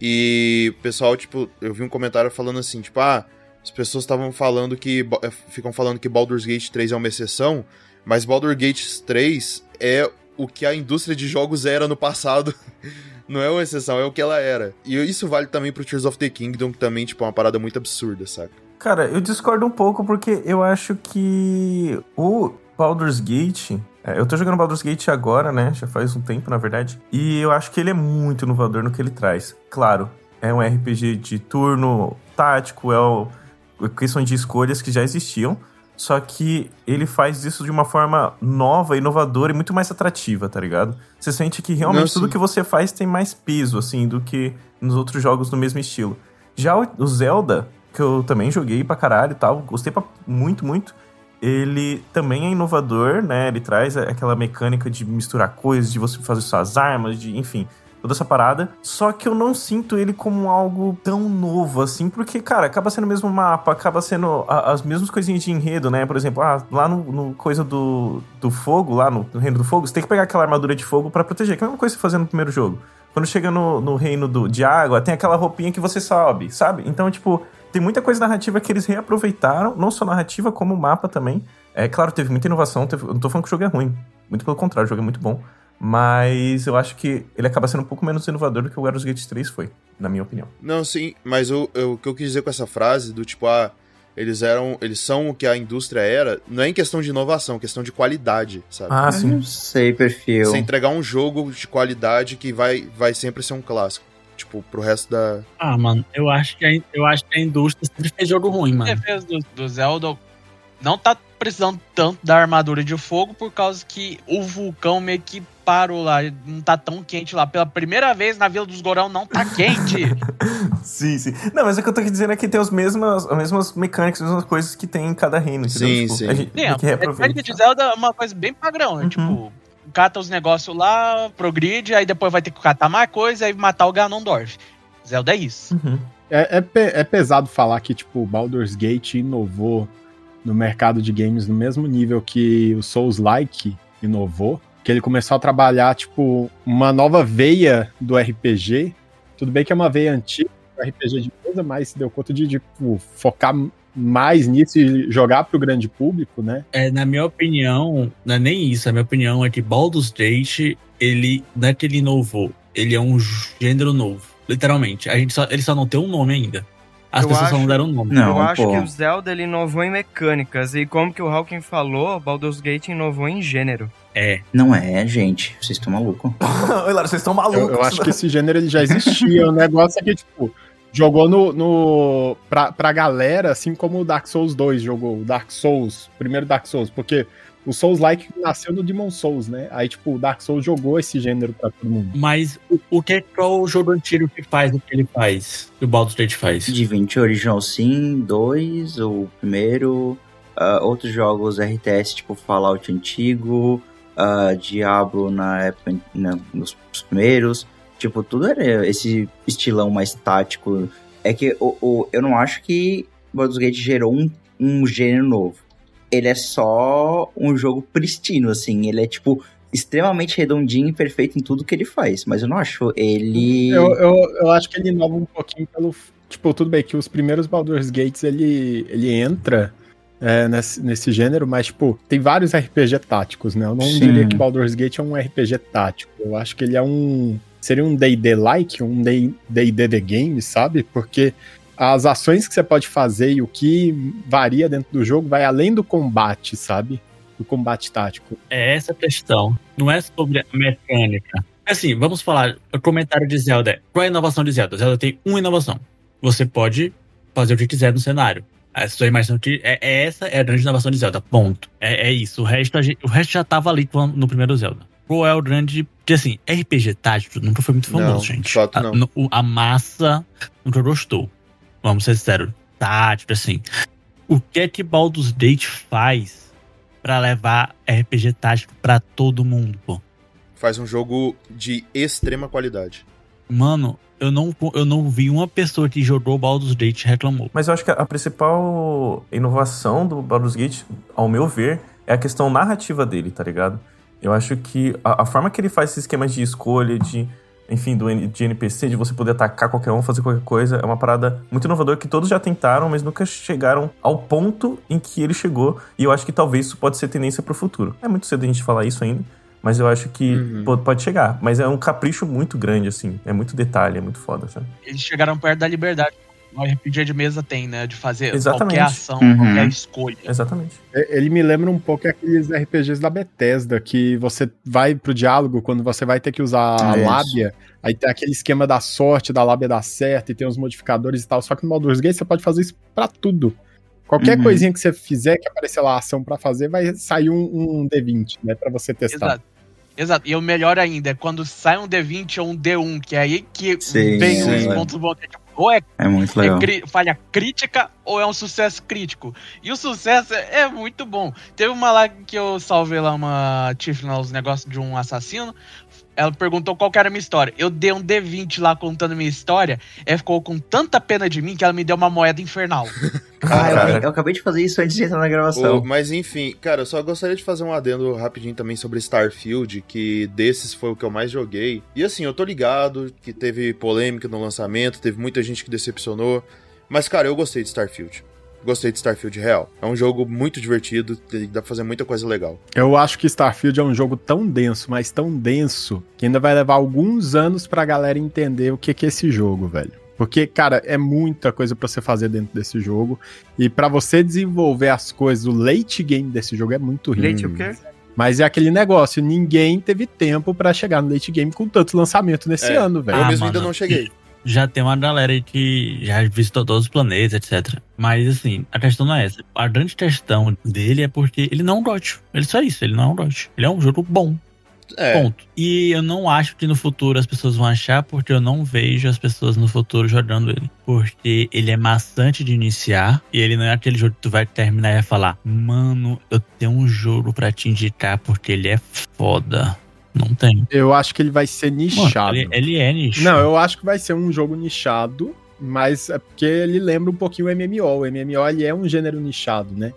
E o pessoal, tipo, eu vi um comentário falando assim, tipo, ah, as pessoas estavam falando que eh, ficam falando que Baldur's Gate 3 é uma exceção, mas Baldur's Gate 3 é o que a indústria de jogos era no passado. [LAUGHS] Não é uma exceção, é o que ela era. E isso vale também pro Tears of the Kingdom, que também, tipo, é uma parada muito absurda, saca? Cara, eu discordo um pouco porque eu acho que o Baldur's Gate. é, eu tô jogando Baldur's Gate agora, né? Já faz um tempo, na verdade. E eu acho que ele é muito inovador no que ele traz. Claro, é um RPG de turno tático, é o, questão de escolhas que já existiam. Só que ele faz isso de uma forma nova, inovadora e muito mais atrativa, tá ligado? Você sente que realmente Não, tudo que você faz tem mais peso, assim, do que nos outros jogos do mesmo estilo. Já o Zelda, que eu também joguei pra caralho e tal, gostei pra, muito, muito. Ele também é inovador, né? Ele traz aquela mecânica de misturar coisas, de você fazer suas armas, de enfim, toda essa parada. Só que eu não sinto ele como algo tão novo assim, porque, cara, acaba sendo o mesmo mapa, acaba sendo a- as mesmas coisinhas de enredo, né? Por exemplo, ah, lá no, no coisa do, do fogo, lá no, no reino do fogo, você tem que pegar aquela armadura de fogo pra proteger, que é a mesma coisa que você fazia no primeiro jogo. Quando chega no, no reino do, de água, tem aquela roupinha que você sobe, sabe? Então, tipo, tem muita coisa narrativa que eles reaproveitaram, não só narrativa, como mapa também. É claro, teve muita inovação, teve- eu não tô falando que o jogo é ruim. Muito pelo contrário, o jogo é muito bom. Mas eu acho que ele acaba sendo um pouco menos inovador do que o Baldur's Gate 3 foi, na minha opinião. Não, sim, mas eu- o que eu quis dizer com essa frase do tipo, ah, eles eram. Eles são o que a indústria era, não é em questão de inovação, é questão de qualidade, sabe? Ah, Eu não sei, perfil. Você entregar um jogo de qualidade que vai, vai sempre ser um clássico. Tipo, pro resto da. Ah, mano, eu acho que a, eu acho que a indústria sempre fez jogo ruim, mano. defesa do, do Zelda, não tá precisando tanto da armadura de fogo por causa que o vulcão meio que parou lá. Não tá tão quente lá. Pela primeira vez na Vila dos Gorão não tá quente. [LAUGHS] Sim, sim. Não, mas o que eu tô dizendo é que tem os mesmas, as mesmas mecânicas, as mesmas coisas que tem em cada reino? Sim, Tipo, sim. A gente Sim, tem a que reaproveitar. mecânica de Zelda é uma coisa bem padrão. né? Tipo, cata os negócios lá, progride, aí depois vai ter que catar mais coisa, aí matar o Ganondorf. Zelda é isso. Uhum. É, é, pe- é pesado falar que, tipo, Baldur's Gate inovou no mercado de games no mesmo nível que o Souls-like inovou. Que ele começou a trabalhar, tipo, uma nova veia do RPG. Tudo bem que é uma veia antiga RPG de mesa, mas deu conta de, tipo, focar mais nisso e jogar pro grande público, né? É, na minha opinião, não é nem isso. A minha opinião é que Baldur's Gate, ele não é que ele inovou, ele é um gênero novo. Literalmente. A gente só, ele só não tem um nome ainda. As Eu pessoas só acho- não deram um nome. Não, eu acho pô. que o Zelda ele inovou em mecânicas. E como que o Hawking falou, Baldur's Gate inovou em gênero. É. Não é, gente. Vocês estão malucos. [LAUGHS] Oi, Lara, vocês estão malucos. Eu, eu acho que esse gênero ele já existia. o negócio é que, tipo, jogou no. no pra, pra galera, assim como o Dark Souls 2 jogou. O Dark Souls, o primeiro Dark Souls, porque o Souls-like nasceu no Demon Souls, né? Aí, tipo, o Dark Souls jogou esse gênero pra todo mundo. Mas o, o que é o jogo antigo que faz o que ele faz? Que o Baldur's Gate faz? Divinity Original Sin 2, o primeiro. ah, outros jogos RTS, tipo Fallout antigo, ah, Diablo na época, na- nos os primeiros. Tipo, tudo era esse estilão mais tático. É que o, o- eu não acho que Baldur's Gate gerou um, um gênero novo. Ele é só um jogo pristino, assim. Ele é, tipo, extremamente redondinho e perfeito em tudo que ele faz. Mas eu não acho ele. Eu, eu, eu acho que ele inova um pouquinho pelo. Tipo, tudo bem que os primeiros Baldur's Gates ele, ele entra é, nesse, nesse gênero, mas, tipo, tem vários RPG táticos, né? Eu não Sim. diria que Baldur's Gate é um RPG tático. Eu acho que ele é um. Seria um DD-like, um D&D The Game, sabe? Porque as ações que você pode fazer e o que varia dentro do jogo vai além do combate, sabe? Do combate tático. É essa a questão. Não é sobre a mecânica. Assim, vamos falar. O comentário de Zelda. Qual é a inovação de Zelda? Zelda tem uma inovação. Você pode fazer o que quiser no cenário. A sua imaginação que é, é essa é a grande inovação de Zelda. Ponto. É, é isso. O resto, gente- o resto já tava ali no primeiro Zelda. Qual é o grande. Porque assim, RPG tático nunca foi muito famoso, Não, gente. fato, A- não. o- a massa nunca gostou. Vamos ser sinceros. Tático, assim. O que é que Baldur's Gate faz pra levar RPG tático pra todo mundo, pô? Faz um jogo de extrema qualidade. Mano, eu não, eu não vi uma pessoa que jogou Baldur's Gate e reclamou. Mas eu acho que a principal inovação do Baldur's Gate, ao meu ver, é a questão narrativa dele, tá ligado? Eu acho que a, a forma que ele faz esse esquema de escolha, de, enfim, do, de NPC, de você poder atacar qualquer um, fazer qualquer coisa, é uma parada muito inovadora que todos já tentaram, mas nunca chegaram ao ponto em que ele chegou. E eu acho que talvez isso pode ser tendência pro futuro. É muito cedo a gente falar isso ainda, mas eu acho que pô- pode chegar. Mas é um capricho muito grande, assim. É muito detalhe, é muito foda, sabe? Eles chegaram perto da liberdade. O RPG de mesa tem, né? De fazer Exatamente. qualquer ação, Uhum. qualquer escolha. Exatamente. É, Ele me lembra um pouco aqueles RPGs da Bethesda, que você vai pro diálogo quando você vai ter que usar a Isso. lábia, aí tem aquele esquema da sorte, da lábia dar certo, e tem os modificadores e tal, só que no Baldur's Gate você pode fazer isso pra tudo. Qualquer Uhum. coisinha que você fizer, que aparecer lá a ação pra fazer, vai sair um, um D20, né, pra você testar. Exato. Exato. E o melhor ainda é quando sai um D20 ou um D1, que é aí que Sim, vem sim. os pontos bons. é tipo, Ou é, É muito é legal. cri- falha crítica ou é um sucesso crítico. E o sucesso é, é muito bom. Teve uma lá que eu salvei lá uma Tiff lá, os negócios de um assassino. Ela perguntou qual que era a minha história. Eu dei um D20 lá contando minha história. Ela ficou com tanta pena de mim que ela me deu uma moeda infernal. [LAUGHS] Ah, eu, eu acabei de fazer isso antes de entrar na gravação. Mas enfim, cara, eu só gostaria de fazer um adendo rapidinho também sobre Starfield, que desses foi o que eu mais joguei. E assim, eu tô ligado que teve polêmica no lançamento, teve muita gente que decepcionou. Mas, cara, eu gostei de Starfield. Gostei de Starfield real. É um jogo muito divertido, dá pra fazer muita coisa legal. Eu acho que Starfield é um jogo tão denso, mas tão denso, que ainda vai levar alguns anos pra galera entender o que que é esse jogo, velho. Porque, cara, é muita coisa pra você fazer dentro desse jogo. E pra você desenvolver as coisas, o late game desse jogo é muito rico. Leite o quê? Mas é aquele negócio, ninguém teve tempo pra chegar no late game com tanto lançamento nesse É, ano, velho. eu Ah, mesmo mano. ainda não cheguei. [LAUGHS] Já tem uma galera aí que já visitou todos os planetas, etc. Mas assim, a questão não é essa. A grande questão dele é porque ele não é um GOT. Ele só é isso, ele não é um GOT. Ele é um jogo bom. É, Ponto. E eu não acho que no futuro as pessoas vão achar, porque eu não vejo as pessoas no futuro jogando ele. Porque ele é maçante de iniciar, e ele não é aquele jogo que tu vai terminar e vai falar: Mano, eu tenho um jogo pra te indicar porque ele é foda. Não tem. Eu acho que ele vai ser nichado. Mano, ele, ele é nicho. Não, eu acho que vai ser um jogo nichado, mas é porque ele lembra um pouquinho o MMO. O MMO ele é um gênero nichado, né?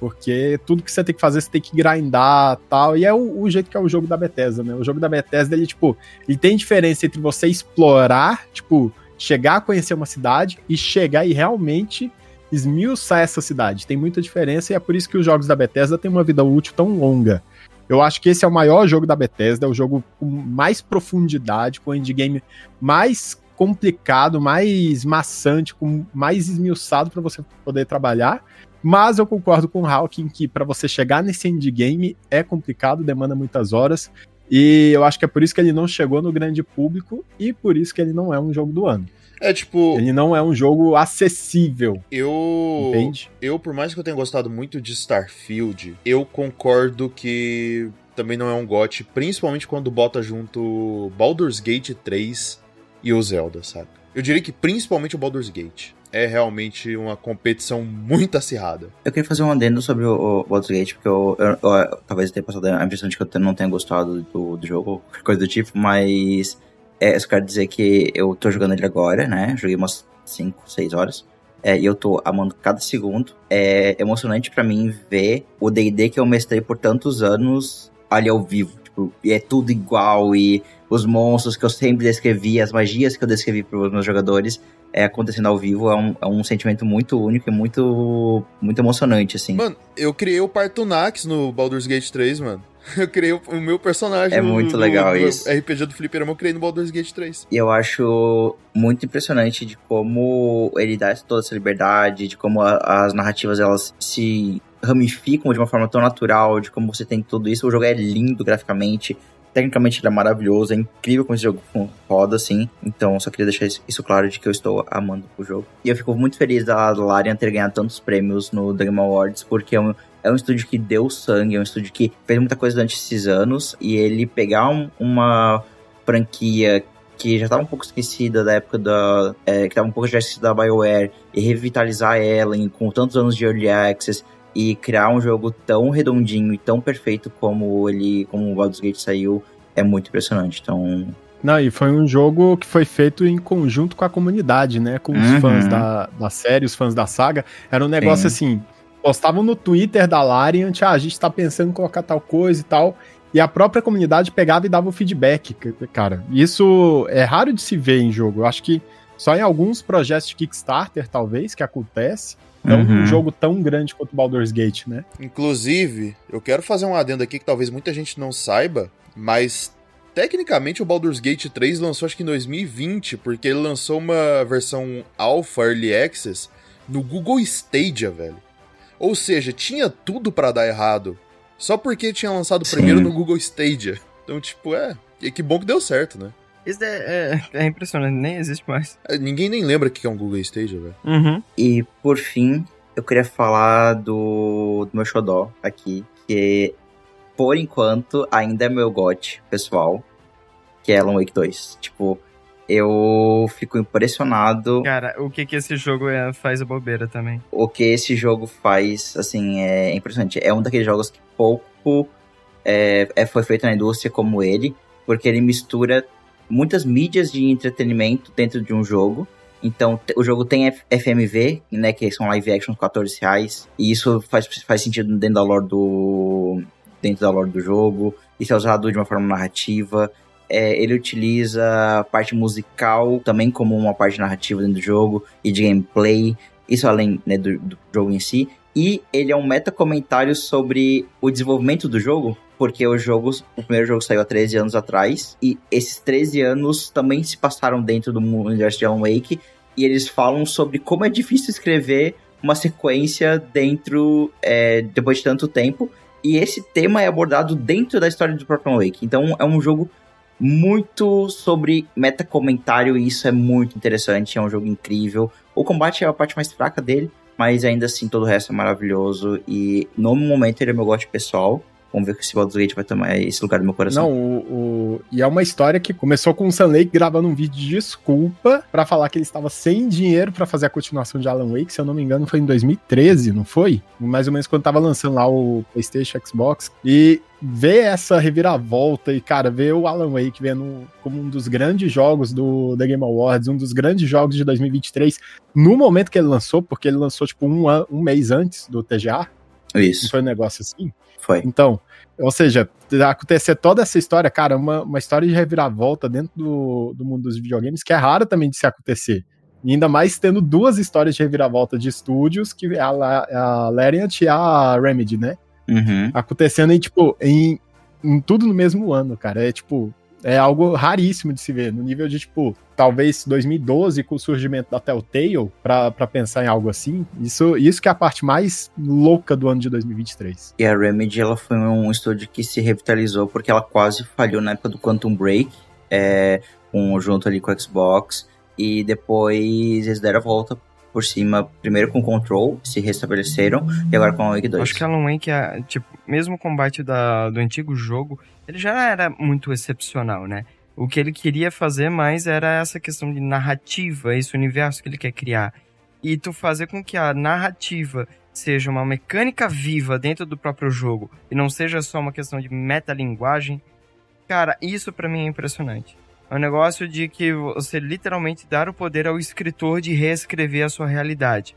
Porque tudo que você tem que fazer, você tem que grindar tal. E é o, o jeito que é o jogo da Bethesda, né? O jogo da Bethesda, ele, tipo, ele tem diferença entre você explorar, tipo, chegar a conhecer uma cidade e chegar e realmente esmiuçar essa cidade. Tem muita diferença e é por isso que os jogos da Bethesda têm uma vida útil tão longa. Eu acho que esse é o maior jogo da Bethesda, é o jogo com mais profundidade, com o endgame mais complicado, mais maçante, com mais esmiuçado para você poder trabalhar. Mas eu concordo com o Hawking que para você chegar nesse endgame é complicado, demanda muitas horas. E eu acho que é por isso que ele não chegou no grande público e por isso que ele não é um jogo do ano. É tipo, Ele não é um jogo acessível, eu. entende? Eu, por mais que eu tenha gostado muito de Starfield, eu concordo que também não é um GOT, principalmente quando bota junto Baldur's Gate 3 e o Zelda, sabe? Eu diria que principalmente o Baldur's Gate é realmente uma competição muito acirrada. Eu queria fazer um adendo sobre o, o Baldur's Gate, porque eu, eu- eu- talvez eu tenha passado a impressão de que eu não tenha gostado do, do jogo, coisa do tipo, mas é, eu só quero dizer que eu tô jogando ele agora, né? Joguei umas 5, 6 horas. É, e eu tô amando cada segundo. É emocionante pra mim ver o D&D que eu mestrei por tantos anos ali ao vivo. Tipo, e é tudo igual, e os monstros que eu sempre descrevi, as magias que eu descrevi pros meus jogadores, é, acontecendo ao vivo é um, é um sentimento muito único e muito, muito emocionante, assim. Mano, eu criei o Partunax no Baldur's Gate 3, mano. [LAUGHS] Eu criei o, o meu personagem. É muito no- legal no isso. RPG do Fliperama eu criei no Baldur's Gate 3. E eu acho muito impressionante de como ele dá toda essa liberdade, de como a- as narrativas elas se ramificam de uma forma tão natural, de como você tem tudo isso. O jogo é lindo graficamente, tecnicamente ele é maravilhoso, é incrível como esse jogo roda, assim. Então, só queria deixar isso, claro de que eu estou amando o jogo. E eu fico muito feliz da Larian ter ganhado tantos prêmios no The Game Awards, porque é um, é um estúdio que deu sangue, é um estúdio que fez muita coisa durante esses anos, e ele pegar um- uma franquia que já estava um pouco esquecida da época da. é, que estava um pouco já esquecida da BioWare, e revitalizar ela em- com tantos anos de Early Access e criar um jogo tão redondinho e tão perfeito como ele. como o Baldur's Gate saiu, é muito impressionante. Então. Não, e foi um jogo que foi feito em conjunto com a comunidade, né? Com os Uhum. fãs da, da série, os fãs da saga. Era um negócio assim. Postavam no Twitter da Larian, ah, a gente tá pensando em colocar tal coisa e tal. E a própria comunidade pegava e dava o feedback, cara. Isso é raro de se ver em jogo. Eu acho que só em alguns projetos de Kickstarter, talvez, que acontece. Não Uhum. um jogo tão grande quanto o Baldur's Gate, né? Inclusive, eu quero fazer um adendo aqui que talvez muita gente não saiba, mas tecnicamente o Baldur's Gate 3 lançou acho que em 2020, porque ele lançou uma versão Alpha Early Access no Google Stadia, velho. Ou seja, tinha tudo pra dar errado, só porque tinha lançado Sim. primeiro no Google Stadia. Então, tipo, é, que que bom que deu certo, né? Isso é, é, é impressionante, nem existe mais. É, Ninguém nem lembra o que é um Google Stadia, velho. Uhum. E por fim, eu queria falar do, do meu xodó aqui, que por enquanto ainda é meu gote pessoal, que é Alan Wake 2. Tipo, eu fico impressionado Cara, o que que esse jogo é, faz a bobeira também. o que esse jogo faz, assim, é impressionante. É um daqueles jogos que pouco é, é- foi feito na indústria como ele, porque ele mistura muitas mídias de entretenimento dentro de um jogo. Então, o jogo tem FMV, né, que são live actions 14 reais, e isso faz, faz sentido dentro da lore do dentro da lore do jogo. Isso é usado de uma forma narrativa. É, ele utiliza a parte musical também como uma parte narrativa dentro do jogo e de gameplay. Isso além né, do, do jogo em si. E ele é um meta-comentário sobre o desenvolvimento do jogo, porque o jogo, o primeiro jogo saiu há 13 anos atrás, e esses 13 anos também se passaram dentro do universo de Alan Wake, e eles falam sobre como é difícil escrever uma sequência dentro, é, depois de tanto tempo, e esse tema é abordado dentro da história do próprio Alan Wake. Então é um jogo muito sobre meta-comentário, e isso é muito interessante, é um jogo incrível. O combate é a parte mais fraca dele, mas ainda assim todo o resto é maravilhoso. E no momento ele é meu gosto pessoal. Vamos ver se o Baldur's Gate vai tomar esse lugar do meu coração. Não, o, o- e é uma história que começou com o Sam Lake gravando um vídeo de desculpa pra falar que ele estava sem dinheiro pra fazer a continuação de Alan Wake, se eu não me engano, foi em 2013, não foi? Mais ou menos quando tava lançando lá o PlayStation, Xbox. E ver essa reviravolta e, cara, ver o Alan Wake vendo como um dos grandes jogos do The Game Awards, um dos grandes jogos de 2023, no momento que ele lançou, porque ele lançou tipo um, um mês antes do TGA. Isso. Não foi um negócio assim? Foi. Então, ou seja, acontecer toda essa história, cara, uma, uma história de reviravolta dentro do, do mundo dos videogames que é rara também de se acontecer. E ainda mais tendo duas histórias de reviravolta de estúdios, que é a, a Lariat e a Remedy, né? Uhum. Acontecendo em, tipo, em, em tudo no mesmo ano, cara. É tipo, é algo raríssimo de se ver. No nível de, tipo, talvez 2012, com o surgimento da Telltale, pra, pra pensar em algo assim. Isso, isso que é a parte mais louca do ano de 2023. E a Remedy, ela foi um estúdio que se revitalizou porque ela quase falhou na época do Quantum Break, é, com, junto ali com o Xbox, e depois eles deram a volta por cima, primeiro com Control, se restabeleceram, e agora com a Wake 2. Acho que Alan Wake, é, tipo, mesmo o combate da, do antigo jogo, ele já era muito excepcional, né? O que ele queria fazer mais era essa questão de narrativa, esse universo que ele quer criar. E tu fazer com que a narrativa seja uma mecânica viva dentro do próprio jogo e não seja só uma questão de metalinguagem, cara, isso pra mim é impressionante. É um negócio de que você literalmente dar o poder ao escritor de reescrever a sua realidade.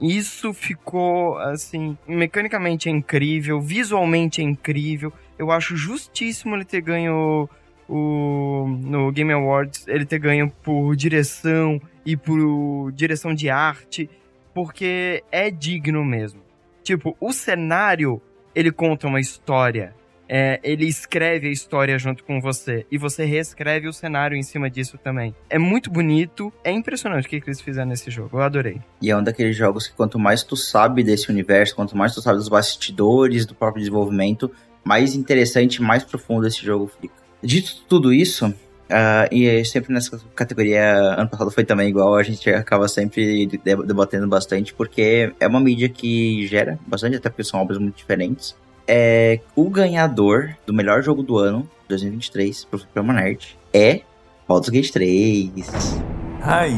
Isso ficou, assim, mecanicamente é incrível, visualmente é incrível. Eu acho justíssimo ele ter ganho o, no Game Awards, ele ter ganho por direção e por direção de arte, porque é digno mesmo. Tipo, o cenário, ele conta uma história. É, ele escreve a história junto com você e você reescreve o cenário em cima disso também. É muito bonito, é impressionante o que eles fizeram nesse jogo. Eu adorei. E é um daqueles jogos que quanto mais tu sabe desse universo, quanto mais tu sabe dos bastidores do próprio desenvolvimento, mais interessante, mais profundo esse jogo fica. Dito tudo isso, ah, e sempre nessa categoria, ano passado foi também igual, a gente acaba sempre de- debatendo bastante, porque é uma mídia que gera bastante, até porque são obras muito diferentes. É, o ganhador do melhor jogo do ano, 2023, pro Supremo Nerd, é Baldur's Gate 3.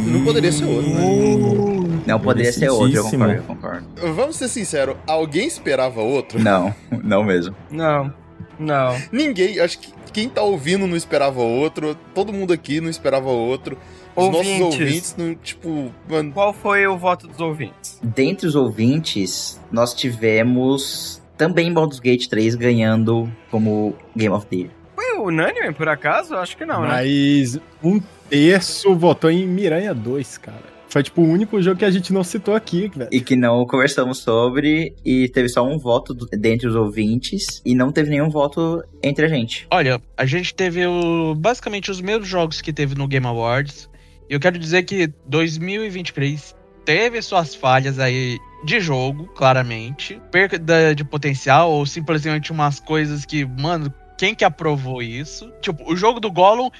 Não poderia ser outro, né? Não poderia ser outro, eu concordo, eu concordo. Vamos ser sinceros, alguém esperava outro? Não, [LAUGHS] não mesmo. Não, não. Ninguém, acho que quem tá ouvindo não esperava outro, todo mundo aqui não esperava outro. Os nossos ouvintes, não, tipo, mano. Qual foi o voto dos ouvintes? Dentre os ouvintes, nós tivemos também Baldur's Gate 3 ganhando como Game of the Year. Foi unânime, por acaso? Acho que não, né? Mas um terço votou em Miranha 2, cara. Foi tipo o único jogo que a gente não citou aqui, velho. E que não conversamos sobre, e teve só um voto do- dentre os ouvintes, e não teve nenhum voto entre a gente. Olha, a gente teve o- basicamente os mesmos jogos que teve no Game Awards. E eu quero dizer que 2023 teve suas falhas aí de jogo, claramente. Perda da- de potencial, ou simplesmente umas coisas que, mano, quem que aprovou isso? Tipo, o jogo do Gollum.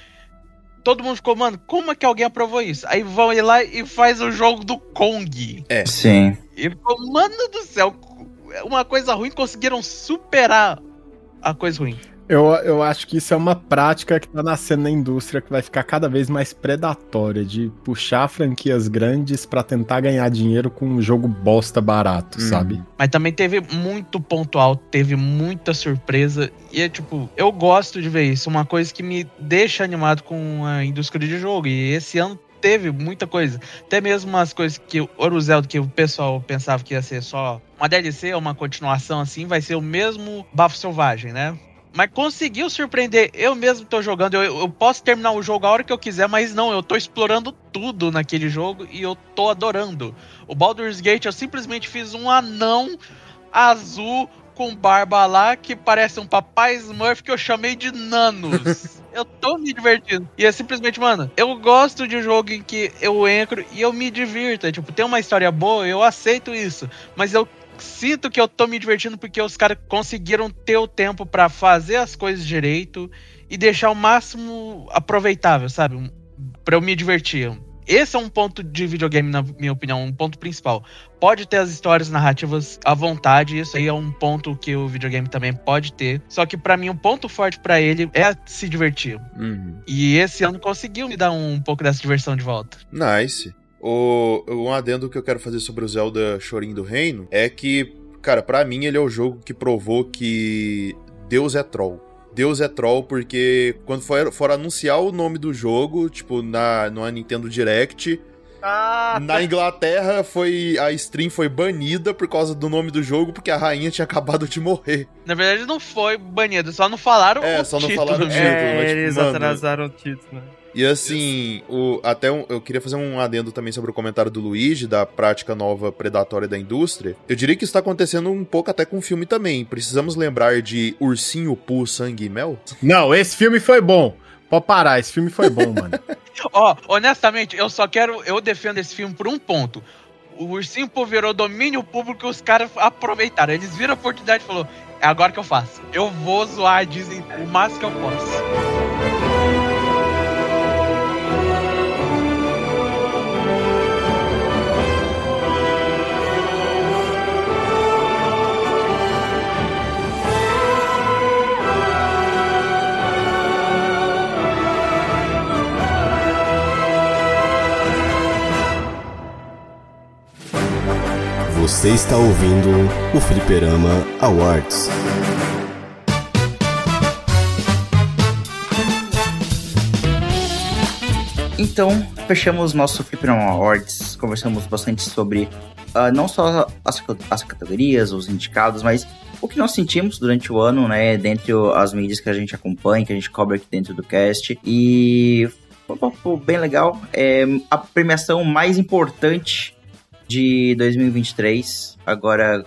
Todo mundo ficou, mano, como é que alguém aprovou isso? Aí vão ir lá e faz o jogo do Kong. É. Sim. E ficou, mano do céu, uma coisa ruim conseguiram superar a coisa ruim. Eu, eu acho que isso é uma prática que tá nascendo na indústria que vai ficar cada vez mais predatória, de puxar franquias grandes pra tentar ganhar dinheiro com um jogo bosta barato, sabe? Mas também teve muito ponto alto, teve muita surpresa. E é tipo, eu gosto de ver isso. Uma coisa que me deixa animado com a indústria de jogo. E esse ano teve muita coisa. Até mesmo umas coisas que o Oruzel, que o pessoal pensava que ia ser só uma DLC ou uma continuação assim, vai ser o mesmo Bafo Selvagem, né? Mas conseguiu surpreender. Eu mesmo tô jogando. Eu, eu posso terminar o jogo a hora que eu quiser, mas não, eu tô explorando tudo naquele jogo e eu tô adorando. O Baldur's Gate, eu simplesmente fiz um anão azul com barba lá que parece um papai Smurf que eu chamei de Nanos. [LAUGHS] eu tô me divertindo. E é simplesmente, mano, eu gosto de um jogo em que eu entro e eu me divirto. É, tipo, tem uma história boa, eu aceito isso. Mas eu sinto que eu tô me divertindo porque os caras conseguiram ter o tempo pra fazer as coisas direito e deixar o máximo aproveitável, sabe? Um- Pra eu me divertir. Esse é um ponto de videogame, na minha opinião, um ponto principal. Pode ter as histórias narrativas à vontade, isso aí é um ponto que o videogame também pode ter. Só que pra mim, um ponto forte pra ele é se divertir. Uhum. E esse ano conseguiu me dar um pouco dessa diversão de volta. Nice. O, um adendo que eu quero fazer sobre o Zelda Chorinho do Reino é que, cara, pra mim ele é o jogo que provou que Deus é troll. Deus é troll porque quando for, for anunciar o nome do jogo, tipo, na, na Nintendo Direct, na Inglaterra foi a stream foi banida por causa do nome do jogo, porque a rainha tinha acabado de morrer. Na verdade, não foi banido, só não falaram É, o só não título. falaram o título, É, mas, tipo, eles mano, atrasaram o título, né? E assim, o, até um- eu queria fazer um adendo também sobre o comentário do Luigi, da prática nova predatória da indústria. Eu diria que isso tá acontecendo um pouco até com o filme também. Precisamos lembrar de Ursinho Poo, Sangue e Mel? Não, esse filme foi bom. Pode parar, esse filme foi bom, mano. [LAUGHS] Ó, honestamente, eu só quero. Eu defendo esse filme por um ponto. O Ursinho Poo virou domínio público e os caras aproveitaram. Eles viram a oportunidade e falou: é agora que eu faço. Eu vou zoar a Disney o máximo que eu posso. Você está ouvindo o Fliperama Awards. Então, fechamos nosso Fliperama Awards, conversamos bastante sobre ah, não só as, as categorias, os indicados, mas o que nós sentimos durante o ano, né, dentre as mídias que a gente acompanha, que a gente cobre aqui dentro do cast, e foi um papo bem legal. É a premiação mais importante de 2023, agora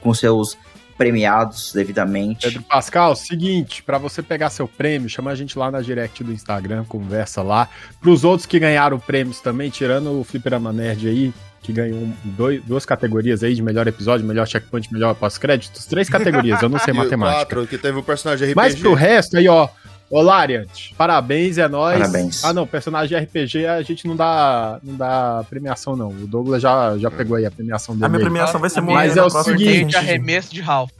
com seus premiados devidamente. Pedro Pascal, seguinte, pra você pegar seu prêmio, chama a gente lá na direct do Instagram, conversa lá. Pros outros que ganharam prêmios também, tirando o Fliperama Nerd aí, que ganhou um- dois, duas categorias aí de melhor episódio, melhor checkpoint, melhor pós-créditos. Três categorias, eu não sei [LAUGHS] o matemática. quatro, que teve o personagem RPG. Mas pro resto, aí, ó. Ô, Lariant, parabéns, é nóis. Parabéns. Ah, não, personagem RPG a gente não dá, não dá premiação, não. O Douglas já, já pegou aí a premiação dele. A minha premiação vai ser morrer Mas é o seguinte. de arremesso de Ralph.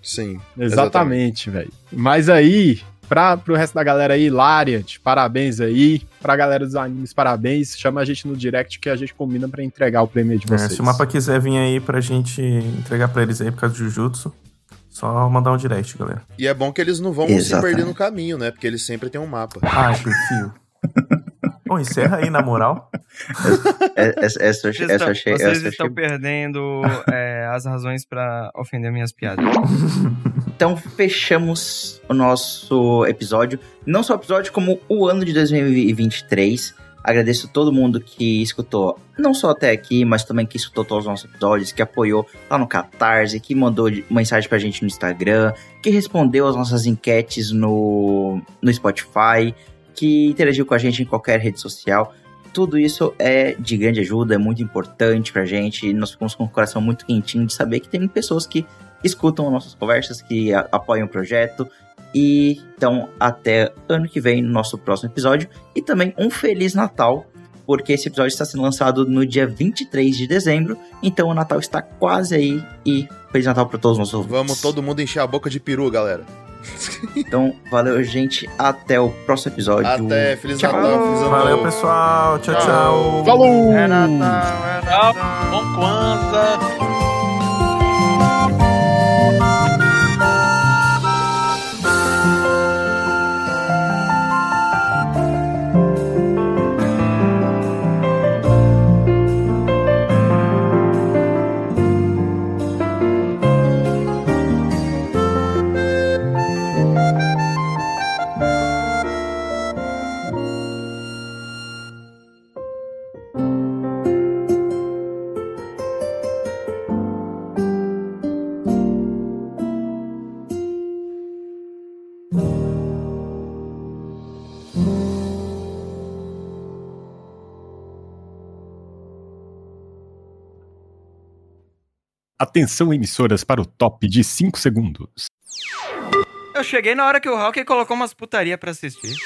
Sim. Exatamente, velho. Mas aí, pra, pro resto da galera aí, Lariant, parabéns aí. Pra galera dos animes, parabéns. Chama a gente no direct que a gente combina pra entregar o prêmio de É, vocês. se o mapa quiser vir aí pra gente entregar pra eles aí por causa do Jujutsu, só mandar um direct, galera. E é bom que eles não vão Exatamente. se perder no caminho, né? Porque eles sempre têm um mapa. Ai, perfil. [LAUGHS] Bom, encerra aí, na moral. É- Essa, essa, achei- Vocês, essa eu estão, achei- vocês essa estão achei perdendo é, as razões pra ofender minhas piadas. [LAUGHS] Então fechamos o nosso episódio. Não só o episódio, como o ano de 2023. Agradeço todo mundo que escutou, não só até aqui, mas também que escutou todos os nossos episódios, que apoiou lá no Catarse, que mandou mensagem pra gente no Instagram, que respondeu as nossas enquetes no, no Spotify, que interagiu com a gente em qualquer rede social. Tudo isso é de grande ajuda, é muito importante pra gente. Nós ficamos com o coração muito quentinho de saber que tem pessoas que escutam nossas conversas, que apoiam o projeto. E então, até ano que vem, no nosso próximo episódio. E também um Feliz Natal, porque esse episódio está sendo lançado no dia 23 de dezembro. Então o Natal está quase aí. E Feliz Natal para todos os nossos ouvintes. Vamos todo mundo encher a boca de peru, galera. [LAUGHS] Então, valeu, gente. Até o próximo episódio. Até, Feliz Tchau. Natal, Feliz Ano Valeu, pessoal. Tchau, tchau. Falou! É Natal, é Tchau, Natal. bom Kwanzaa. Atenção, emissoras, para o top de 5 segundos. Eu cheguei na hora que o Hawker colocou umas putaria pra assistir.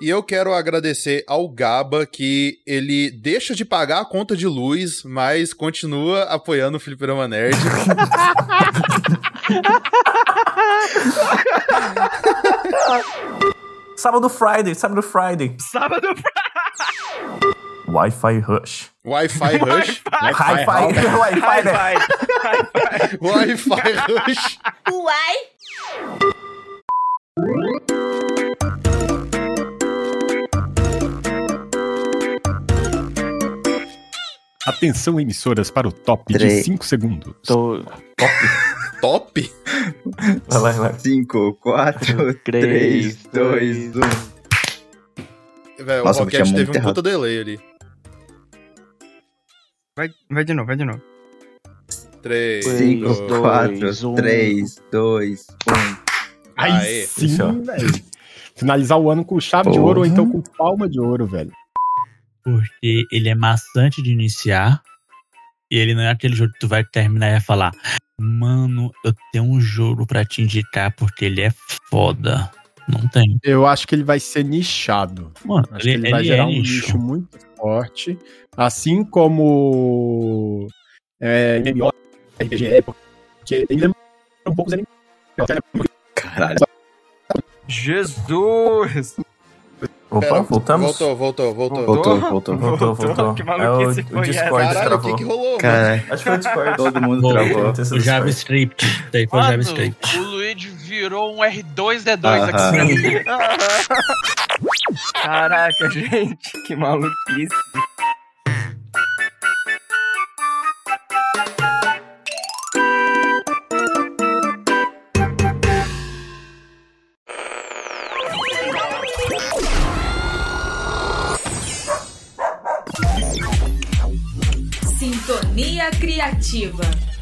E eu quero agradecer ao Gaba que ele deixa de pagar a conta de luz, mas continua apoiando o Fliperama Nerd. [LAUGHS] Sábado Friday, sábado Friday. Sábado Wi-Fi Rush. Wi-Fi Rush. Hi-Fi. Wi-Fi, né? Wi-Fi Rush. Uai! Atenção, emissoras, para o top de Três. 5 segundos. Tô... Top? Vai lá, vai lá. 5, 4, 3, 2, 1. Velho, o Rocket teve um puta delay ali. Vai, vai de novo, vai de novo. 3, 5, dois, 4, um. 3, 2, 1. Aí Aê. sim, velho. Finalizar o ano com chave de Porra. ouro ou então com palma de ouro, velho. Porque ele é maçante de iniciar. E ele não é aquele jogo que tu vai terminar e vai falar: Mano, eu tenho um jogo pra te indicar porque ele é foda. Não tem. Eu acho que ele vai ser nichado. Mano, Acho que ele, vai ele gerar é um nicho. nicho muito forte. Assim como é, MMO, RPG, porque ele lembra um pouco os animes. Caralho. Jesus! Opa, Pera, voltamos? Voltou, voltou, voltou. Voltou, voltou. Voltou, voltou. Que É maluquice o, foi o essa? Discord Caralho, o que que rolou, mano? Caralho. Acho que foi o Discord. Todo mundo travou. O JavaScript. Daí foi o JavaScript. o Luigi virou um R2D2 Aham. aqui pra mim. [LAUGHS] Caraca, gente, que maluquice. Criativa.